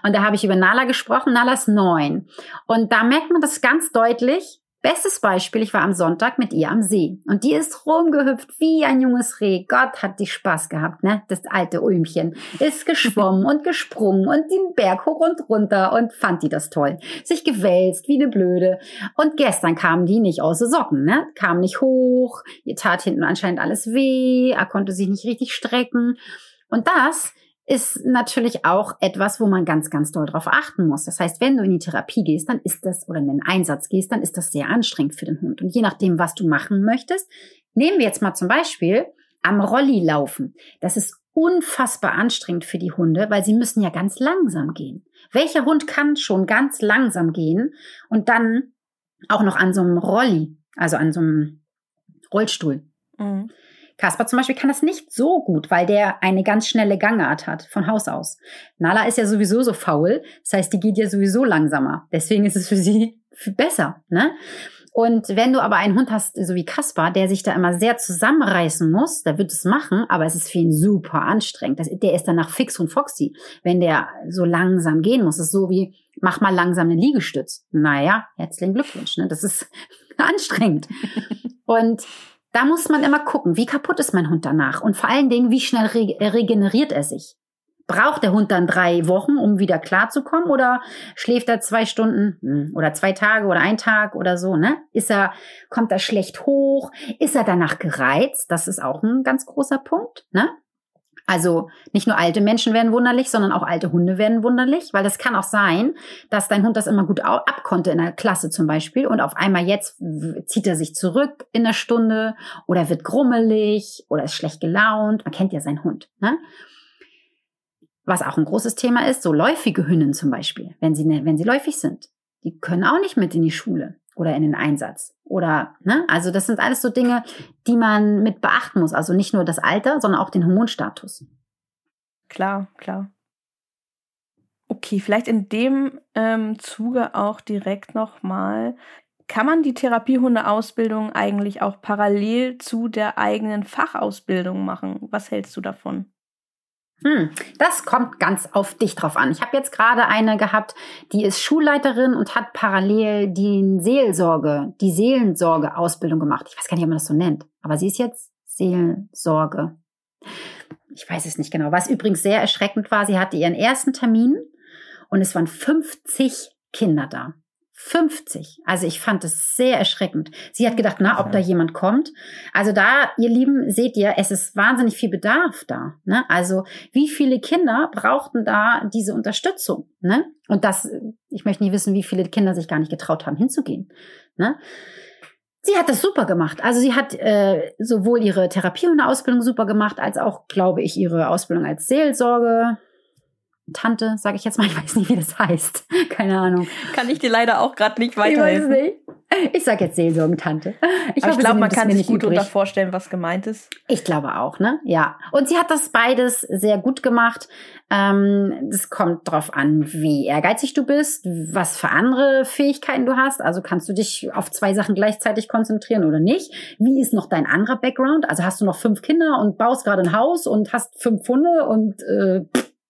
Und da habe ich über Nala gesprochen, Nalas neun. Und da merkt man das ganz deutlich, Bestes Beispiel, ich war am Sonntag mit ihr am See und die ist rumgehüpft wie ein junges Reh. Gott hat die Spaß gehabt, ne? Das alte Ulmchen ist geschwommen und gesprungen und den Berg hoch und runter und fand die das toll. Sich gewälzt wie eine Blöde. Und gestern kamen die nicht aus den Socken, ne? Kam nicht hoch, ihr tat hinten anscheinend alles weh, er konnte sich nicht richtig strecken. Und das ist natürlich auch etwas, wo man ganz, ganz doll drauf achten muss. Das heißt, wenn du in die Therapie gehst, dann ist das, oder in den Einsatz gehst, dann ist das sehr anstrengend für den Hund. Und je nachdem, was du machen möchtest, nehmen wir jetzt mal zum Beispiel am Rolli laufen. Das ist unfassbar anstrengend für die Hunde, weil sie müssen ja ganz langsam gehen. Welcher Hund kann schon ganz langsam gehen und dann auch noch an so einem Rolli, also an so einem Rollstuhl? Mhm. Kaspar zum Beispiel kann das nicht so gut, weil der eine ganz schnelle Gangart hat von Haus aus. Nala ist ja sowieso so faul, das heißt, die geht ja sowieso langsamer. Deswegen ist es für sie besser. Ne? Und wenn du aber einen Hund hast, so wie Kaspar, der sich da immer sehr zusammenreißen muss, der wird es machen, aber es ist für ihn super anstrengend. Das, der ist danach fix und foxy, wenn der so langsam gehen muss. Das ist so wie, mach mal langsam eine Liegestütz. Naja, herzlichen Glückwunsch. Ne? Das ist anstrengend. Und da muss man immer gucken, wie kaputt ist mein Hund danach und vor allen Dingen, wie schnell re regeneriert er sich. Braucht der Hund dann drei Wochen, um wieder klarzukommen oder schläft er zwei Stunden hm, oder zwei Tage oder ein Tag oder so, ne? Ist er, kommt er schlecht hoch? Ist er danach gereizt? Das ist auch ein ganz großer Punkt, ne? Also nicht nur alte Menschen werden wunderlich, sondern auch alte Hunde werden wunderlich, weil das kann auch sein, dass dein Hund das immer gut abkonnte in der Klasse zum Beispiel und auf einmal jetzt zieht er sich zurück in der Stunde oder wird grummelig oder ist schlecht gelaunt. Man kennt ja seinen Hund. Ne? Was auch ein großes Thema ist, so läufige Hünden zum Beispiel, wenn sie, ne, wenn sie läufig sind. Die können auch nicht mit in die Schule oder in den Einsatz. Oder, ne? Also das sind alles so Dinge, die man mit beachten muss. Also nicht nur das Alter, sondern auch den Hormonstatus. Klar, klar. Okay, vielleicht in dem ähm, Zuge auch direkt nochmal. Kann man die Therapiehundeausbildung eigentlich auch parallel zu der eigenen Fachausbildung machen? Was hältst du davon? Hm, das kommt ganz auf dich drauf an. Ich habe jetzt gerade eine gehabt, die ist Schulleiterin und hat parallel die Seelsorge, die Seelensorge-Ausbildung gemacht. Ich weiß gar nicht, ob man das so nennt, aber sie ist jetzt Seelensorge. Ich weiß es nicht genau. Was übrigens sehr erschreckend war, sie hatte ihren ersten Termin und es waren 50 Kinder da. 50. Also ich fand es sehr erschreckend. Sie hat gedacht, na, ob da jemand kommt. Also da, ihr Lieben, seht ihr, es ist wahnsinnig viel Bedarf da. Ne? Also wie viele Kinder brauchten da diese Unterstützung? Ne? Und das, ich möchte nicht wissen, wie viele Kinder sich gar nicht getraut haben, hinzugehen. Ne? Sie hat das super gemacht. Also sie hat äh, sowohl ihre Therapie und Ausbildung super gemacht, als auch, glaube ich, ihre Ausbildung als Seelsorge. Tante, sage ich jetzt mal, ich weiß nicht, wie das heißt. Keine Ahnung. Kann ich dir leider auch gerade nicht weiterhelfen. Ich weiß nicht. Ich sage jetzt Seelsorgentante. Ich, ich glaube, man kann sich gut unter vorstellen, was gemeint ist. Ich glaube auch, ne? Ja. Und sie hat das beides sehr gut gemacht. Ähm, das kommt drauf an, wie ehrgeizig du bist, was für andere Fähigkeiten du hast. Also kannst du dich auf zwei Sachen gleichzeitig konzentrieren oder nicht? Wie ist noch dein anderer Background? Also hast du noch fünf Kinder und baust gerade ein Haus und hast fünf Hunde und äh,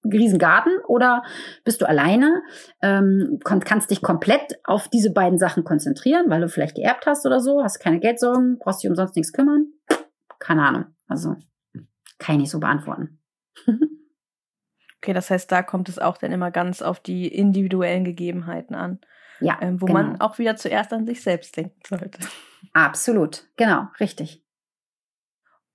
Riesengarten oder bist du alleine, ähm, kannst dich komplett auf diese beiden Sachen konzentrieren, weil du vielleicht geerbt hast oder so, hast keine Geldsorgen, brauchst dich umsonst nichts kümmern. Keine Ahnung. Also kann ich nicht so beantworten. okay, das heißt, da kommt es auch dann immer ganz auf die individuellen Gegebenheiten an. Ja. Ähm, wo genau. man auch wieder zuerst an sich selbst denken sollte. Absolut, genau, richtig.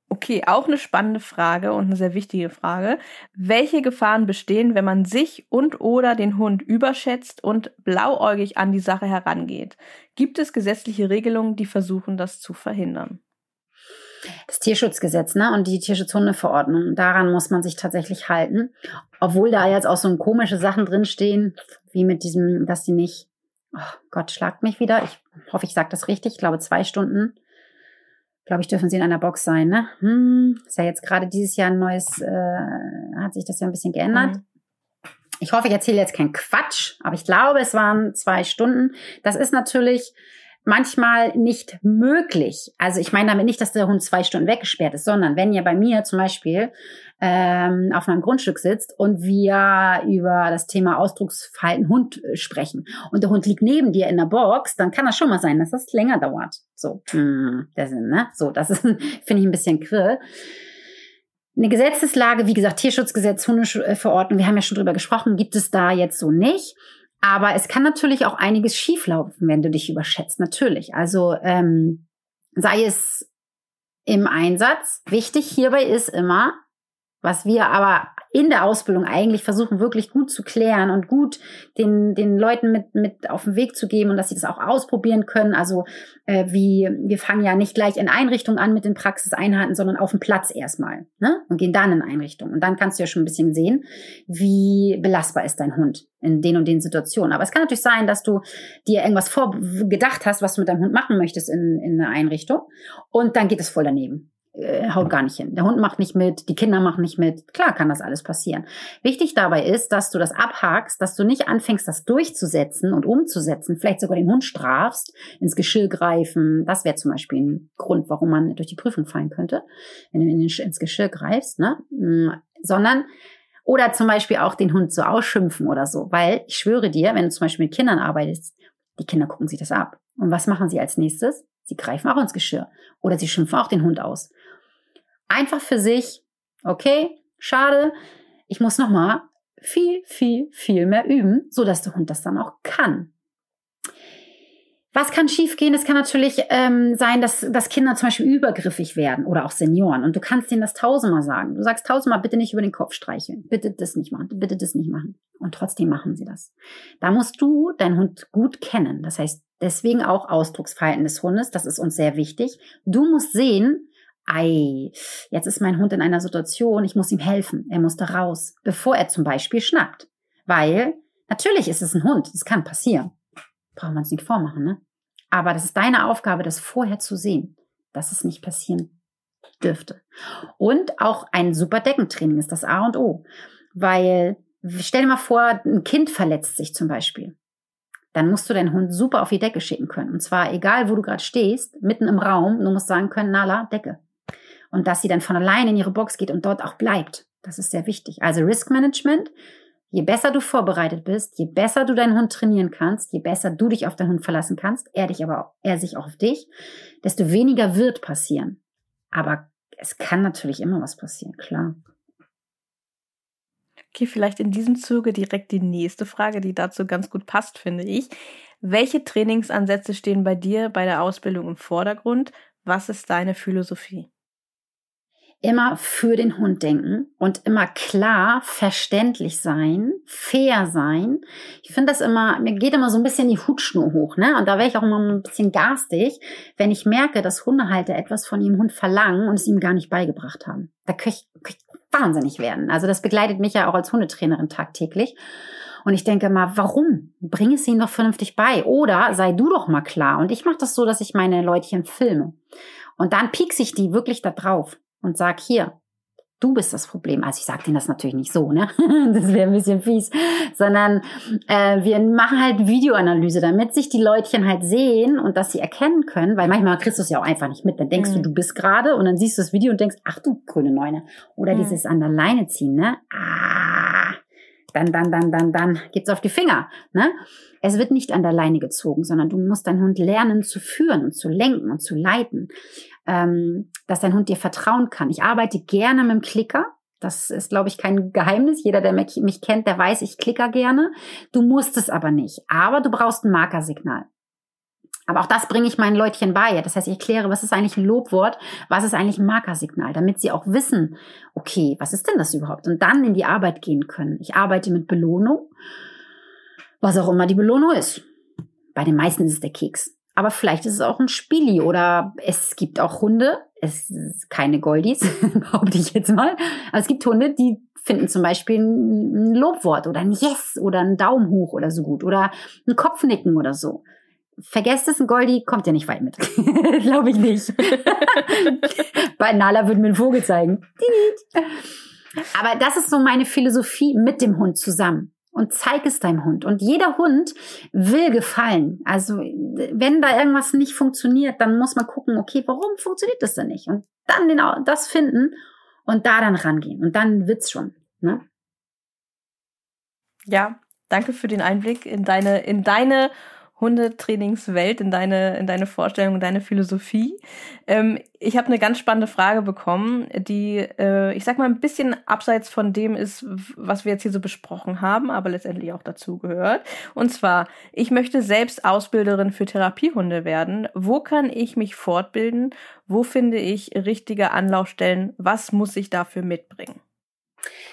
Okay, auch eine spannende Frage und eine sehr wichtige Frage. Welche Gefahren bestehen, wenn man sich und oder den Hund überschätzt und blauäugig an die Sache herangeht? Gibt es gesetzliche Regelungen, die versuchen, das zu verhindern? Das Tierschutzgesetz, ne, und die Tierschutzhundeverordnung, daran muss man sich tatsächlich halten. Obwohl da jetzt auch so komische Sachen drinstehen, wie mit diesem, dass die nicht, oh Gott, schlagt mich wieder. Ich hoffe, ich sage das richtig. Ich glaube, zwei Stunden glaube ich, dürfen sie in einer Box sein, ne? Hm, ist ja jetzt gerade dieses Jahr ein neues, äh, hat sich das ja ein bisschen geändert. Mhm. Ich hoffe, ich erzähle jetzt keinen Quatsch, aber ich glaube, es waren zwei Stunden. Das ist natürlich manchmal nicht möglich. Also ich meine damit nicht, dass der Hund zwei Stunden weggesperrt ist, sondern wenn ihr bei mir zum Beispiel ähm, auf meinem Grundstück sitzt und wir über das Thema Ausdrucksverhalten Hund äh, sprechen und der Hund liegt neben dir in der Box, dann kann das schon mal sein, dass das länger dauert. So, hm, das, ne? so, das ist finde ich ein bisschen quirl. Eine Gesetzeslage, wie gesagt, Tierschutzgesetz, Hundeverordnung, wir haben ja schon drüber gesprochen, gibt es da jetzt so nicht. Aber es kann natürlich auch einiges schieflaufen, wenn du dich überschätzt. Natürlich. Also ähm, sei es im Einsatz. Wichtig hierbei ist immer, was wir aber in der Ausbildung eigentlich versuchen, wirklich gut zu klären und gut den, den Leuten mit, mit auf den Weg zu geben und dass sie das auch ausprobieren können. Also äh, wie wir fangen ja nicht gleich in Einrichtungen an mit den Praxiseinheiten, sondern auf dem Platz erstmal ne? und gehen dann in Einrichtungen. Und dann kannst du ja schon ein bisschen sehen, wie belastbar ist dein Hund in den und den Situationen. Aber es kann natürlich sein, dass du dir irgendwas vorgedacht hast, was du mit deinem Hund machen möchtest in, in einer Einrichtung und dann geht es voll daneben äh, haut gar nicht hin. Der Hund macht nicht mit, die Kinder machen nicht mit. Klar kann das alles passieren. Wichtig dabei ist, dass du das abhakst, dass du nicht anfängst, das durchzusetzen und umzusetzen, vielleicht sogar den Hund strafst, ins Geschirr greifen. Das wäre zum Beispiel ein Grund, warum man durch die Prüfung fallen könnte, wenn du ins Geschirr greifst, ne? Mm, sondern oder zum Beispiel auch den Hund so ausschimpfen oder so. Weil ich schwöre dir, wenn du zum Beispiel mit Kindern arbeitest, die Kinder gucken sich das ab. Und was machen sie als nächstes? Sie greifen auch ins Geschirr. Oder sie schimpfen auch den Hund aus einfach für sich, okay, schade, ich muss nochmal viel, viel, viel mehr üben, so dass der Hund das dann auch kann. Was kann schiefgehen? Es kann natürlich ähm, sein, dass, dass Kinder zum Beispiel übergriffig werden oder auch Senioren. Und du kannst denen das tausendmal sagen. Du sagst tausendmal, bitte nicht über den Kopf streicheln. Bitte das nicht machen. Bitte das nicht machen. Und trotzdem machen sie das. Da musst du deinen Hund gut kennen. Das heißt, deswegen auch Ausdrucksverhalten des Hundes. Das ist uns sehr wichtig. Du musst sehen, ei, jetzt ist mein Hund in einer Situation, ich muss ihm helfen, er muss da raus, bevor er zum Beispiel schnappt. Weil, natürlich ist es ein Hund, das kann passieren. Brauchen wir uns nicht vormachen, ne? Aber das ist deine Aufgabe, das vorher zu sehen, dass es nicht passieren dürfte. Und auch ein super Deckentraining ist das A und O. Weil, stell dir mal vor, ein Kind verletzt sich zum Beispiel dann musst du deinen Hund super auf die Decke schicken können. Und zwar egal, wo du gerade stehst, mitten im Raum, du musst sagen können, Nala, Decke und dass sie dann von alleine in ihre Box geht und dort auch bleibt. Das ist sehr wichtig. Also Risk Management. Je besser du vorbereitet bist, je besser du deinen Hund trainieren kannst, je besser du dich auf deinen Hund verlassen kannst, er dich aber auch, er sich auch auf dich, desto weniger wird passieren. Aber es kann natürlich immer was passieren, klar. Okay, vielleicht in diesem Zuge direkt die nächste Frage, die dazu ganz gut passt, finde ich. Welche Trainingsansätze stehen bei dir bei der Ausbildung im Vordergrund? Was ist deine Philosophie? Immer für den Hund denken und immer klar, verständlich sein, fair sein. Ich finde das immer, mir geht immer so ein bisschen die Hutschnur hoch, ne? Und da wäre ich auch immer ein bisschen garstig, wenn ich merke, dass Hundehalter etwas von ihrem Hund verlangen und es ihm gar nicht beigebracht haben. Da könnte ich, könnte ich wahnsinnig werden. Also das begleitet mich ja auch als Hundetrainerin tagtäglich. Und ich denke mal, warum? Bring es ihnen doch vernünftig bei. Oder sei du doch mal klar. Und ich mache das so, dass ich meine Leutchen filme. Und dann piekse ich die wirklich da drauf und sag hier, du bist das Problem. Also ich sage denen das natürlich nicht so, ne? Das wäre ein bisschen fies. Sondern äh, wir machen halt Videoanalyse, damit sich die Leutchen halt sehen und dass sie erkennen können, weil manchmal kriegst du es ja auch einfach nicht mit. Dann denkst mhm. du, du bist gerade und dann siehst du das Video und denkst, ach du grüne Neune. Oder mhm. dieses an der Leine ziehen, ne? Ah, dann, dann, dann, dann, dann geht's auf die Finger, ne? Es wird nicht an der Leine gezogen, sondern du musst deinen Hund lernen zu führen und zu lenken und zu leiten ähm, dass dein Hund dir vertrauen kann. Ich arbeite gerne mit dem Klicker. Das ist, glaube ich, kein Geheimnis. Jeder, der mich, kennt, der weiß, ich klicker gerne. Du musst es aber nicht. Aber du brauchst ein Markersignal. Aber auch das bringe ich meinen Leutchen bei. Das heißt, ich erkläre, was ist eigentlich ein Lobwort, was ist eigentlich ein Markersignal, damit sie auch wissen, okay, was ist denn das überhaupt? Und dann in die Arbeit gehen können. Ich arbeite mit Belohnung, was auch immer die Belohnung ist. Bei den meisten ist es der Keks. Aber vielleicht ist es auch ein Spili oder es gibt auch Hunde, es ist keine Goldies, behaupte ich jetzt mal. Aber es gibt Hunde, die finden zum Beispiel ein Lobwort oder ein Yes oder ein Daumen hoch oder so gut oder ein Kopfnicken oder so. Vergesst es, ein Goldie kommt ja nicht weit mit. Glaube ich nicht. Bei Nala würde mir ein Vogel zeigen. Aber das ist so meine Philosophie mit dem Hund zusammen und zeig es deinem Hund. Und jeder Hund will gefallen. Also wenn da irgendwas nicht funktioniert, dann muss man gucken, okay, warum funktioniert das denn nicht? Und dann den, das finden und da dann rangehen. Und dann wird's schon. Ne? Ja, danke für den Einblick in deine, in deine Hundetrainingswelt, in deine, in deine Vorstellung, in deine Philosophie. Ähm, ich habe eine ganz spannende Frage bekommen, die, äh, ich sag mal, ein bisschen abseits von dem ist, was wir jetzt hier so besprochen haben, aber letztendlich auch dazu gehört. Und zwar, ich möchte selbst Ausbilderin für Therapiehunde werden. Wo kann ich mich fortbilden? Wo finde ich richtige Anlaufstellen? Was muss ich dafür mitbringen?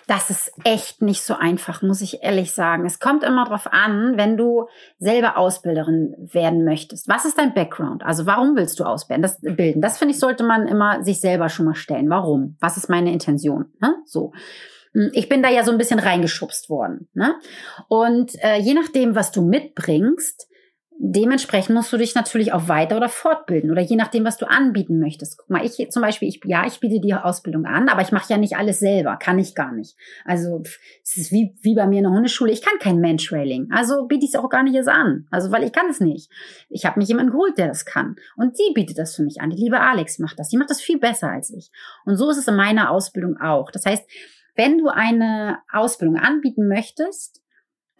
Das ist echt nicht so einfach, muss ich ehrlich sagen. Es kommt immer darauf an, wenn du selber Ausbilderin werden möchtest. Was ist dein Background? Also warum willst du ausbilden? Das, bilden? das finde ich, sollte man immer sich selber schon mal stellen. Warum? Was ist meine Intention? Ne? So. Hm, ich bin da ja so ein bisschen reingeschubst worden. Ne? Und äh, je nachdem, was du mitbringst, dementsprechend musst du dich natürlich auch weiter oder fortbilden oder je nachdem, was du anbieten möchtest. Guck mal, ich zum Beispiel, ich, ja, ich biete die Ausbildung an, aber ich mache ja nicht alles selber, kann ich gar nicht. Also es ist wie, wie bei mir in der Hundeschule, ich kann kein Mantrailing, also biete ich es auch gar nicht erst an, also weil ich kann es nicht. Ich habe mich jemanden geholt, der das kann und sie bietet das für mich an. Die liebe Alex macht das, die macht das viel besser als ich. Und so ist es in meiner Ausbildung auch. Das heißt, wenn du eine Ausbildung anbieten möchtest,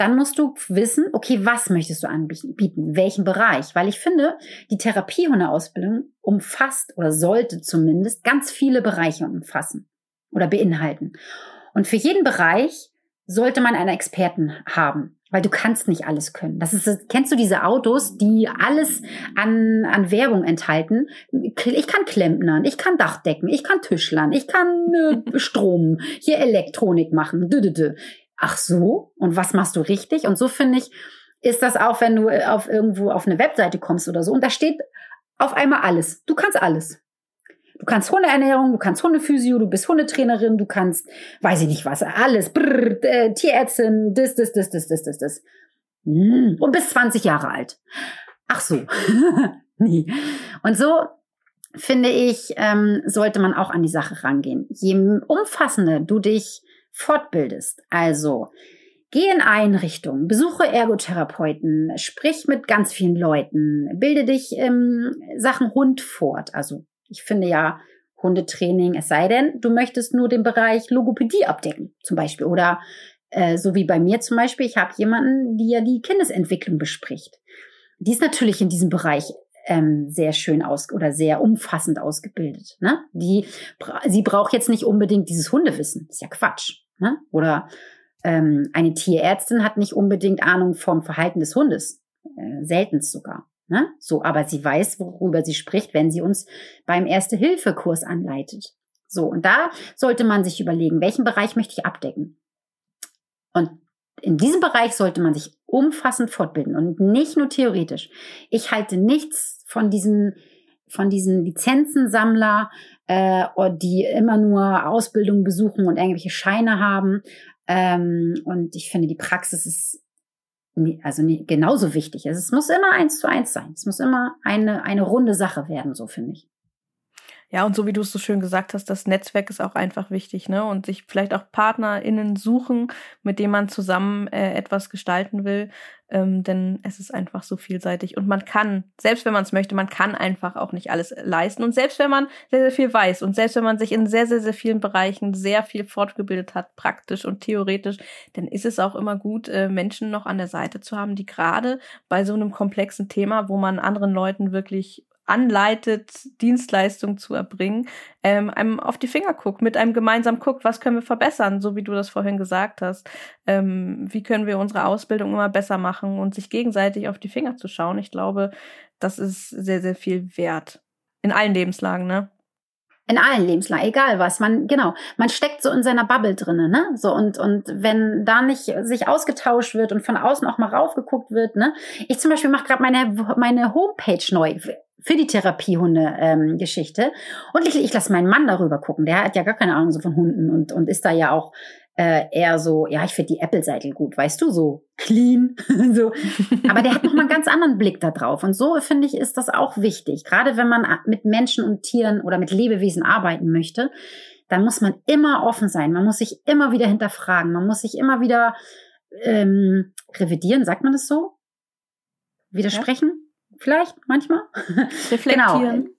dann musst du wissen, okay, was möchtest du anbieten, welchen Bereich? Weil ich finde, die Therapiehundeausbildung umfasst oder sollte zumindest ganz viele Bereiche umfassen oder beinhalten. Und für jeden Bereich sollte man einen Experten haben, weil du kannst nicht alles können. Das ist, kennst du diese Autos, die alles an, an Werbung enthalten? Ich kann Klempnern, ich kann Dachdecken, ich kann Tischlern, ich kann äh, Strom, hier Elektronik machen. Dü, dü, dü ach so, und was machst du richtig? Und so finde ich, ist das auch, wenn du auf irgendwo auf eine Webseite kommst oder so und da steht auf einmal alles. Du kannst alles. Du kannst Hundeernährung, du kannst Hundephysio, du bist Hundetrainerin, du kannst, weiß ich nicht was, alles, brrr, äh, Tierärztin, das, das, das, das, das, das, das. Hm. Und bis 20 Jahre alt. Ach so. nee. Und so finde ich, ähm, sollte man auch an die Sache rangehen. Je umfassender du dich fortbildest. Also geh in Einrichtungen, besuche Ergotherapeuten, sprich mit ganz vielen Leuten, bilde dich im Sachen Hund fort. Also ich finde ja Hundetraining, es sei denn, du möchtest nur den Bereich Logopädie abdecken, zum Beispiel. Oder äh, so wie bei mir zum Beispiel, ich habe jemanden, die ja die Kindesentwicklung bespricht. Die ist natürlich in diesem Bereich ähm, sehr schön aus oder sehr umfassend ausgebildet. Ne? Die, sie braucht jetzt nicht unbedingt dieses Hundewissen. Das ist ja Quatsch. Ne? Oder ähm, eine Tierärztin hat nicht unbedingt Ahnung vom Verhalten des Hundes. Äh, selten sogar. Ne? So, aber sie weiß, worüber sie spricht, wenn sie uns beim Erste-Hilfe-Kurs anleitet. So, und da sollte man sich überlegen, welchen Bereich möchte ich abdecken. Und in diesem Bereich sollte man sich umfassend fortbilden und nicht nur theoretisch. Ich halte nichts von diesen von diesen Lizenzensammler, äh, die immer nur Ausbildung besuchen und irgendwelche Scheine haben. Ähm, und ich finde, die Praxis ist also genauso wichtig. Es muss immer eins zu eins sein. Es muss immer eine, eine runde Sache werden, so finde ich. Ja, und so wie du es so schön gesagt hast, das Netzwerk ist auch einfach wichtig, ne? Und sich vielleicht auch PartnerInnen suchen, mit denen man zusammen äh, etwas gestalten will. Ähm, denn es ist einfach so vielseitig. Und man kann, selbst wenn man es möchte, man kann einfach auch nicht alles leisten. Und selbst wenn man sehr, sehr viel weiß und selbst wenn man sich in sehr, sehr, sehr vielen Bereichen sehr viel fortgebildet hat, praktisch und theoretisch, dann ist es auch immer gut, äh, Menschen noch an der Seite zu haben, die gerade bei so einem komplexen Thema, wo man anderen Leuten wirklich anleitet, Dienstleistung zu erbringen, ähm, einem auf die Finger guckt, mit einem gemeinsam guckt, was können wir verbessern, so wie du das vorhin gesagt hast. Ähm, wie können wir unsere Ausbildung immer besser machen und sich gegenseitig auf die Finger zu schauen. Ich glaube, das ist sehr, sehr viel wert. In allen Lebenslagen, ne? In allen Lebenslagen, egal was. Man, genau, man steckt so in seiner Bubble drinnen, ne? So, und, und wenn da nicht sich ausgetauscht wird und von außen auch mal raufgeguckt wird, ne? Ich zum Beispiel mache gerade meine, meine Homepage neu für die Therapiehunde-Geschichte. Ähm, und ich, ich lasse meinen Mann darüber gucken. Der hat ja gar keine Ahnung so von Hunden und, und ist da ja auch äh, eher so, ja, ich finde die Apple-Seite gut, weißt du, so clean. so. Aber der hat nochmal einen ganz anderen Blick da drauf. Und so, finde ich, ist das auch wichtig. Gerade wenn man mit Menschen und Tieren oder mit Lebewesen arbeiten möchte, dann muss man immer offen sein. Man muss sich immer wieder hinterfragen. Man muss sich immer wieder ähm, revidieren, sagt man das so? Widersprechen? Ja vielleicht manchmal. Reflektieren. genau.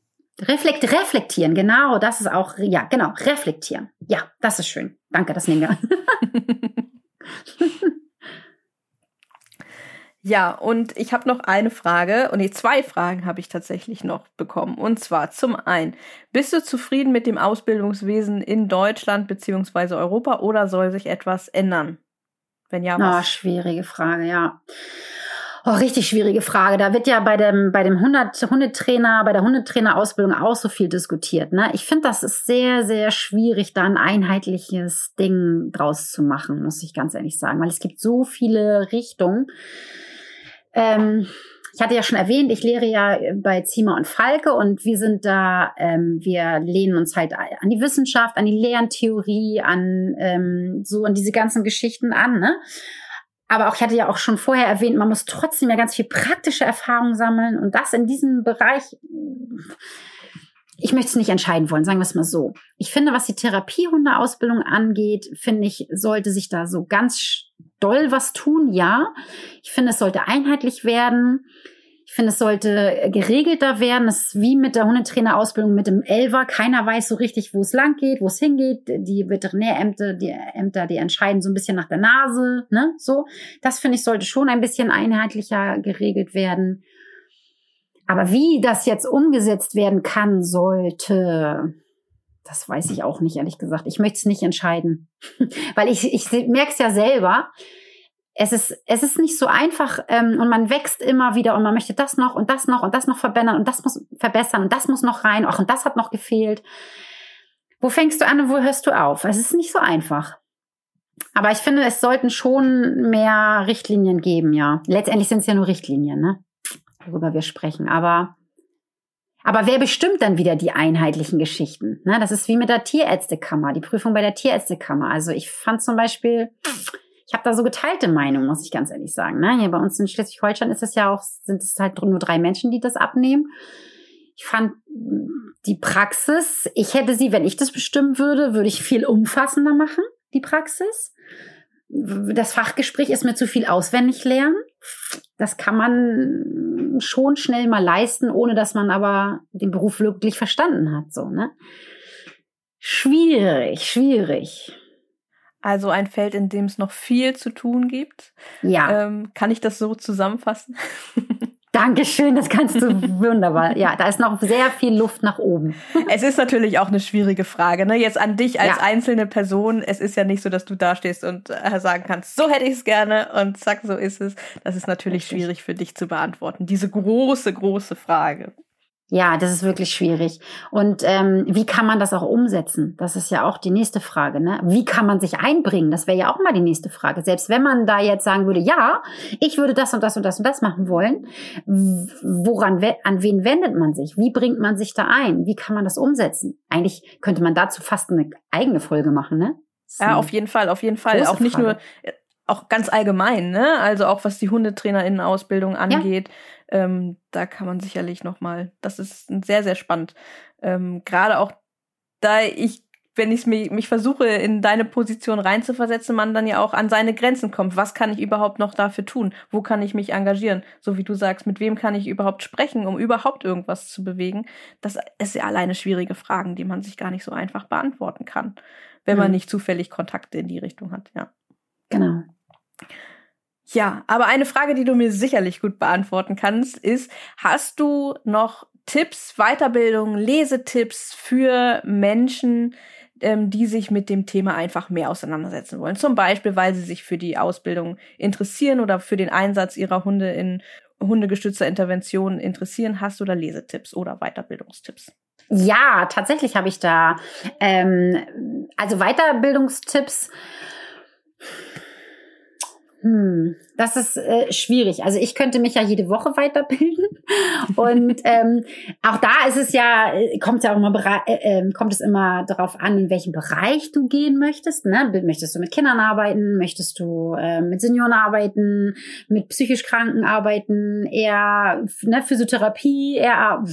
Reflekt, reflektieren, genau, das ist auch, ja, genau, reflektieren. Ja, das ist schön. Danke, das nehmen wir. ja, und ich habe noch eine Frage, und nee, zwei Fragen habe ich tatsächlich noch bekommen. Und zwar zum einen, bist du zufrieden mit dem Ausbildungswesen in Deutschland bzw. Europa oder soll sich etwas ändern? Wenn ja, was? Oh, schwierige Frage, ja. Oh, richtig schwierige Frage. Da wird ja bei dem, bei dem Hundetrainer, bei der Hundetrainerausbildung auch so viel diskutiert. Ne? Ich finde, das ist sehr, sehr schwierig, da ein einheitliches Ding draus zu machen, muss ich ganz ehrlich sagen, weil es gibt so viele Richtungen. Ähm, ich hatte ja schon erwähnt, ich lehre ja bei Ziemer und Falke und wir sind da, ähm, wir lehnen uns halt an die Wissenschaft, an die Lerntheorie, an ähm, so an diese ganzen Geschichten an. Ne? Aber auch, ich hatte ja auch schon vorher erwähnt, man muss trotzdem ja ganz viel praktische Erfahrung sammeln und das in diesem Bereich. Ich möchte es nicht entscheiden wollen, sagen wir es mal so. Ich finde, was die Therapiehundeausbildung angeht, finde ich, sollte sich da so ganz doll was tun, ja. Ich finde, es sollte einheitlich werden. Ich finde, es sollte geregelter werden. Es ist wie mit der Hundetrainerausbildung mit dem Elver. Keiner weiß so richtig, wo es lang geht, wo es hingeht. Die Veterinärämter, die Ämter, die entscheiden so ein bisschen nach der Nase, ne, so. Das finde ich sollte schon ein bisschen einheitlicher geregelt werden. Aber wie das jetzt umgesetzt werden kann, sollte, das weiß ich auch nicht, ehrlich gesagt. Ich möchte es nicht entscheiden. Weil ich, ich merke es ja selber es ist, es ist nicht so einfach ähm, und man wächst immer wieder und man möchte das noch und das noch und das noch verbessern und das muss verbessern und das muss noch rein, ach und das hat noch gefehlt. Wo fängst du an und wo hörst du auf? Es ist nicht so einfach. Aber ich finde, es sollten schon mehr Richtlinien geben, ja. Letztendlich sind es ja nur Richtlinien, ne? Worüber wir sprechen. Aber, aber wer bestimmt dann wieder die einheitlichen Geschichten? Ne? Das ist wie mit der Tierärztekammer, die Prüfung bei der Tierärztekammer. Also ich fand zum Beispiel, ich habe da so geteilte Meinung, muss ich ganz ehrlich sagen. Ne? Hier bei uns in Schleswig-Holstein ist es ja auch, sind es halt nur drei Menschen, die das abnehmen. Ich fand die Praxis, ich hätte sie, wenn ich das bestimmen würde, würde ich viel umfassender machen, die Praxis. Das Fachgespräch ist mir zu viel auswendig lernen. Das kann man schon schnell mal leisten, ohne dass man aber den Beruf wirklich verstanden hat, so, ne? Schwierig, schwierig. Also ein Feld, in dem es noch viel zu tun gibt. Ja. Ähm, kann ich das so zusammenfassen? Dankeschön, das kannst du wunderbar. Ja, da ist noch sehr viel Luft nach oben. Es ist natürlich auch eine schwierige Frage, ne? Jetzt an dich als ja. einzelne Person. Es ist ja nicht so, dass du da stehst und äh, sagen kannst, so hätte ich es gerne und zack, so ist es. Das ist natürlich Richtig. schwierig für dich zu beantworten. Diese große, große Frage. Ja, das ist wirklich schwierig. Und ähm, wie kann man das auch umsetzen? Das ist ja auch die nächste Frage. Ne? Wie kann man sich einbringen? Das wäre ja auch mal die nächste Frage. Selbst wenn man da jetzt sagen würde, ja, ich würde das und das und das und das machen wollen, woran, an wen wendet man sich? Wie bringt man sich da ein? Wie kann man das umsetzen? Eigentlich könnte man dazu fast eine eigene Folge machen, ne? Ja, auf jeden Fall, auf jeden Fall. Auch nicht Frage. nur, auch ganz allgemein, ne? Also auch was die Hundetrainerinnenausbildung angeht. Ja ähm, da kann man sicherlich noch mal, das ist sehr, sehr spannend. Ähm, Gerade auch, da ich, wenn ich mich, mich versuche, in deine Position reinzuversetzen, man dann ja auch an seine Grenzen kommt. Was kann ich überhaupt noch dafür tun? Wo kann ich mich engagieren? So wie du sagst, mit wem kann ich überhaupt sprechen, um überhaupt irgendwas zu bewegen? Das ist ja alleine schwierige Fragen, die man sich gar nicht so einfach beantworten kann, wenn mhm. man nicht zufällig Kontakte in die Richtung hat, ja. Genau. Ja, aber eine Frage, die du mir sicherlich gut beantworten kannst, ist, hast du noch Tipps, Weiterbildung, Lesetipps für Menschen, ähm, die sich mit dem Thema einfach mehr auseinandersetzen wollen? Zum Beispiel, weil sie sich für die Ausbildung interessieren oder für den Einsatz ihrer Hunde in hundegestützter Intervention interessieren. Hast du da Lesetipps oder Weiterbildungstipps? Ja, tatsächlich habe ich da ähm, also Weiterbildungstipps hm, das ist äh, schwierig. Also ich könnte mich ja jede Woche weiterbilden und ähm, auch da ist es ja äh, kommt ja auch immer äh, äh, kommt es immer darauf an, in welchem Bereich du gehen möchtest. Ne? Möchtest du mit Kindern arbeiten? Möchtest du äh, mit Senioren arbeiten? Mit psychisch Kranken arbeiten? Eher ne, Physiotherapie? Eher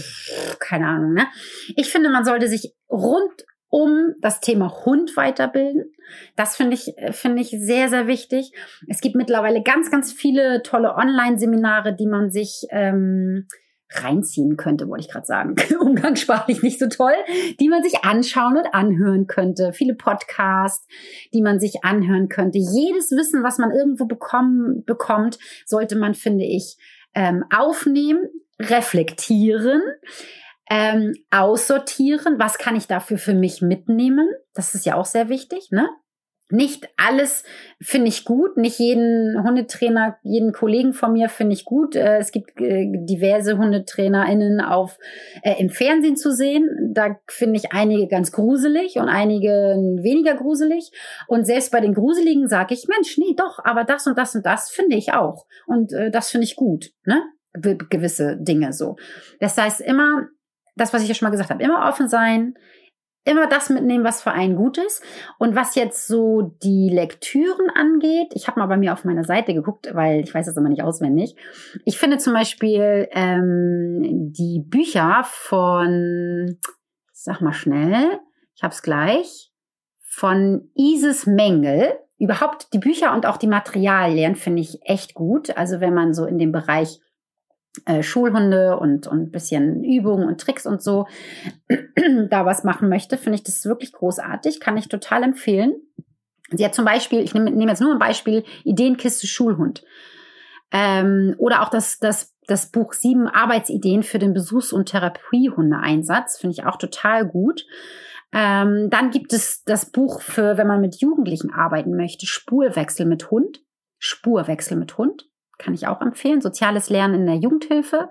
keine Ahnung. Ne? Ich finde, man sollte sich rund um das Thema Hund weiterbilden. Das finde ich, finde ich sehr, sehr wichtig. Es gibt mittlerweile ganz, ganz viele tolle Online-Seminare, die man sich ähm, reinziehen könnte, wollte ich gerade sagen. Umgangssprachlich nicht so toll, die man sich anschauen und anhören könnte. Viele Podcasts, die man sich anhören könnte. Jedes Wissen, was man irgendwo bekommen, bekommt, sollte man, finde ich, ähm, aufnehmen, reflektieren ähm, aussortieren, was kann ich dafür für mich mitnehmen. Das ist ja auch sehr wichtig, ne? Nicht alles finde ich gut, nicht jeden Hundetrainer, jeden Kollegen von mir finde ich gut. Äh, es gibt äh, diverse HundetrainerInnen auf, äh, im Fernsehen zu sehen. Da finde ich einige ganz gruselig und einige weniger gruselig. Und selbst bei den Gruseligen sage ich, Mensch, nee, doch, aber das und das und das finde ich auch. Und äh, das finde ich gut, ne? gewisse Dinge so. Das heißt immer, das, was ich ja schon mal gesagt habe, immer offen sein, immer das mitnehmen, was für einen gut ist. Und was jetzt so die Lektüren angeht, ich habe mal bei mir auf meiner Seite geguckt, weil ich weiß das immer nicht auswendig. Ich finde zum Beispiel ähm, die Bücher von, sag mal schnell, ich hab's gleich, von Isis Mengel. Überhaupt die Bücher und auch die Materialien finde ich echt gut. Also wenn man so in dem Bereich äh, Schulhunde und, und bisschen Übungen und Tricks und so da was machen möchte, finde ich das wirklich großartig, kann ich total empfehlen. Sie hat zum Beispiel, ich nehme nehm jetzt nur ein Beispiel, Ideenkiste Schulhund. Ähm, oder auch das, das, das Buch Sieben Arbeitsideen für den Besuchs- und Therapiehundeeinsatz, finde ich auch total gut. Ähm, dann gibt es das Buch für, wenn man mit Jugendlichen arbeiten möchte, Spurwechsel mit Hund. Spurwechsel mit Hund kann ich auch empfehlen. Soziales Lernen in der Jugendhilfe.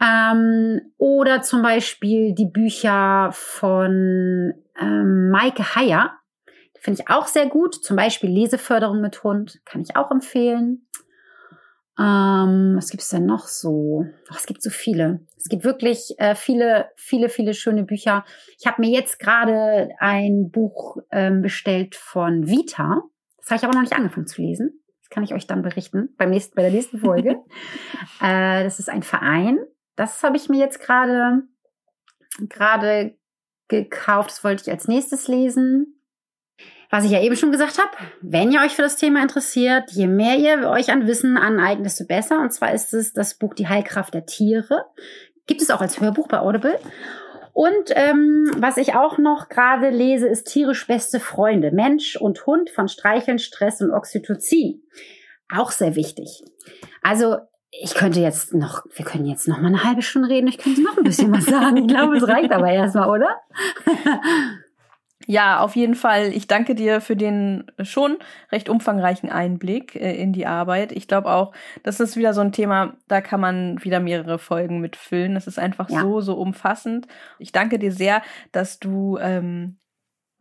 Ähm, oder zum Beispiel die Bücher von ähm, Maike Heyer. Finde ich auch sehr gut. Zum Beispiel Leseförderung mit Hund. Kann ich auch empfehlen. Ähm, was gibt es denn noch so? Ach, es gibt so viele. Es gibt wirklich äh, viele, viele, viele schöne Bücher. Ich habe mir jetzt gerade ein Buch ähm, bestellt von Vita. Das habe ich aber noch nicht angefangen zu lesen kann ich euch dann berichten beim nächsten, bei der nächsten Folge. äh, das ist ein Verein. Das habe ich mir jetzt gerade gerade gekauft. Das wollte ich als nächstes lesen. Was ich ja eben schon gesagt habe, wenn ihr euch für das Thema interessiert, je mehr ihr euch an Wissen aneignet, desto besser. Und zwar ist es das Buch Die Heilkraft der Tiere. Gibt es auch als Hörbuch bei Audible. Und ähm, was ich auch noch gerade lese, ist tierisch beste Freunde. Mensch und Hund von Streicheln, Stress und Oxytocin. Auch sehr wichtig. Also ich könnte jetzt noch, wir können jetzt noch mal eine halbe Stunde reden. Ich könnte noch ein bisschen was sagen. Ich glaube, es reicht aber erstmal, oder? Ja, auf jeden Fall. Ich danke dir für den schon recht umfangreichen Einblick äh, in die Arbeit. Ich glaube auch, das ist wieder so ein Thema, da kann man wieder mehrere Folgen mitfüllen. Das ist einfach ja. so, so umfassend. Ich danke dir sehr, dass du ähm,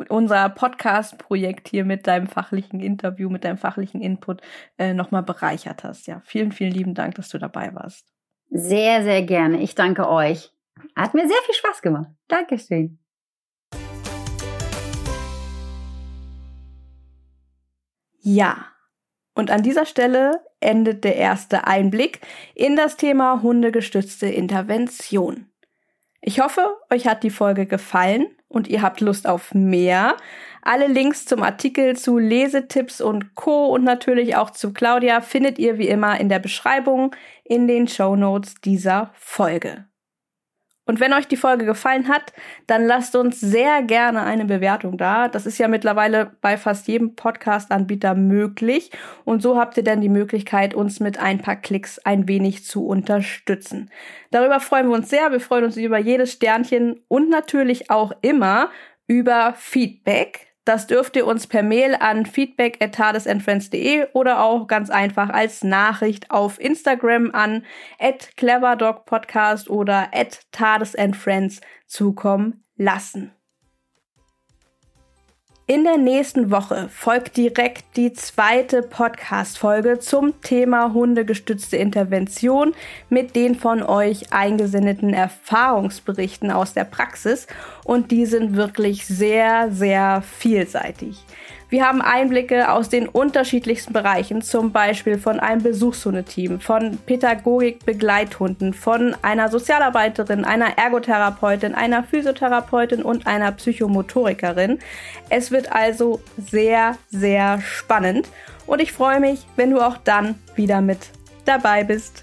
unser Podcast-Projekt hier mit deinem fachlichen Interview, mit deinem fachlichen Input äh, nochmal bereichert hast. Ja, vielen, vielen lieben Dank, dass du dabei warst. Sehr, sehr gerne. Ich danke euch. Hat mir sehr viel Spaß gemacht. Dankeschön. Ja. Und an dieser Stelle endet der erste Einblick in das Thema hundegestützte Intervention. Ich hoffe, euch hat die Folge gefallen und ihr habt Lust auf mehr. Alle Links zum Artikel zu Lesetipps und Co. und natürlich auch zu Claudia findet ihr wie immer in der Beschreibung in den Show Notes dieser Folge. Und wenn euch die Folge gefallen hat, dann lasst uns sehr gerne eine Bewertung da. Das ist ja mittlerweile bei fast jedem Podcast-Anbieter möglich. Und so habt ihr dann die Möglichkeit, uns mit ein paar Klicks ein wenig zu unterstützen. Darüber freuen wir uns sehr. Wir freuen uns über jedes Sternchen und natürlich auch immer über Feedback. Das dürft ihr uns per Mail an feedback@tadesandfriends.de oder auch ganz einfach als Nachricht auf Instagram an @cleverdogpodcast oder @tadesandfriends zukommen lassen. In der nächsten Woche folgt direkt die zweite Podcast-Folge zum Thema hundegestützte Intervention mit den von euch eingesendeten Erfahrungsberichten aus der Praxis und die sind wirklich sehr, sehr vielseitig. Wir haben Einblicke aus den unterschiedlichsten Bereichen, zum Beispiel von einem Besuchshundeteam, von Pädagogik-Begleithunden, von einer Sozialarbeiterin, einer Ergotherapeutin, einer Physiotherapeutin und einer Psychomotorikerin. Es wird also sehr, sehr spannend und ich freue mich, wenn du auch dann wieder mit dabei bist.